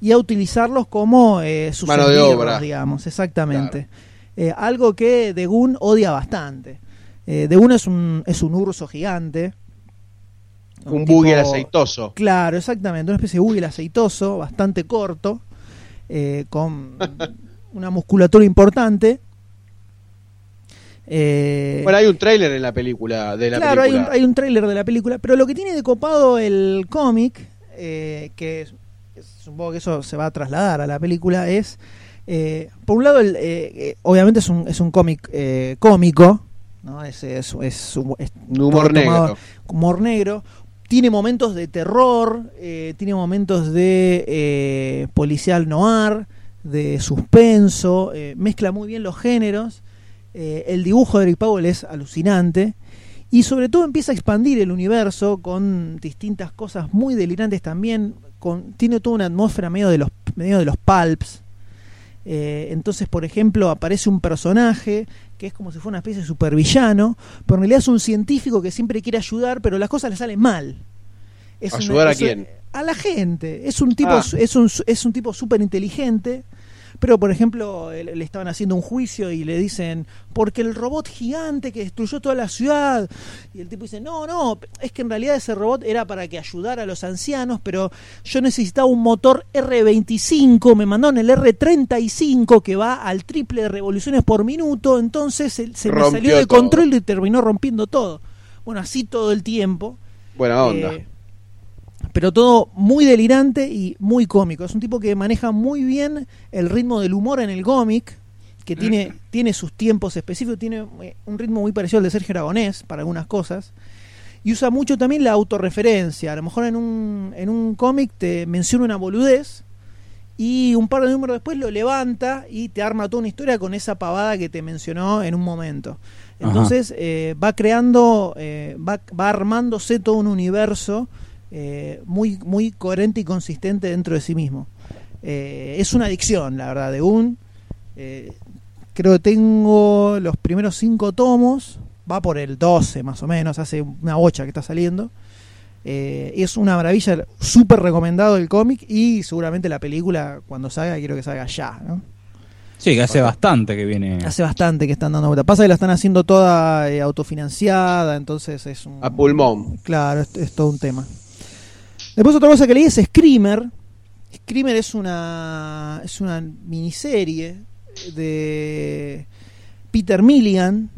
y a utilizarlos como eh, sus Mano de obra. digamos, exactamente. Eh, algo que Degun odia bastante. Eh, Degun es un, es un urso gigante. Un tipo- buggy aceitoso. Claro, exactamente. Una especie de buggy aceitoso, bastante corto, eh, con una musculatura importante. Eh, Bueno, hay un tráiler en la película de la claro, hay un, película. hay un tráiler de la película, pero lo que tiene de copado el cómic, eh, que supongo que eso se va a trasladar a la película, es, eh, por un lado, el, eh, obviamente es un, es un cómic cómico, ¿no? es, es, es es humor negro. humor negro. Tiene momentos de terror, eh, tiene momentos de eh, policial noir, de suspenso, eh, mezcla muy bien los géneros. el dibujo de Eric Powell es alucinante. Y sobre todo empieza a expandir el universo con distintas cosas muy delirantes también. Con, tiene toda una atmósfera medio de los, medio de los pulps. Entonces, por ejemplo, aparece un personaje que es como si fuera una especie de supervillano, pero en realidad es un científico que siempre quiere ayudar, pero las cosas le salen mal. Es una- ¿Ayudar a quién? A la gente. Es un tipo, Ah. es un, es un tipo súper inteligente. Pero, por ejemplo, eh, le estaban haciendo un juicio y le dicen, porque el robot gigante que destruyó toda la ciudad. Y el tipo dice, no, no, es que en realidad ese robot era para que ayudara a los ancianos, pero yo necesitaba un motor R25, me mandaron el R35 que va al triple de revoluciones por minuto, entonces se, se me salió de control y terminó rompiendo todo. Bueno, así todo el tiempo. Buena onda. Eh, pero todo muy delirante y muy cómico. Es un tipo que maneja muy bien el ritmo del humor en el cómic, que tiene, tiene sus tiempos específicos, tiene eh, un ritmo muy parecido al de Sergio Aragonés para algunas cosas. Y usa mucho también la autorreferencia. A lo mejor en un, en un cómic te menciona una boludez y un par de números después lo levanta y te arma toda una historia con esa pavada que te mencionó en un momento. Entonces eh, va creando, eh, va, va armándose todo un universo eh, muy, muy coherente y consistente dentro de sí mismo. Eh, es una adicción, la verdad, de un... eh, creo que tengo los primeros cinco tomos, va por el 12 más o menos, hace una bocha que está saliendo. Eh, es una maravilla, súper recomendado el cómic y seguramente la película cuando salga quiero que salga ya. ¿no? Sí, que hace bastante que viene. Hace bastante que están dando vuelta. Pasa que la están haciendo toda eh, autofinanciada, entonces es un... A pulmón. Claro, es, es todo un tema. Después otra cosa que leí es Screamer. Screamer es una es una miniserie de Peter Milligan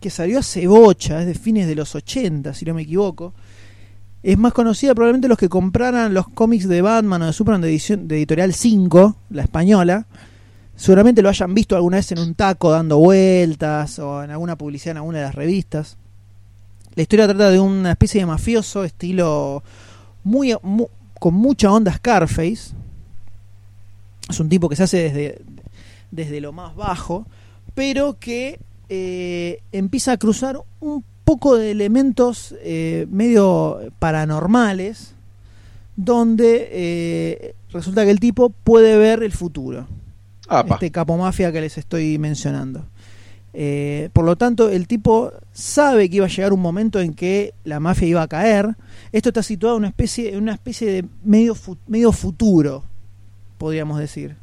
que salió hace bocha, es de fines de los 80, si no me equivoco. Es más conocida probablemente los que compraran los cómics de Batman o de Superman de, edición, de editorial 5, la española. Seguramente lo hayan visto alguna vez en un taco dando vueltas o en alguna publicidad en alguna de las revistas. La historia trata de una especie de mafioso estilo muy, mu- con mucha onda Scarface. Es un tipo que se hace desde, desde lo más bajo, pero que eh, empieza a cruzar un poco de elementos eh, medio paranormales, donde eh, resulta que el tipo puede ver el futuro Apa. este capo mafia que les estoy mencionando. Por lo tanto, el tipo sabe que iba a llegar un momento en que la mafia iba a caer. Esto está situado en una especie, en una especie de medio, fu- medio futuro, podríamos decir.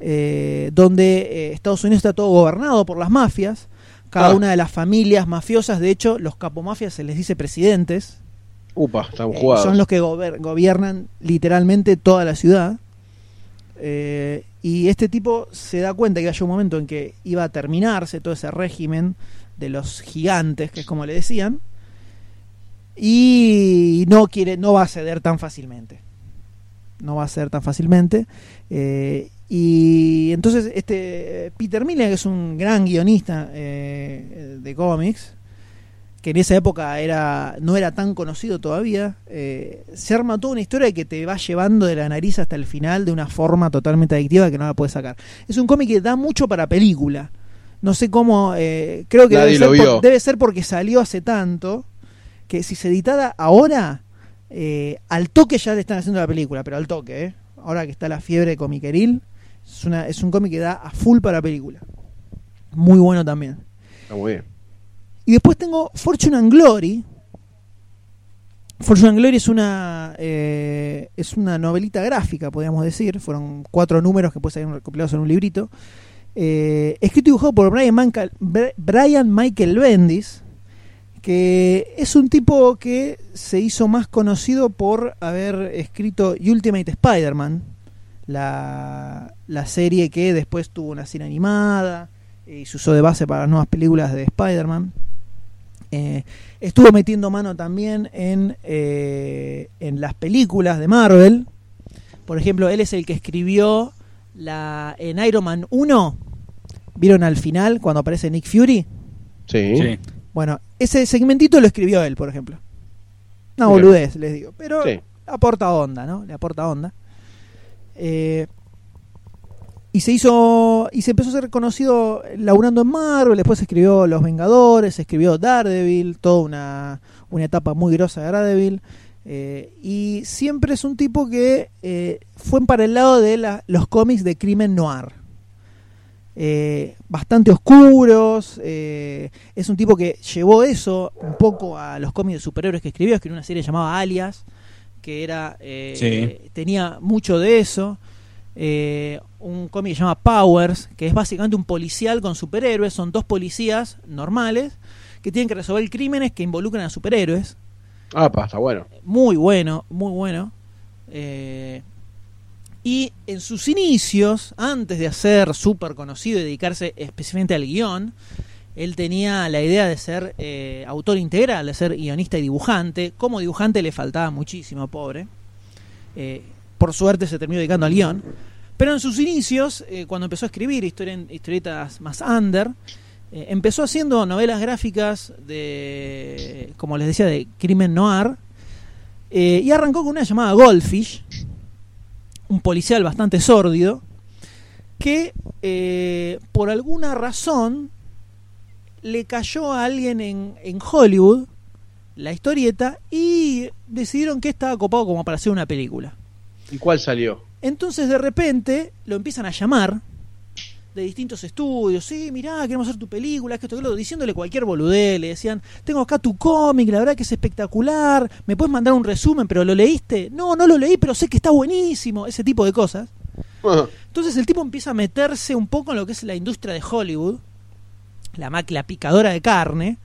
Eh, donde eh, Estados Unidos está todo gobernado por las mafias. Cada Ah. una de las familias mafiosas, de hecho, los capomafias se les dice presidentes. Upa, están Eh, jugados. son los que gobiernan literalmente toda la ciudad. Eh, y este tipo se da cuenta que iba a llegar un momento en que iba a terminarse todo ese régimen de los gigantes, que es como le decían, y no quiere, no va a ceder tan fácilmente. No va a ceder tan fácilmente. Eh, y entonces este Peter Miller, que es un gran guionista eh, de cómics, que en esa época era no era tan conocido todavía, eh, se arma toda una historia que te va llevando de la nariz hasta el final de una forma totalmente adictiva que no la puedes sacar. Es un cómic que da mucho para película. No sé cómo, eh, creo que debe por- ser porque salió hace tanto que si se editara ahora, eh, al toque ya le están haciendo la película, pero al toque, eh. ahora que está la fiebre comiqueril, es, una, es un cómic que da a full para película. Muy bueno también. Está muy bien. Y después tengo Fortune and Glory. Fortune and Glory es una eh, es una novelita gráfica, podríamos decir. Fueron cuatro números que pueden salir recopilados en un librito. Eh, escrito y dibujado por Brian, Manca- Brian Michael Bendis, que es un tipo que se hizo más conocido por haber escrito Ultimate Spider-Man, la, la serie que después tuvo una serie animada y se usó de base para las nuevas películas de Spider-Man. Eh, estuvo metiendo mano también en, eh, en las películas de Marvel. Por ejemplo, él es el que escribió la en Iron Man 1. ¿Vieron al final cuando aparece Nick Fury? Sí. Sí. Bueno, ese segmentito lo escribió él, por ejemplo. Una boludez, les digo. Pero Sí. aporta onda, ¿no? Le aporta onda. Eh, y se hizo. Y se empezó a ser conocido laburando en Marvel. Después escribió Los Vengadores, escribió Daredevil, toda una, una etapa muy grosa de Daredevil. Eh, y siempre es un tipo que eh, fue para el lado de la- los cómics de crimen noir. Eh, bastante oscuros. eh, es un tipo que llevó eso un poco a los cómics de superhéroes que escribió. Escribió una serie llamada Alias, que era eh, Sí. tenía mucho de eso. Un cómic que se llama Powers, que es básicamente un policial con superhéroes. Son dos policías normales que tienen que resolver crímenes que involucran a superhéroes Apa, está bueno. muy bueno, muy bueno. Eh, y en sus inicios, antes de ser súper conocido y dedicarse específicamente al guion, él tenía la idea de ser eh, autor integral, de ser guionista y dibujante. Como dibujante le faltaba muchísimo, pobre. Eh, por suerte se terminó dedicando al guion. Pero en sus inicios, eh, cuando empezó a escribir historietas más under, empezó haciendo novelas gráficas de, como les decía, de crimen noir. y arrancó con una llamada Goldfish, un policial bastante sórdido, que eh, por alguna razón le cayó a alguien en, en Hollywood la historieta y decidieron que estaba copado como para hacer una película. ¿Y cuál salió? Entonces de repente lo empiezan a llamar de distintos estudios, sí, mirá, queremos hacer tu película, que esto, que lo otro", diciéndole cualquier boludez, le decían, tengo acá tu cómic, la verdad que es espectacular, me puedes mandar un resumen, pero ¿lo leíste? No, no lo leí, pero sé que está buenísimo, ese tipo de cosas. Entonces el tipo empieza a meterse un poco en lo que es la industria de Hollywood, la máquina picadora de carne,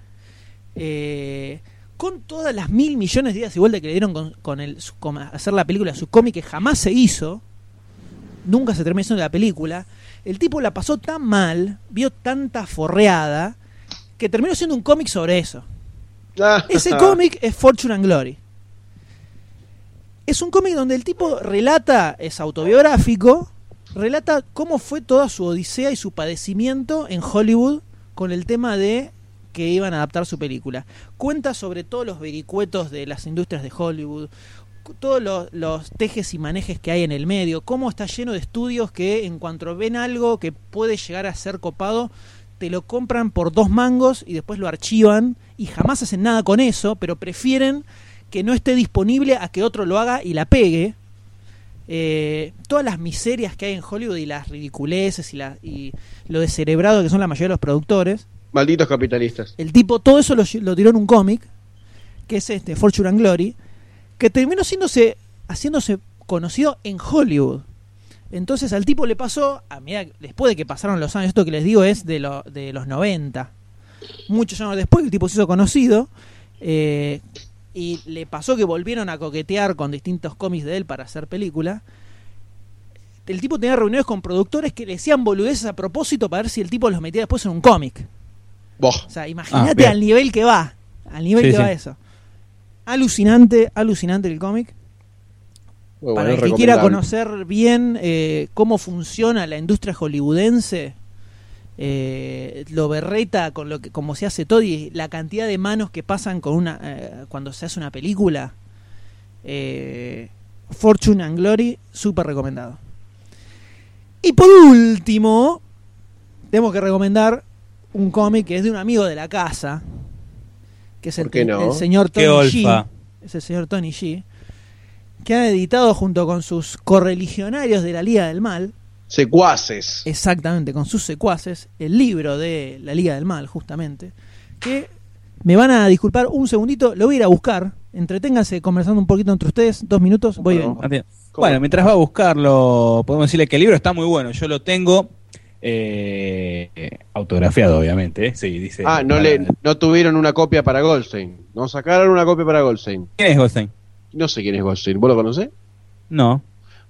eh, con todas las mil millones de ideas y vuelta que le dieron con, con el, su- con hacer la película, su cómic que jamás se hizo, nunca se terminó haciendo la película, el tipo la pasó tan mal, vio tanta forreada, que terminó siendo un cómic sobre eso. Ese cómic es Fortune and Glory. Es un cómic donde el tipo relata, es autobiográfico, relata cómo fue toda su odisea y su padecimiento en Hollywood con el tema de que iban a adaptar su película. Cuenta sobre todos los vericuetos de las industrias de Hollywood, todos los, los tejes y manejes que hay en el medio, cómo está lleno de estudios que en cuanto ven algo que puede llegar a ser copado, te lo compran por dos mangos y después lo archivan y jamás hacen nada con eso, pero prefieren que no esté disponible a que otro lo haga y la pegue. Eh, todas las miserias que hay en Hollywood y las ridiculeces y, la, y lo descerebrado que son la mayoría de los productores. Malditos capitalistas. El tipo, todo eso lo, lo tiró en un cómic, que es este, Fortune and Glory, que terminó haciéndose, haciéndose conocido en Hollywood. Entonces al tipo le pasó, a medida, después de que pasaron los años, esto que les digo es de, lo- de los 90, muchos años después que el tipo se hizo conocido, eh, y le pasó que volvieron a coquetear con distintos cómics de él para hacer película. El tipo tenía reuniones con productores que le decían boludeces a propósito para ver si el tipo los metía después en un cómic. O sea, imagínate bien. al nivel que va. Al nivel Sí, que sí. va eso. Alucinante, alucinante el cómic. Para el que quiera conocer bien eh, cómo funciona la industria hollywoodense, eh, lo berreta con lo que como se hace todo y la cantidad de manos que pasan con una eh, cuando se hace una película. eh, Fortune and Glory, súper recomendado. Y por último, tenemos que recomendar un cómic que es de un amigo de la casa, que es el, señor Qué Tony G. Es el señor Tony G. Que ha editado junto con sus correligionarios de la Liga del Mal, Secuaces. exactamente, con sus secuaces, el libro de la Liga del Mal, justamente. Que me van a disculpar un segundito, lo voy a ir a buscar. Entreténganse conversando un poquito entre ustedes, dos minutos, voy. ¿Cómo? Bueno, mientras va a buscarlo, podemos decirle que el libro está muy bueno. Yo lo tengo eh, autografiado, obviamente. ¿eh? Sí, dice. Ah, no, le, no tuvieron una copia para Goldstein. No sacaron una copia para Goldstein. ¿Quién es Goldstein? No sé quién es Goldstein. ¿Vos lo conocés? No.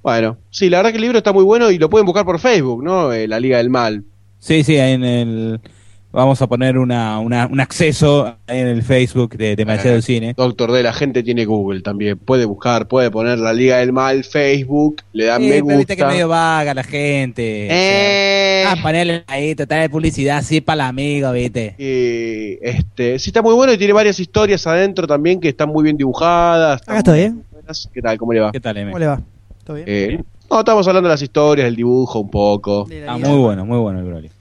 Bueno, sí, la verdad que el libro está muy bueno y lo pueden buscar por Facebook, ¿no? Eh, la Liga del Mal. Sí, sí, ahí en el. Vamos a poner una, una- un acceso ahí en el Facebook de Demasiado Eh, Cine. Doctor D, la gente tiene Google también. Puede buscar, puede poner la Liga del Mal, Facebook, le dan Sí, me gusta. viste que medio vaga la gente. Eh, Ah, ponerle ahí, total de publicidad así para el amigo, viste. y, este, sí está muy bueno y tiene varias historias adentro también que están muy bien dibujadas. Acá estoy, ¿eh? buenas. ¿Qué tal? ¿Cómo le va? ¿Qué tal, M? ¿Cómo le va? ¿Todo bien? Eh, no, estamos hablando de las historias, del dibujo un poco. Ah, muy bueno, muy bueno el Broly.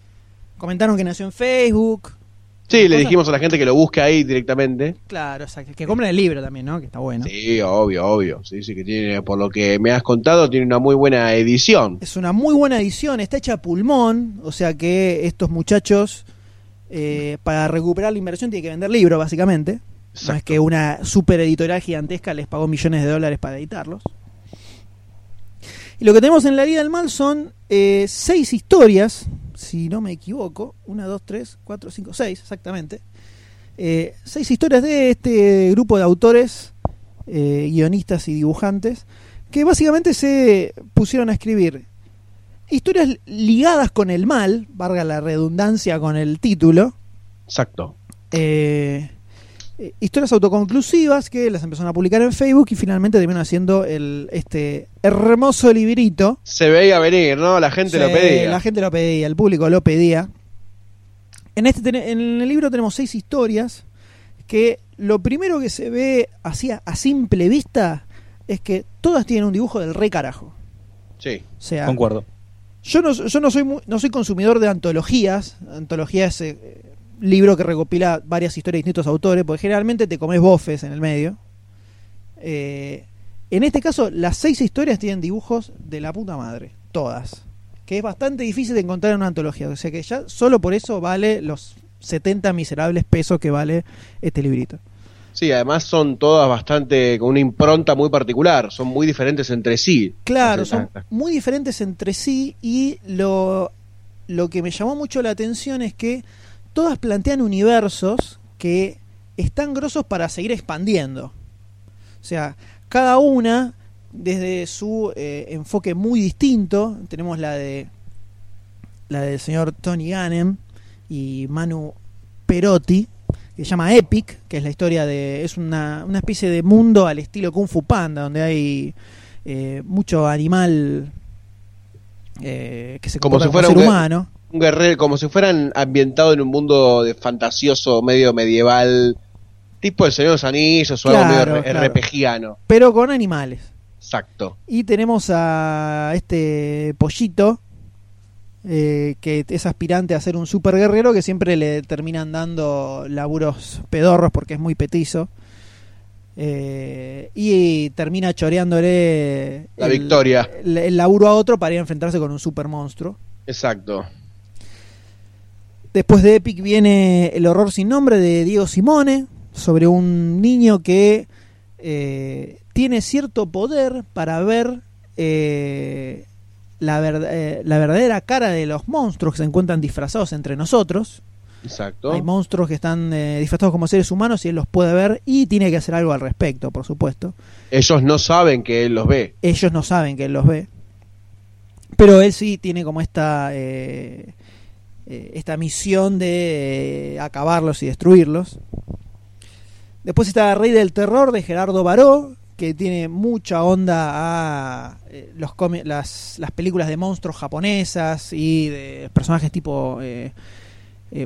Comentaron que nació en Facebook. Sí, le dijimos a la gente que lo busque ahí directamente. Claro, exacto. Que compren el libro también, ¿no? Que está bueno. Sí, obvio, obvio. Sí, sí, que tiene, por lo que me has contado, tiene una muy buena edición. Es una muy buena edición, está hecha a pulmón, o sea que estos muchachos, eh, para recuperar la inversión, tienen que vender libros, básicamente. No es Exacto. que una super editorial gigantesca les pagó millones de dólares para editarlos. Y lo que tenemos en la Liga del Mal son eh, seis historias, si no me equivoco. Una, dos, tres, cuatro, cinco, seis, exactamente. Eh, seis historias de este grupo de autores, eh, guionistas y dibujantes, que básicamente se pusieron a escribir historias ligadas con el mal, valga la redundancia con el título, Exacto. eh, eh, historias autoconclusivas que las empezaron a publicar en Facebook y finalmente terminaron haciendo el, este hermoso librito. Se veía venir, ¿no? La gente lo pedía. La gente lo pedía, el público lo pedía. En, este, en el libro tenemos seis historias que lo primero que se ve así a, a simple vista es que todas tienen un dibujo del re carajo. Sí. O sea, Concuerdo. yo no, yo no soy no soy consumidor de antologías. Antología es eh, libro que recopila varias historias de distintos autores, porque generalmente te comes bofes en el medio. Eh, en este caso, las seis historias tienen dibujos de la puta madre, todas. Que es bastante difícil de encontrar en una antología. O sea que ya solo por eso vale los 70 miserables pesos que vale este librito. Sí, además son todas bastante con una impronta muy particular. Son muy diferentes entre sí. Claro, son muy diferentes entre sí y lo, lo que me llamó mucho la atención es que todas plantean universos que están grosos para seguir expandiendo. O sea, cada una desde su eh, enfoque muy distinto. Tenemos la de la del señor Tony Gannem y Manu Perotti, que se llama Epic, que es la historia de. es una, una especie de mundo al estilo Kung Fu Panda, donde hay eh, mucho animal eh, que se Como si fuera como ser un- humano. Un guerrero, como si fueran ambientado en un mundo de fantasioso, medio medieval, tipo el Señor de los Anillos o algo medio claro. RPGiano. Pero con animales. Exacto. Y tenemos a este pollito, eh, que es aspirante a ser un super guerrero, que siempre le terminan dando laburos pedorros porque es muy petizo. Eh, y termina choreándole La el- victoria. El, el laburo a otro para ir a enfrentarse con un super monstruo. Exacto. Después de Epic viene El horror sin nombre de Diego Simone, sobre un niño que eh, tiene cierto poder para ver eh, la, eh, la verdadera cara de los monstruos que se encuentran disfrazados entre nosotros. Exacto. Hay monstruos que están eh, disfrazados como seres humanos y él los puede ver y tiene que hacer algo al respecto, por supuesto. Ellos no saben que él los ve. Ellos no saben que él los ve. Pero él sí tiene como esta eh, esta misión de eh, acabarlos y destruirlos. Después está Rey del Terror de Gerardo Baró, que tiene mucha onda a eh, los las, las películas de monstruos japonesas y de personajes tipo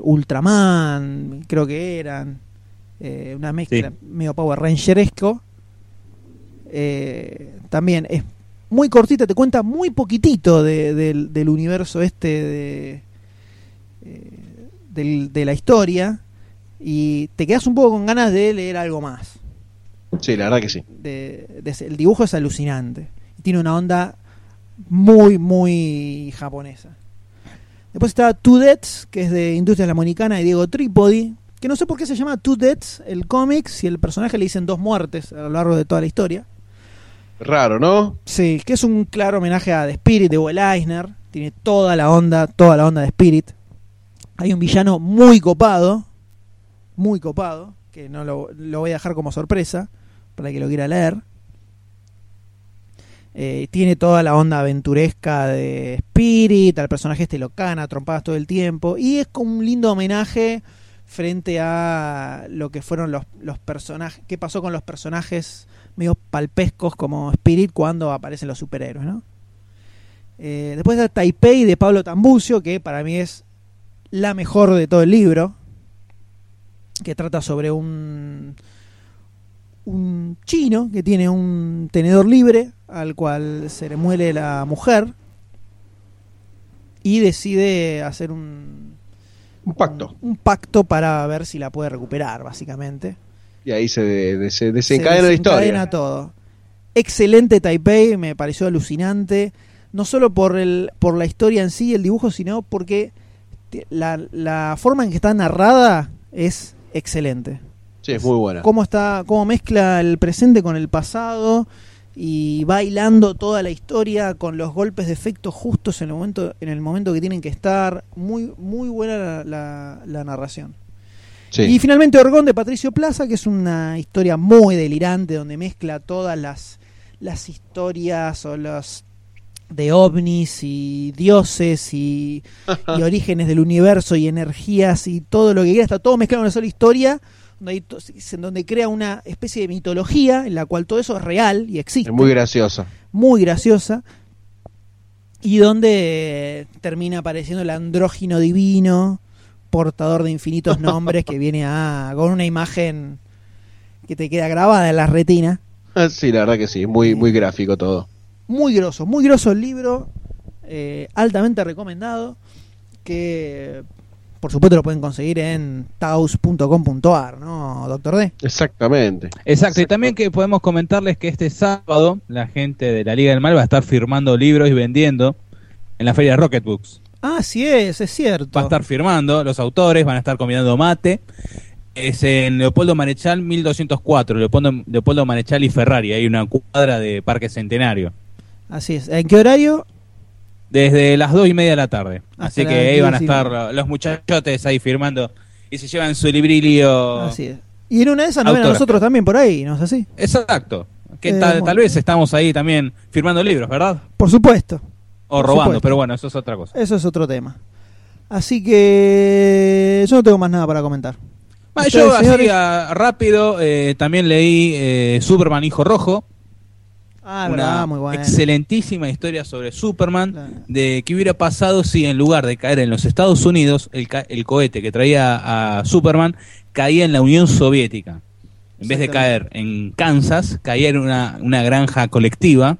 Ultraman, creo que eran. una mezcla Sí. medio Power Rangeresco. También es muy cortita, te cuenta muy poquitito de- del, del universo este de, eh, del- de la historia y te quedas un poco con ganas de leer algo más. Sí, la verdad que sí. De- de ese- el dibujo es alucinante. Tiene una onda muy, muy japonesa. Después está Two Deaths, que es de Industrias La Monicana y Diego Trípodi, que no sé por qué se llama Two Deaths el cómic si el personaje le dicen dos muertes a lo largo de toda la historia. Raro, ¿no? Sí, que es un claro homenaje a The Spirit de Will Eisner. Tiene toda la onda, toda la onda de Spirit. Hay un villano muy copado, muy copado, que no lo, voy a dejar como sorpresa para que lo quiera leer. Eh, tiene toda la onda aventuresca de Spirit, al personaje este lo cana, trompadas todo el tiempo. Y es como un lindo homenaje frente a lo que fueron los, los personajes, qué pasó con los personajes medio palpescos como Spirit cuando aparecen los superhéroes, ¿no? Eh, después está Taipei de Pablo Tambucio, que para mí es la mejor de todo el libro, que trata sobre un un chino que tiene un tenedor libre al cual se le muere la mujer y decide hacer un Un pacto. un, un pacto para ver si la puede recuperar, básicamente. Y ahí se, de- de- se Se desencadena la historia. desencadena todo. Excelente Taipei, me pareció alucinante. No solo por, el, por la historia en sí, el dibujo, sino porque la, la forma en que está narrada es excelente. Sí, es muy buena. Cómo, está, cómo mezcla el presente con el pasado y va hilando toda la historia con los golpes de efecto justos en el momento, en el momento que tienen que estar. Muy, muy buena la- la- la narración. Sí. Y finalmente Orgón de Patricio Plaza, que es una historia muy delirante donde mezcla todas las, las historias o los de ovnis y dioses y, y orígenes del universo y energías y todo lo que quiera, está todo mezclado en una sola historia donde, hay en donde crea una especie de mitología en la cual todo eso es real y existe Es muy graciosa. muy graciosa y donde termina apareciendo el andrógino divino portador de infinitos nombres que viene a con una imagen que te queda grabada en la retina Sí, la verdad que sí. Muy, muy gráfico todo. Muy grosso muy grosso el libro eh, altamente recomendado que por supuesto lo pueden conseguir en taus.com.ar no doctor D Exactamente. Exacto, y también que podemos comentarles que este sábado la gente de la Liga del Mal va a estar firmando libros y vendiendo en la feria de Rocket Books. ah sí es es cierto Va a estar firmando, los autores van a estar combinando mate. Es en Leopoldo Marechal 1204, Leopoldo, Leopoldo Marechal y Ferrari, hay una cuadra de Parque Centenario. Así es en qué horario Desde las dos y media de la tarde. Hasta Así que ahí van a estar los muchachotes ahí firmando y se llevan su librilio. así es y en una de esas nos ven a nosotros también por ahí no es así Exacto. Que Eh, tal, vez estamos ahí también firmando libros, ¿verdad? por supuesto O Por robando, supuesto. pero bueno, eso es otra cosa. Eso es otro tema. Así que yo no tengo más nada para comentar. Yo así señores, ah, rápido eh, también leí eh, Superman Hijo Rojo. Ah, una verdad, muy buena. excelentísima historia sobre Superman, Claro. de qué hubiera pasado si en lugar de caer en los Estados Unidos, el, ca- el cohete que traía a Superman caía en la Unión Soviética. En vez de caer en Kansas, caía en una, una granja colectiva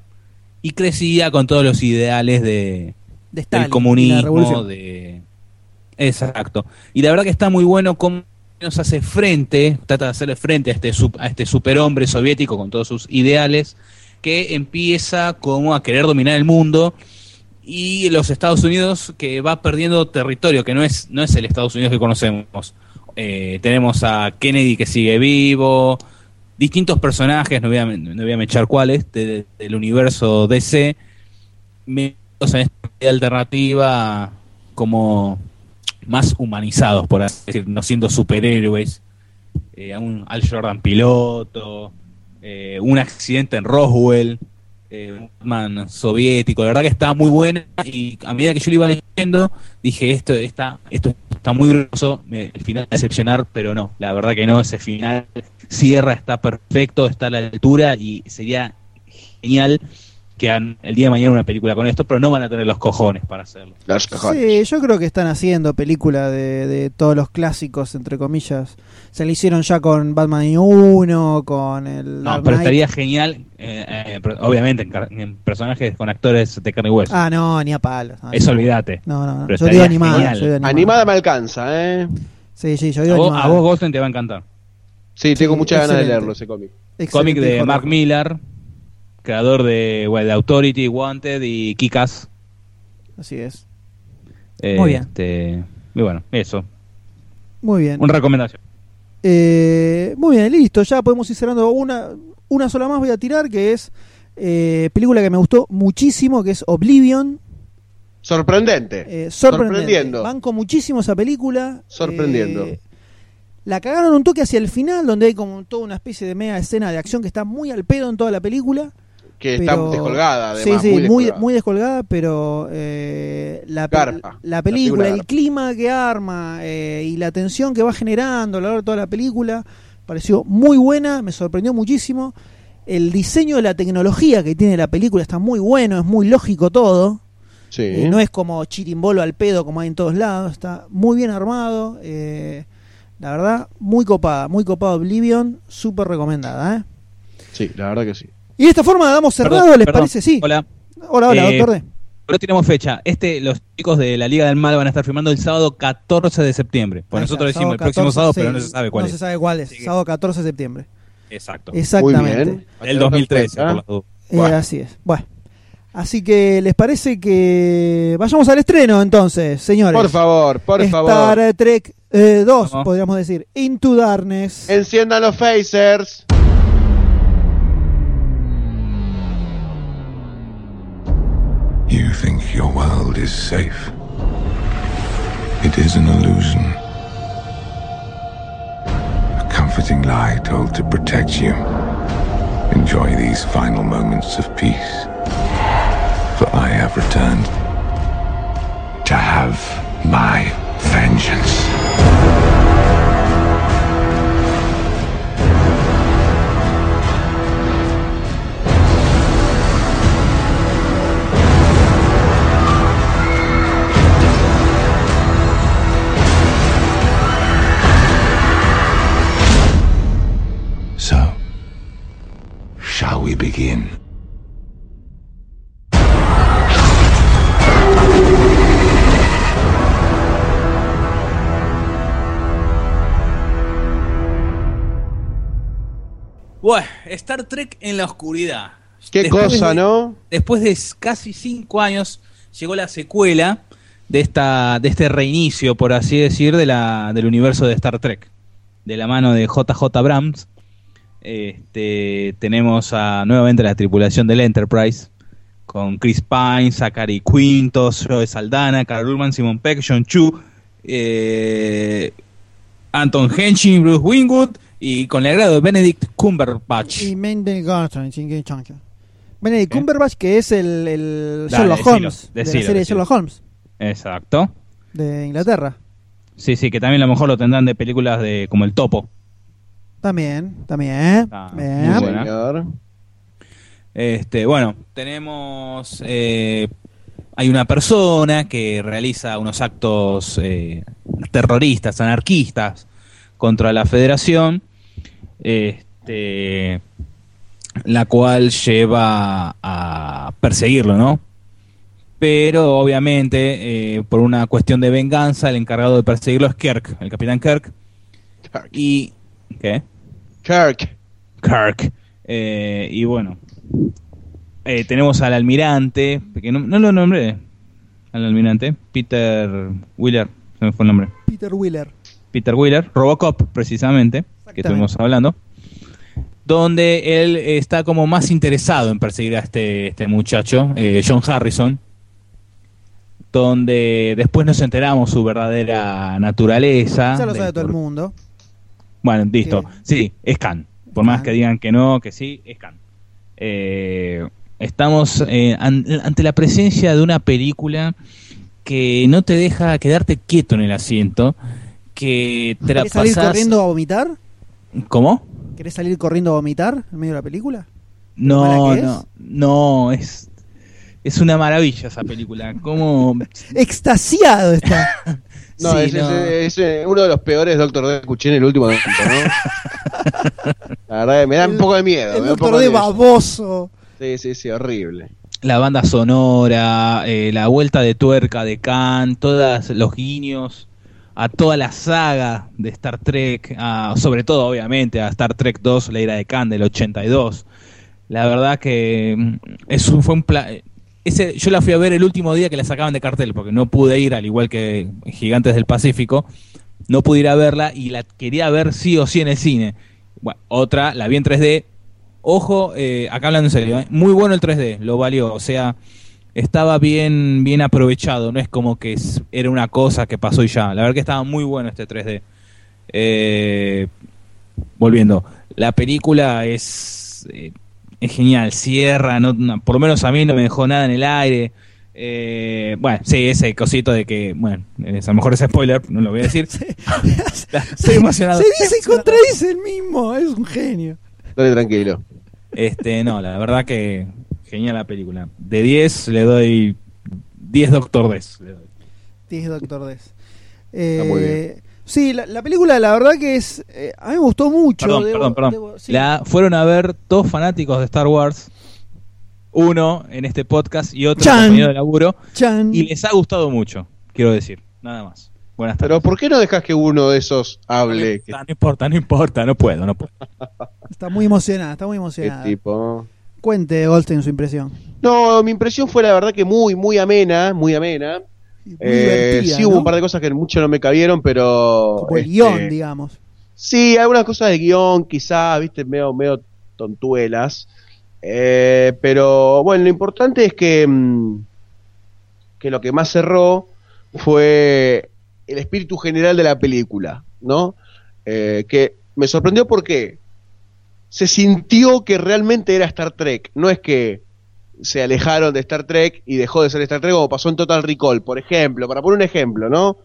y crecía con todos los ideales de, De Stalin y del comunismo, de... Exacto. Y la verdad que está muy bueno cómo nos hace frente, trata de hacerle frente a este, a este superhombre soviético con todos sus ideales, que empieza como a querer dominar el mundo y los Estados Unidos que va perdiendo territorio, que no es, no es el Estados Unidos que conocemos. Eh, tenemos a Kennedy que sigue vivo, distintos personajes, no voy a, no voy a mechar cuáles, de- del universo DC, metidos en esta alternativa como más humanizados, por así decir, no siendo superhéroes. Eh, a un Al Jordan piloto, eh, un accidente en Roswell, eh, un soviético, la verdad que está muy buena y a medida que yo lo iba leyendo dije esto está, esto está muy groso, el final va a decepcionar, pero no, la verdad que no, ese final cierra, está perfecto, está a la altura y sería genial que hagan el día de mañana una película con esto, pero no van a tener los cojones para hacerlo. Los cojones. Sí, yo creo que están haciendo película de, de todos los clásicos, entre comillas. Se le hicieron ya con Batman Año 1, con el. No, Dark pero estaría genial, eh, eh, pero obviamente en, personajes con actores de carne y hueso. Ah, no, ni a palos. No, Eso no. olvídate. No, no, no. Pero Yo digo animada. genial. yo digo animada. Animada me alcanza, ¿eh? Sí, sí, yo A digo vos, animada. a vos Goldstein te va a encantar. Sí, tengo Sí, muchas ganas de leerlo ese cómic. Cómic de. Mark Millar, creador de, bueno, de Authority, Wanted y Kikas. Así es. Eh, Muy bien. Este, y bueno, eso. Muy bien. Una recomendación. Eh, muy bien, listo. Ya podemos ir cerrando una, una sola más. Voy a tirar que es eh, película que me gustó muchísimo, que es Oblivion. Sorprendente. Eh, sorprendente. Sorprendiendo. Banco muchísimo esa película. Sorprendiendo. Eh, la cagaron un toque hacia el final, donde hay como toda una especie de mega escena de acción que está muy al pedo en toda la película. Que pero- está descolgada, además. sí, sí, muy muy, descolgada. muy descolgada, pero eh, la, Garpa. la La película, el clima que arma eh, y la tensión que va generando a lo largo de toda la película, pareció muy buena, me sorprendió muchísimo. El diseño de la tecnología que tiene la película está muy bueno, es muy lógico todo. Sí. Eh, no es como chirimbolo al pedo como hay en todos lados, está muy bien armado. eh, la verdad, muy copada, muy copada Oblivion, súper recomendada. ¿eh? Sí, la verdad que sí. Y de esta forma damos cerrado, Perdón, ¿les perdón. parece? Sí. Hola. hola, hola, Eh, doctor D. No tenemos fecha. Este, los chicos de la Liga del Mal van a estar filmando el sábado 14 de septiembre. Pues nosotros decimos el próximo 14, sábado, pero no se sabe cuál no es. se sabe cuál es. Sábado 14 de septiembre. Exacto. Exactamente. Muy bien. El 2013, por las dudas. Eh, Bueno. Así es. Bueno. Así que, ¿les parece que vayamos al estreno entonces, señores? Por favor, por Star favor. Trek eh, 2, Vamos. podríamos decir. Into Darkness. Enciendan los phasers. You think your world is safe. It is an illusion. A comforting lie told to protect you. Enjoy these final moments of peace. For I have returned to have my vengeance. We begin? Bueno, Star Trek en la oscuridad. Qué Después cosa, de- ¿no? Después de casi cinco años llegó la secuela de esta de este reinicio, por así decir, de la, del universo de Star Trek, de la mano de JJ Abrams. Este, tenemos a, nuevamente la tripulación del Enterprise con Chris Pine, Zachary Quinto, Joe Saldana, Carl Urban, Simon Peck, John Chu, eh, Anton Henshin, Bruce Wingwood y con el agrado de Benedict Cumberbatch. Y Benedict Cumberbatch. Benedict ¿Eh? Que es el, el Dale, Sherlock decilo, Holmes, de la serie de. Sherlock Holmes, Exacto. de Inglaterra. Sí, sí, que también a lo mejor lo tendrán de películas de como El Topo. También, también. Ah, Bien. muy Sí, buena. señor. Este, bueno, tenemos. eh, hay una persona que realiza unos actos eh, terroristas, anarquistas contra la Federación. Este, la cual lleva a perseguirlo, ¿no? Pero obviamente, eh, por una cuestión de venganza, el encargado de perseguirlo es Kirk, el capitán Kirk. Kirk. Y. ¿Qué? Kirk. Kirk. Eh, y bueno, eh, tenemos al almirante, que no, no lo nombré, al almirante, Peter Wheeler, se me fue el nombre. Peter Wheeler. Peter Wheeler, Robocop precisamente, que estuvimos hablando, donde él está como más interesado en perseguir a este, este muchacho, eh, John Harrison, donde después nos enteramos su verdadera naturaleza. Ya lo sabe todo el mundo. Bueno, listo. Sí, es Khan. Por más Ah. que digan que no, que sí, es Khan. Eh, estamos eh, an- ante la presencia de una película que no te deja quedarte quieto en el asiento, que te la ¿Querés salir pasás- corriendo a vomitar? ¿Cómo? ¿Querés salir corriendo a vomitar en medio de la película? No, no, es? no, es, es una maravilla esa película. ¿Cómo? Extasiado está. No, Sí, es, no. es- es, eh, uno de los peores Doctor D que escuché en el último tiempo, ¿no? La verdad me da un poco de miedo. El doctor miedo. baboso. Sí, sí, sí, horrible. la banda sonora, eh, la vuelta de tuerca de Khan, todos los guiños a toda la saga de Star Trek, a- sobre todo obviamente a Star Trek 2, la era de Khan del 82. La verdad que mm, es un, fue un pla- ese yo la fui a ver el último día que la sacaban de cartel porque no pude ir al igual que Gigantes del Pacífico, no pude ir a verla y la quería ver sí o sí en el cine. Bueno, otra, la vi en 3D, Ojo, eh, acá hablando en serio, ¿eh? muy bueno el 3D, lo valió, o sea, estaba bien, bien aprovechado, no es como que era una cosa que pasó y ya, la verdad que estaba muy bueno este 3D. Eh, volviendo, la película es, es genial, cierra, no, no- por lo menos a mí no me dejó nada en el aire. Eh, bueno, sí, ese cosito de que, bueno, es, a lo mejor es spoiler, no lo voy a decir. Estoy emocionado. Se dice y contradice el mismo. Es un genio. Dale tranquilo. Este, no, la verdad que genial la película. De 10 le doy 10 Doctor Des. le doy. 10 Doctor Des. Está muy Eh, sí, la, la película la verdad que es... eh, a mí me gustó mucho. Perdón, debo- perdón, perdón. debo- sí. La fueron a ver dos fanáticos de Star Wars. Uno en este podcast y otro Chan. compañero de laburo. Chan. Y les ha gustado mucho, quiero decir. Nada más. Buenas tardes. Pero ¿por qué no dejas que uno de esos hable? ¿Qué, No importa, no importa, no puedo, no puedo. Está muy emocionada, está muy qué emocionada. tipo? Cuente, Goldstein, su impresión. No, mi impresión fue la verdad que muy, muy amena, muy amena. Eh, sí hubo ¿no? un par de cosas que mucho no me cabieron, pero... Como el este, guion, digamos. Sí, algunas cosas de guion, quizá, viste, medio, medio tontuelas. Eh, pero bueno, lo importante es que, mm, que lo que más cerró fue el espíritu general de la película, ¿no? Eh, que me sorprendió porque se sintió que realmente era Star Trek. No es que se alejaron de Star Trek y dejó de ser Star Trek como pasó en Total Recall, por ejemplo, para poner un ejemplo, ¿no?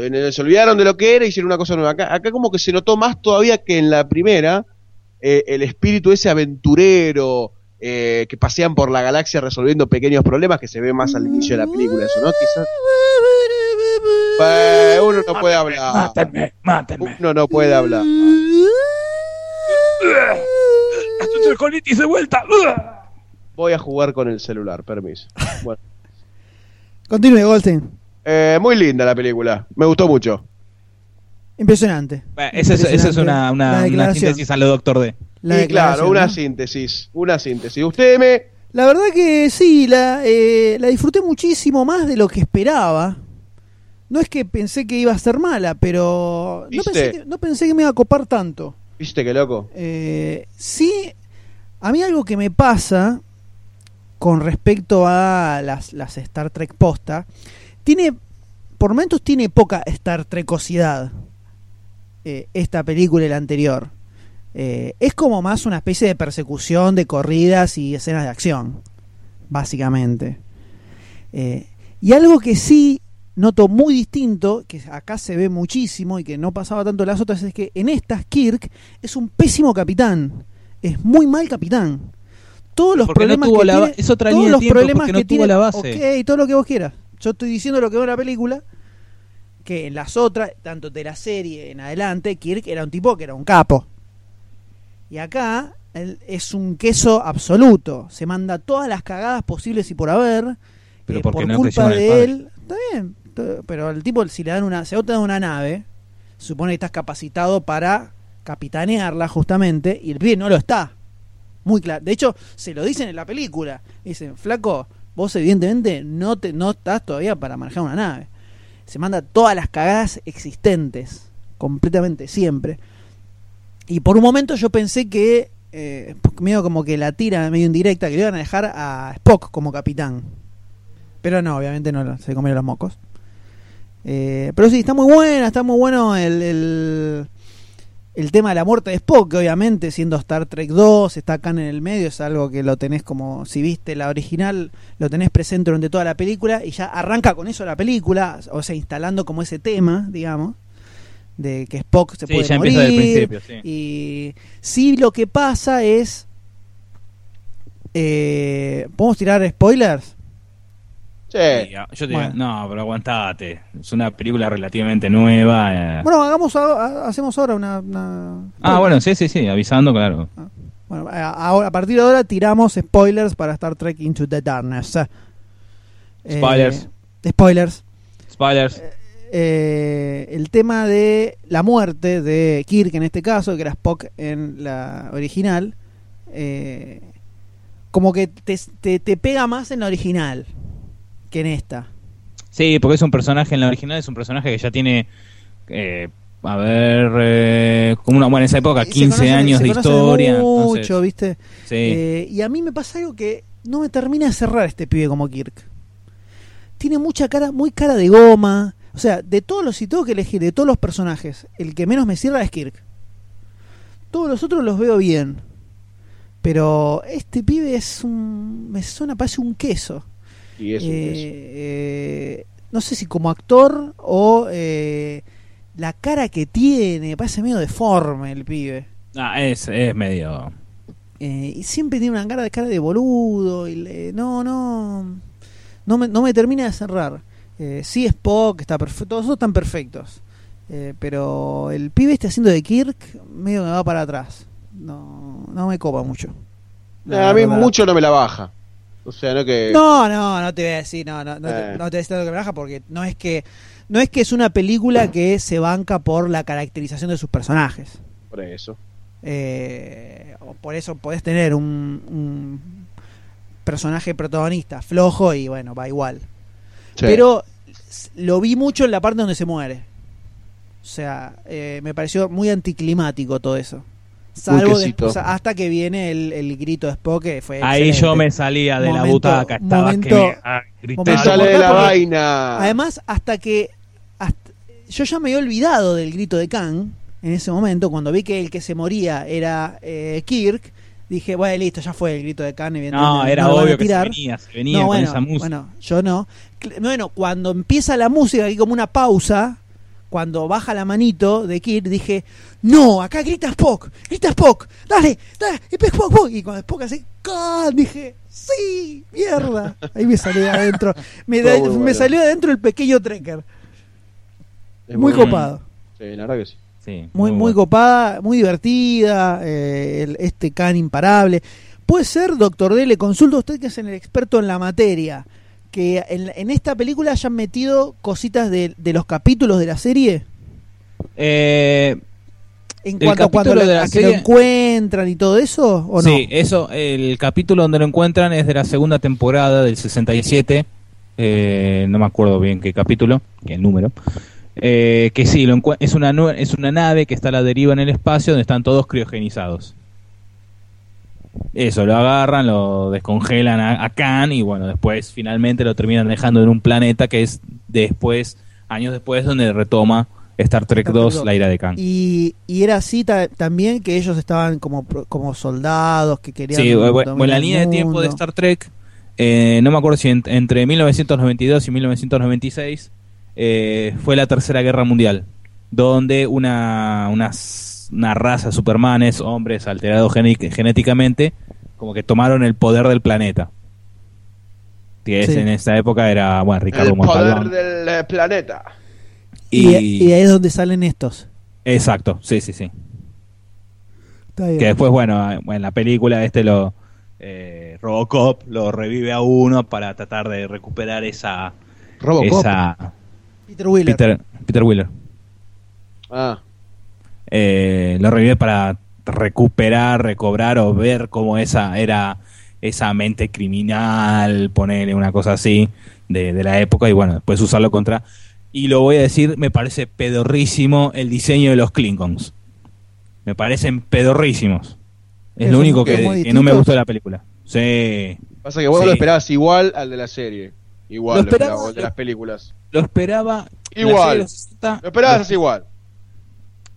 El- Se olvidaron de lo que era y hicieron una cosa nueva. Acá, acá como que se notó más todavía que en la primera eh, el espíritu ese aventurero eh, que pasean por la galaxia resolviendo pequeños problemas que se ve más al inicio de la película, eso, ¿no? Quizás Eh, uno no puede hablar. Mátenme, mátenme. Uno no puede hablar. De vuelta. Voy a jugar con el celular, permiso. Bueno. Continúe, Goldstein. Eh, muy linda la película, me gustó mucho. Impresionante. Bueno, Esa es, esa es una, síntesis a lo Doctor D. La y claro, una ¿no? síntesis, una síntesis. Usted me... La verdad que sí, la, eh, la disfruté muchísimo más de lo que esperaba. No es que pensé que iba a ser mala, pero no ¿Viste? pensé, que, no pensé que me iba a copar tanto. ¿Viste qué loco? Eh, sí, a mí algo que me pasa con respecto a las, las Star Trek posta, tiene, por momentos tiene poca Star Trekosidad eh, esta película y la anterior. Eh, es como más una especie de persecución de corridas y escenas de acción, básicamente. Eh, y algo que sí noto muy distinto, que acá se ve muchísimo y que no pasaba tanto en las otras, es que en estas Kirk es un pésimo capitán. Es muy mal capitán. Todos los Porque no problemas tuvo que la tiene, es otra todos los tiempo, problemas no que tuvo tiene, la base. ok, todo lo que vos quieras. Yo estoy diciendo lo que veo en la película, que en las otras, tanto de la serie en adelante, Kirk era un tipo que era un capo. Y acá él es un queso absoluto. Se manda todas las cagadas posibles y por haber. Pero eh, por no culpa el de él. Está bien. Pero al tipo, si le dan una, si a vos te dan una nave, se supone que estás capacitado para capitanearla justamente, y el pibe no lo está. Muy claro. De hecho, se lo dicen en la película. Dicen, flaco, vos evidentemente no te, no estás todavía para manejar una nave. Se manda todas las cagadas existentes, completamente siempre. Y por un momento yo pensé que, eh, medio como que la tira medio indirecta, que le iban a dejar a Spock como capitán. Pero no, obviamente no se comieron los mocos. Eh, pero sí, está muy buena, está muy bueno el, el tema de la muerte de Spock, que obviamente siendo Star Trek 2, está acá en el medio, es algo que lo tenés como, si viste la original, lo tenés presente durante toda la película y ya arranca con eso la película, o sea, instalando como ese tema, digamos, de que Spock se Sí, puede ya morir. empieza desde el principio, sí. Y sí, lo que pasa es... Eh, ¿Podemos tirar spoilers? Sí. Ah, yo te Bueno. digo, no, pero aguantate. Es una película relativamente nueva. eh. Bueno, hagamos a- hacemos ahora una, una- ah, bueno, sí, sí, sí, avisando, claro. Bueno, a, ahora- a partir de ahora tiramos spoilers para Star Trek Into the Darkness. Eh, Spoilers. spoilers. Spoilers. Eh, el tema de la muerte de Kirk en este caso, que era Spock en la original, eh, como que te, te- te pega más en la original que en esta. Sí, porque es un personaje en la original, es un personaje que ya tiene, eh, a ver, eh, como una, bueno, en esa época, Se 15 conocen- años de historia. Mucho, entonces, ¿viste? sí. Eh, y a mí me pasa algo que no me termina de cerrar este pibe como Kirk. Tiene mucha cara, muy cara de goma. O sea, de todos los, si tengo que elegir, de todos los personajes, el que menos me cierra es Kirk. Todos los otros los veo bien. Pero este pibe es un. Me suena, parece un queso. Y eso, Eh, eso. eh, no sé si como actor o eh, la cara que tiene, parece medio deforme el pibe. Ah, es, es medio... Eh, y siempre tiene una cara de cara de boludo. Y le- no, no. No me, no me termina de cerrar. Eh, sí, Spock está perfecto. Todos esos están perfectos. Eh, pero el pibe este haciendo de Kirk, medio que va para atrás. No, no me copa mucho. La a mí mucho no me la baja. O sea, no que. No, no, no te voy a decir, no, no, no, te, Eh. no te voy a decir que porque no es que no es que es una película que se banca por la caracterización de sus personajes. Por eso. Eh, o por eso podés tener un, un personaje protagonista flojo y bueno, va igual. Sí. Pero lo vi mucho en la parte donde se muere. O sea, eh, me pareció muy anticlimático todo eso. Salvo después, hasta que viene el, el grito de Spock, que fue Ahí excelente. yo me salía de la butaca, estaba momento- que me ah, momento sale de la porque- vaina. Además, hasta que. hasta- yo ya me había olvidado del grito de Khan en ese momento, cuando vi que el que se moría era eh, Kirk. Dije, bueno, listo, ya fue el grito de Khan. evidentemente, No, era obvio que se venía, se venía No, con bueno, esa música. bueno, yo no. Bueno, cuando empieza la música, aquí como una pausa, cuando baja la manito de Kirk, dije, no, acá grita Spock, grita Spock, dale, dale, y Spock, Spock, Spock. Y cuando Spock hace, Khan, dije, sí, mierda. Ahí me salió de adentro. Me, da- me bueno. salió de adentro el pequeño Trekker. Es Muy copado. Sí, la verdad que sí. Sí, Muy, muy bueno. copada, muy divertida, eh, el- este can imparable. Puede ser, doctor D, le consulto a usted que es el experto en la materia, que en, en esta película hayan metido cositas de, de los capítulos de la serie, Eh, en cuanto a cuando lo, de la a que lo serie- encuentran y todo eso, ¿o no? Sí, eso, el capítulo donde lo encuentran es de la segunda temporada del 67. eh, no me acuerdo bien qué capítulo, qué número. eh, que sí, lo es, una, es una nave que está a la deriva en el espacio donde están todos criogenizados. Eso, lo agarran, lo descongelan a, a Khan y bueno, después finalmente lo terminan dejando en un planeta que es después, años después, donde retoma Star Trek Star Trek 2, dos. la ira de Khan. Y, y era así ta- también que ellos estaban como, como soldados que querían... Sí, bueno, la el línea de tiempo de. Star Trek, eh, no me acuerdo si en- entre 1992 y 1996 eh, fue la Tercera Guerra Mundial, donde una, una, s- una raza de supermanes, hombres alterados genéticamente, como que tomaron el poder del planeta. Que es- Sí. en esa época era, bueno, Ricardo El poder Montalbán. del eh, planeta. Y, y ahí es donde salen estos. Exacto, sí, sí, sí. Está bien. Que después, bueno, en la película este lo... eh, Robocop lo revive a uno para tratar de recuperar esa... Robocop. esa Peter Wheeler. Peter, Peter Wheeler. Ah, eh, lo revive para recuperar, recobrar o ver cómo esa era esa mente criminal, ponerle una cosa así de, de la época y bueno, después usarlo contra... Y lo voy a decir, me parece pedorrísimo el diseño de los Klingons. Me parecen pedorrísimos. Es ¿Son lo único que, que no me gustó de la película. Sí, pasa que vos Sí. lo esperabas igual al de la serie. Igual Lo lo esperabas esperaba- al de las películas. lo esperaba. Igual. serie de los 60, Lo esperabas así igual.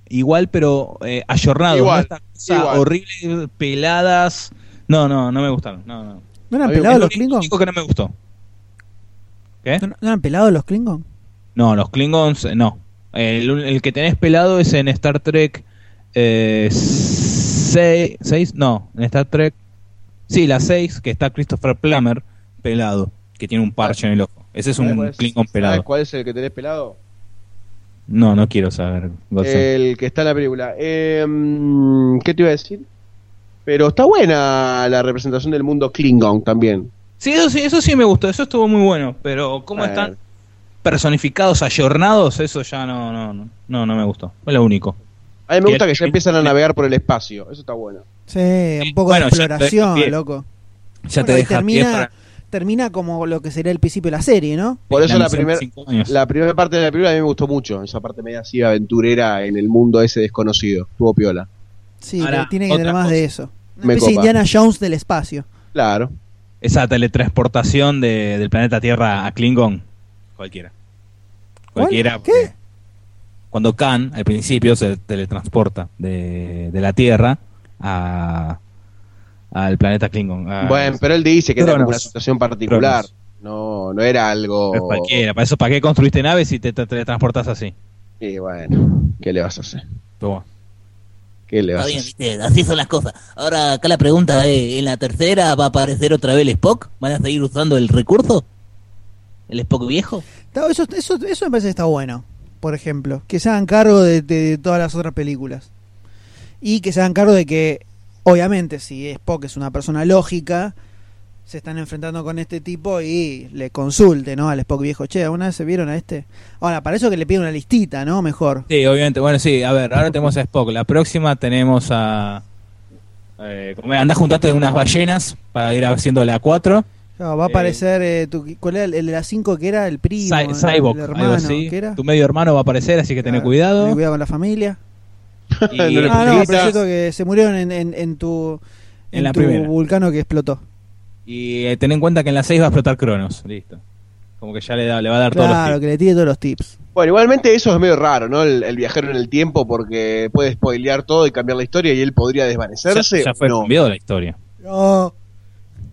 Igual, pero eh, ayornado. Igual, ¿no? Esta cosa igual. horrible, peladas. No, no, no me gustaron. No, no. ¿No eran pelados los Klingons? único que no me gustó. ¿Qué? ¿No, eran pelados los Klingons? No, los Klingons, eh, no. El, el que tenés pelado es en Star Trek 6, no, en Star Trek... Sí, la 6, que está Christopher Plummer pelado, que tiene un parche en el ojo. Ese es ¿Sabés un Klingon ¿sabés pelado. cuál es el que tenés pelado? No, no quiero saber. El que está en la película. Eh, mm, ¿Qué te iba a decir? Pero está buena la representación del mundo Klingon también. Sí, eso sí, eso sí me gustó, eso estuvo muy bueno, pero cómo Bueno. están personificados, ayornados, eso ya no, no, no, no, me gustó. Fue lo único. A mí me gusta que ya empiezan a navegar por el espacio. Eso está bueno. Sí, un poco Bueno, de exploración, loco. Ya Bueno, te deja pie termina, para termina como lo que sería el principio de la serie, ¿no? Por eso la, misión de primer- cinco años. la primera parte de la película a mí me gustó mucho. Esa parte media así aventurera en el mundo ese desconocido. Estuvo piola. Sí, Ahora, pero tiene que tener más cosa. de eso. Una Me especie de copa. Indiana Jones del espacio. Claro. Esa teletransportación de- del planeta Tierra a Klingon, cualquiera. Cualquiera. ¿Qué? Cuando Khan al principio se teletransporta de, de la Tierra a al planeta Klingon. a- bueno, pero él dice que era una situación particular. No, no era algo. es cualquiera. Para eso, ¿para qué construiste naves si te, te teletransportas así? Y bueno, ¿qué le vas a hacer? Pero. ¿Qué le vas Está a hacer? viste, así son las cosas. Ahora acá la pregunta es, ¿en la tercera va a aparecer otra vez el Spock? ¿Van a seguir usando el recurso? ¿El Spock viejo? Está- Eso, eso, eso me parece que está bueno, por ejemplo. Que se hagan cargo de, de todas las otras películas. Y que se hagan cargo de que, obviamente, si Spock es una persona lógica, se están enfrentando con este tipo y le consulte, ¿no? Al Spock viejo. Che, ¿alguna vez se vieron a este? Ahora, para eso que le pide una listita, ¿no? Mejor. Sí, obviamente. Bueno, sí, a ver, ahora tenemos a Spock. La próxima tenemos a. Eh, andás juntando unas ballenas para ir haciendo la 4. No, va a Eh, aparecer, eh, tu- ¿cuál era el, el de las 5 que era? El primo, Cy- Cyborg, el algo hermano, así. ¿qué era? Tu medio hermano va a aparecer, así que tené Claro, cuidado. tené cuidado con la familia. Y- No Ah, no, pero es cierto que se murieron en, en, en tu, En en la tu primera. vulcano que explotó. Y eh, ten en cuenta que en la 6 va a explotar Cronos. Listo. Como que ya le, da- le va a dar todos Claro, los que le tire todos los tips. Bueno, igualmente eso es medio raro, ¿no? El, el viajero en el tiempo, porque puede spoilear todo y cambiar la historia y él podría tips. desvanecerse. Ya, ya fue no. cambiado la historia. No.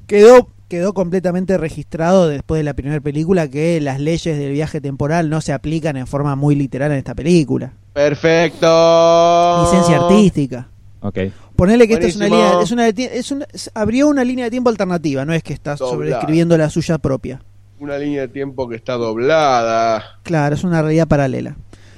Quedó, quedó completamente registrado después de la primera película que las leyes del viaje temporal no se aplican en forma muy literal en esta película. Perfecto. Licencia artística. Ok. Ponele que esta es una línea, es una, es una- es- abrió una línea de tiempo alternativa, no es que está Doblada. sobreescribiendo la suya propia. Una línea de tiempo que está doblada. Claro, es una realidad paralela.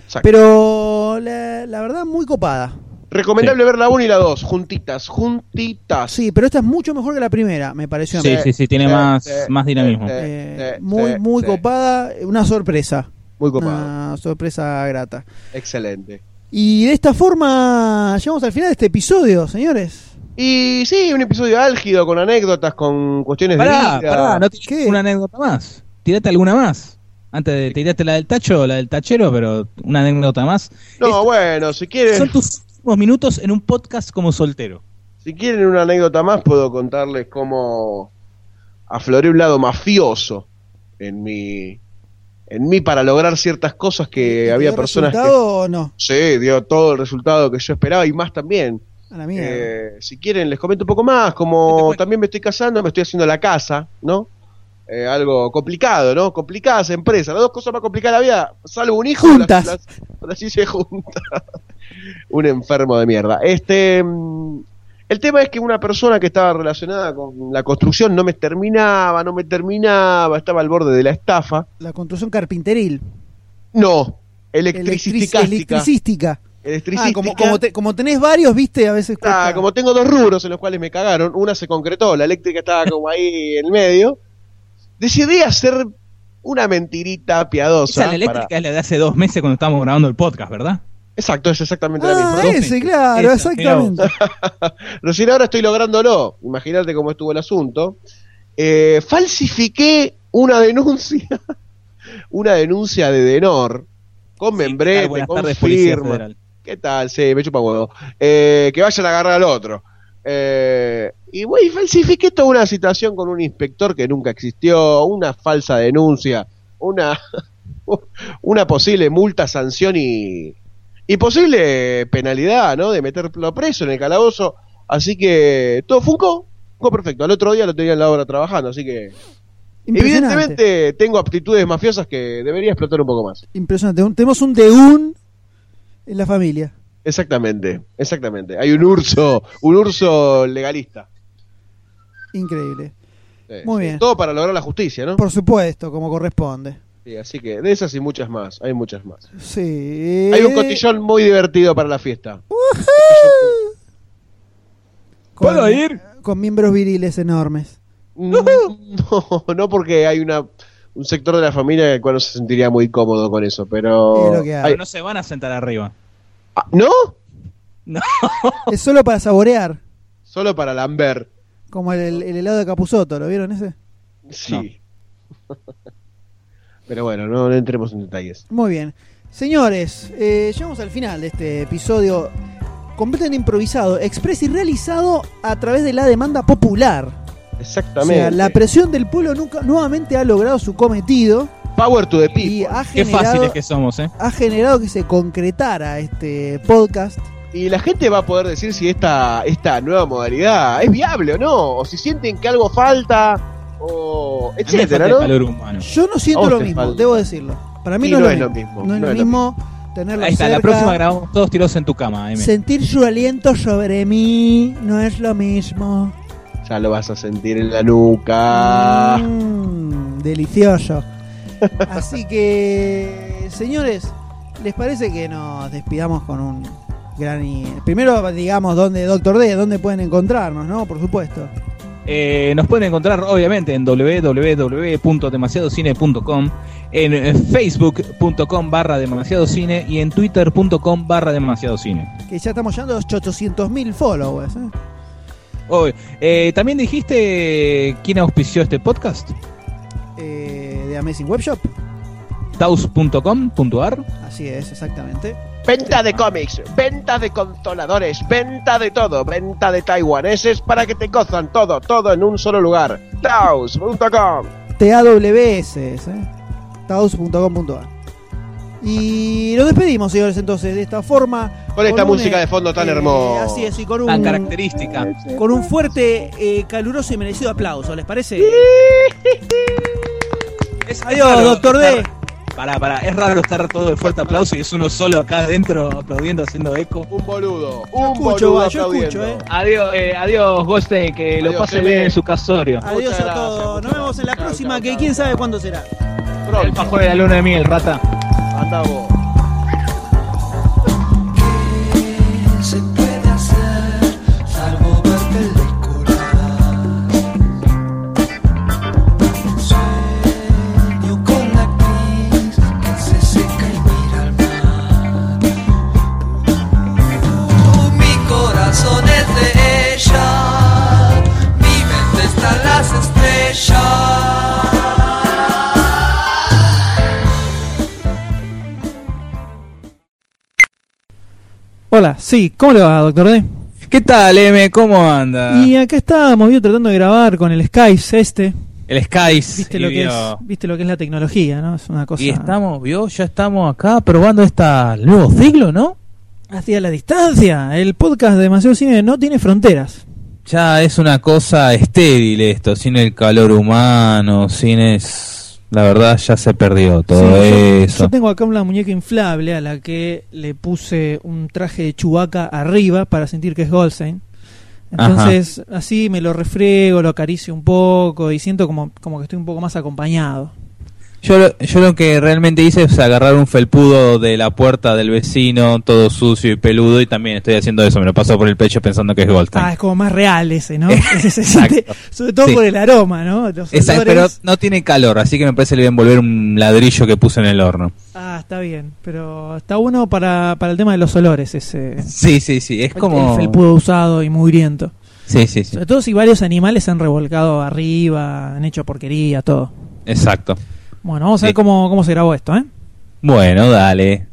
Exacto. Pero la, la verdad muy copada. Recomendable ver la 1 y la 2, juntitas, juntitas. Sí, pero esta es mucho mejor que la primera, me pareció a mí. Sí, sí, sí, tiene sí, más, sí, más dinamismo. sí. Eh, sí, muy, sí, muy sí. copada, una sorpresa. Muy copado. Una sorpresa grata. Excelente. Y de esta forma llegamos al final de este episodio, señores. Y sí, un episodio álgido con anécdotas, con cuestiones Pará, de vida. pará, no ¿Qué? una anécdota más. Tirate alguna más. Antes de tirarte la del tacho la del tachero, pero una anécdota más. No, bueno, si quieren, Son tus últimos minutos en un podcast como soltero. si quieren una anécdota más, puedo contarles cómo afloré un lado mafioso en mi, en mí para lograr ciertas cosas que ¿Y había dio personas que resultado o no? sí dio todo el resultado que yo esperaba y más también. A la mierda. Eh, si quieren les comento un poco más, como también me estoy casando, me estoy haciendo la casa, ¿no? Eh, algo complicado, ¿no? Complicadas empresas, las dos cosas más complicadas de la vida, salvo un hijo, Juntas. las- las- las hice juntas. Un enfermo de mierda. Este, mm, El tema es que una persona que estaba relacionada con la construcción no me terminaba, no me terminaba, estaba al borde de la estafa. La construcción carpinteril. No. Electricística. Electricística. Ah, como, como, te- como tenés varios, viste, a veces. Ah, como tengo dos rubros en los cuales me cagaron, una se concretó, la eléctrica estaba como ahí en el medio. Decidí hacer una mentirita piadosa. Esa la eléctrica para- es la de hace dos meses cuando estábamos grabando el podcast, ¿verdad? Exacto, es exactamente la Ah, misma. ese, claro, Esa, exactamente. Recién ahora estoy lográndolo. Imagínate cómo estuvo el asunto. Eh, falsifiqué una denuncia, una denuncia de Denor con membrete, Buenas con tardes, firma. ¿Qué tal? Sí, me chupa huevo. Eh, que vayan a agarrar al otro. Eh, y güey, falsifiqué toda una situación con un inspector que nunca existió, una falsa denuncia, una, una posible multa, sanción y, y posible penalidad, ¿no? De meterlo preso en el calabozo. Así que todo funcó, fue perfecto. Al otro día lo tenía en la obra trabajando, así que evidentemente tengo aptitudes mafiosas que debería explotar un poco más. Impresionante. Un- tenemos un de un en la familia. Exactamente, exactamente. Hay un urso, un urso legalista. Increíble. Sí, Muy sí. bien. Todo para lograr la justicia, ¿no? Por supuesto, como corresponde. Sí, así que de esas y muchas más, hay muchas más. Sí. Hay un cotillón muy divertido para la fiesta. Con- ¿Puedo ir? Con miembros viriles enormes. No, no porque hay una un sector de la familia en el cual no se sentiría muy cómodo con eso, pero... Es lo que hay. Pero no se van a sentar arriba. Ah, ¿No? Es solo para saborear. Solo para Lambert. Como el, el helado de Capuzoto, ¿lo vieron ese? Sí. pero bueno, no, no entremos en detalles. Muy bien. Señores, eh, llegamos al final de este episodio completamente improvisado, expreso y realizado a través de la demanda popular. O Exactamente. sea, la presión del pueblo nunca, nuevamente ha logrado su cometido Power to the y people. ha Qué generado, fáciles que somos, ¿eh? ha generado que se concretara este podcast. Y la gente va a poder decir si esta, esta nueva modalidad es viable o no, o si sienten que algo falta, o etcétera, falta el ¿no? calor humano. Yo no siento lo mismo, falta. debo decirlo. Para mí no, no es lo mismo. mismo, No es no lo mismo tenerlo Ahí está, la próxima grabamos todos tirados en tu cama, M. sentir su aliento sobre mí, no es lo mismo. Ya lo vas a sentir en la nuca. Mm, delicioso. Así que, señores, ¿les parece que nos despidamos con un gran... y- Primero, digamos, dónde, Doctor D, dónde pueden encontrarnos, ¿no? Por supuesto. Eh, nos pueden encontrar obviamente en www.demasiadocine.com, en facebook.com barra demasiadocine y en twitter.com barra demasiadocine. Que ya estamos llegando a los 800.000 followers. ¿eh? Oh, eh, También dijiste quién auspició este podcast, Eh, de Amazing Webshop. taus.com.ar. Así es, exactamente. Venta de cómics, venta de controladores, venta de todo, venta de taiwaneses para que te gozan todo, todo en un solo lugar. Taos.com. TAWS, ¿eh? taus.com.ar. Y nos despedimos, señores, entonces, de esta forma. Con esta música de fondo tan eh, hermosa. Así es, y con un, Tan característica. con un fuerte, eh, caluroso y merecido aplauso, ¿les parece? Es- Adiós, doctor D. Pará, pará, es raro estar todo el fuerte aplauso y es uno solo acá adentro aplaudiendo, haciendo eco. Un boludo, un escucho, boludo va, yo escucho, eh. Adiós, eh, adiós, Goste, que Adiós, lo pase bien en su casorio. Adiós Muchas a gracias, todos. Nos vemos en la próxima, que quién sabe cuándo será. El Pronto. pajo de la luna de miel, rata. Anda vos. Hola, sí, ¿cómo le va, doctor D? ¿Qué tal, M? ¿Cómo anda? Y acá estábamos, yo tratando de grabar con el Skies este. El Skies. Viste lo, que es, viste lo que es la tecnología, ¿no? Es una cosa. Y estamos, vio, ya estamos acá probando esta el nuevo siglo, ¿no? Hacia la distancia. El podcast de Demasiado Cine no tiene fronteras. Ya es una cosa estéril esto, sin el calor humano, sin es... La verdad ya se perdió todo Sí, eso. Yo tengo acá una muñeca inflable a la que le puse un traje de chubaca arriba para sentir que es Goldstein. Entonces, así me lo refriego, lo acaricio un poco y siento como, como que estoy un poco más acompañado. Yo, lo- yo lo que realmente hice es agarrar un felpudo de la puerta del vecino, todo sucio y peludo, y también estoy haciendo eso. Me lo paso por el pecho pensando que es Goldstein. Ah, es como más real ese, ¿no? Exacto. sobre todo Sí. por el aroma, ¿no? Los Exacto, pero no tiene calor, así que me parece que le voy a envolver un ladrillo que puse en el horno. Ah, está bien. Pero está bueno para, para el tema de los olores ese. Sí, sí, sí, es El como... felpudo usado y mugriento. Sí, sí, sí, Sobre todo si varios animales se han revolcado arriba, han hecho porquería, todo. exacto. Bueno, vamos a Sí. ver cómo, cómo se grabó esto, ¿eh? Bueno, dale.